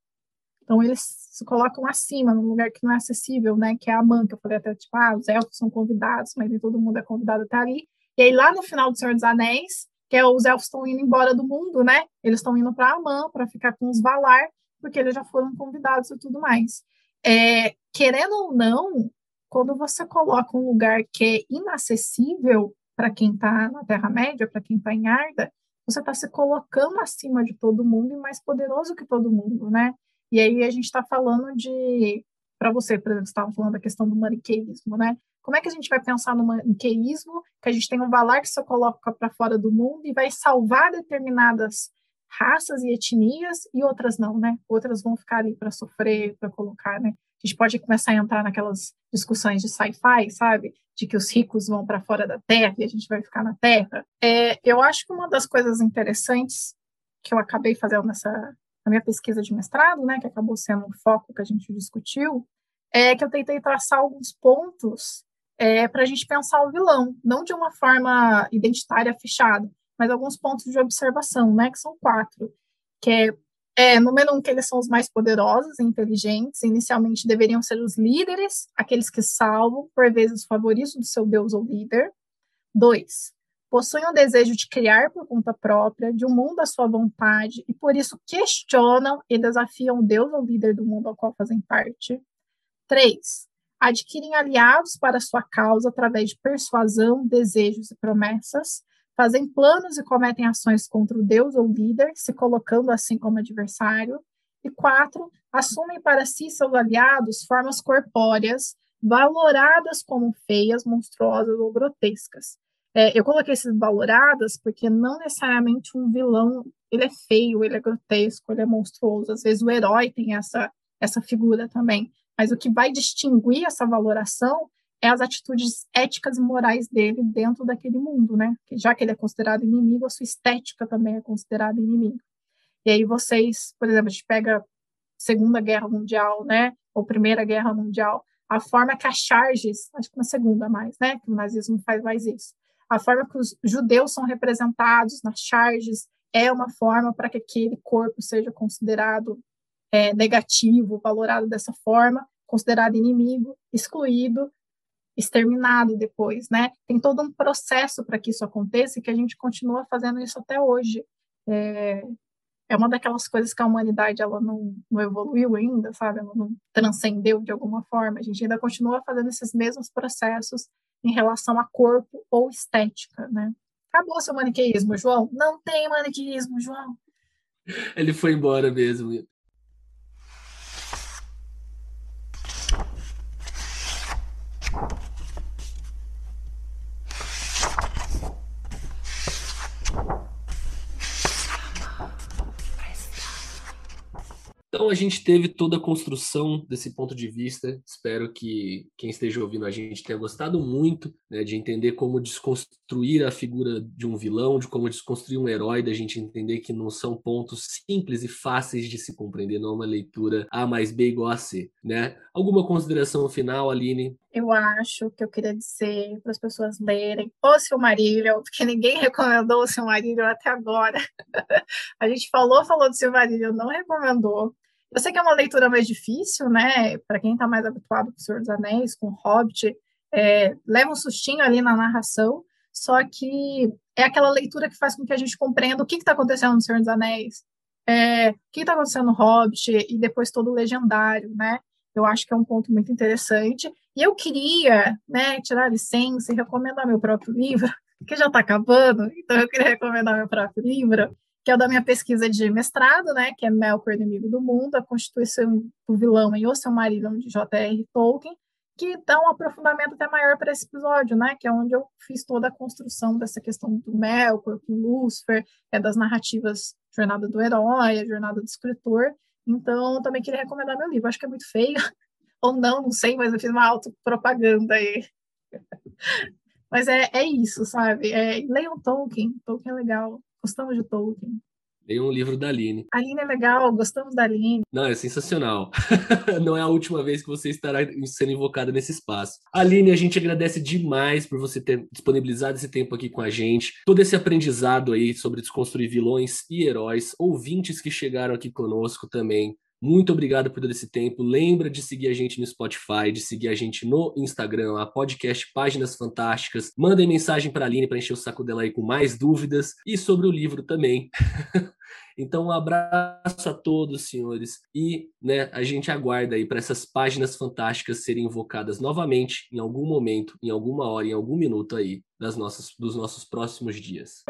Então, eles se colocam acima, num lugar que não é acessível, né? Que é a manca. Eu falei até, tipo, ah, os elfos são convidados, mas nem todo mundo é convidado a estar ali. E aí, lá no final do Senhor dos Anéis, que é os elfos estão indo embora do mundo, né? Eles estão indo para Amã para ficar com os Valar, porque eles já foram convidados e tudo mais. É, querendo ou não, quando você coloca um lugar que é inacessível para quem está na Terra-média, para quem está em Arda, você está se colocando acima de todo mundo e mais poderoso que todo mundo, né? E aí a gente está falando de, para você, por exemplo, estava falando da questão do maniqueísmo, né? Como é que a gente vai pensar no maniqueísmo, que a gente tem um Valar que se coloca para fora do mundo e vai salvar determinadas raças e etnias e outras não, né? Outras vão ficar ali para sofrer, para colocar, né? A gente pode começar a entrar naquelas discussões de sci-fi, sabe? De que os ricos vão para fora da Terra e a gente vai ficar na Terra. É, eu acho que uma das coisas interessantes que eu acabei fazendo nessa na minha pesquisa de mestrado, né, que acabou sendo o foco que a gente discutiu, é que eu tentei traçar alguns pontos é, para a gente pensar o vilão, não de uma forma identitária fechada, mas alguns pontos de observação, né, que são quatro, que é, é número um, que eles são os mais poderosos e inteligentes, inicialmente deveriam ser os líderes, aqueles que salvam, por vezes, os favoritos do seu deus ou líder. Dois, possuem o desejo de criar por conta própria, de um mundo à sua vontade, e por isso questionam e desafiam Deus ou líder do mundo ao qual fazem parte. 3. Adquirem aliados para sua causa através de persuasão, desejos e promessas, fazem planos e cometem ações contra o Deus ou líder, se colocando assim como adversário. E 4. Assumem para si seus aliados formas corpóreas, valoradas como feias, monstruosas ou grotescas é, eu coloquei esses valoradas porque não necessariamente um vilão ele é feio, ele é grotesco, ele é monstruoso. Às vezes o herói tem essa essa figura também. Mas o que vai distinguir essa valoração é as atitudes éticas e morais dele dentro daquele mundo, né? Já que ele é considerado inimigo, a sua estética também é considerada inimigo. E aí vocês, por exemplo, a gente pega Segunda Guerra Mundial, né, ou Primeira Guerra Mundial, a forma que as charges, acho que na segunda mais, né, que o nazismo faz mais isso, a forma que os judeus são representados nas charges é uma forma para que aquele corpo seja considerado é, negativo, valorado dessa forma, considerado inimigo, excluído, exterminado depois, né? Tem todo um processo para que isso aconteça e que a gente continua fazendo isso até hoje. É, é uma daquelas coisas que a humanidade ela não, não evoluiu ainda, sabe? Ela não transcendeu de alguma forma. A gente ainda continua fazendo esses mesmos processos em relação a corpo ou estética, né? Acabou seu maniqueísmo, João? Não tem maniqueísmo, João. Ele foi embora mesmo. Então a gente teve toda a construção desse ponto de vista. Espero que quem esteja ouvindo a gente tenha gostado muito né, de entender como desconstruir a figura de um vilão, de como desconstruir um herói, da gente entender que não são pontos simples e fáceis de se compreender, não é uma leitura A mais B igual a C. Né? Alguma consideração final, Aline? Eu acho que eu queria dizer para as pessoas lerem O Silmarillion, porque ninguém recomendou o Silmarillion até agora. a gente falou, falou do Silmarillion, não recomendou. Eu sei que é uma leitura mais difícil, né? Para quem está mais habituado com o Senhor dos Anéis, com o Hobbit, é, leva um sustinho ali na narração, só que é aquela leitura que faz com que a gente compreenda o que está acontecendo no Senhor dos Anéis, é, o que está acontecendo no Hobbit e depois todo o legendário, né? Eu acho que é um ponto muito interessante. E eu queria, né, tirar licença e recomendar meu próprio livro, que já está acabando, então eu queria recomendar meu próprio livro, que é o da minha pesquisa de mestrado, né, que é Melkor, Inimigo do Mundo, a Constituição do Vilão em O Seu Marido, de J.R. Tolkien, que dá um aprofundamento até maior para esse episódio, né, que é onde eu fiz toda a construção dessa questão do Melkor, com Lúcifer, é das narrativas Jornada do Herói, Jornada do Escritor, então também queria recomendar meu livro, acho que é muito feio, ou não, não sei, mas eu fiz uma autopropaganda aí. mas é, é isso, sabe, é, leiam Tolkien, Tolkien é legal, Gostamos de Tolkien. Leia um livro da Aline. A Aline é legal, gostamos da Aline. Não, é sensacional. Não é a última vez que você estará sendo invocada nesse espaço. Aline, a gente agradece demais por você ter disponibilizado esse tempo aqui com a gente. Todo esse aprendizado aí sobre desconstruir vilões e heróis, ouvintes que chegaram aqui conosco também. Muito obrigado por todo esse tempo. Lembra de seguir a gente no Spotify, de seguir a gente no Instagram, a podcast Páginas Fantásticas. Mandem mensagem para a Aline para encher o saco dela aí com mais dúvidas e sobre o livro também. então, um abraço a todos, senhores, e né, a gente aguarda aí para essas páginas fantásticas serem invocadas novamente em algum momento, em alguma hora, em algum minuto aí das nossas, dos nossos próximos dias.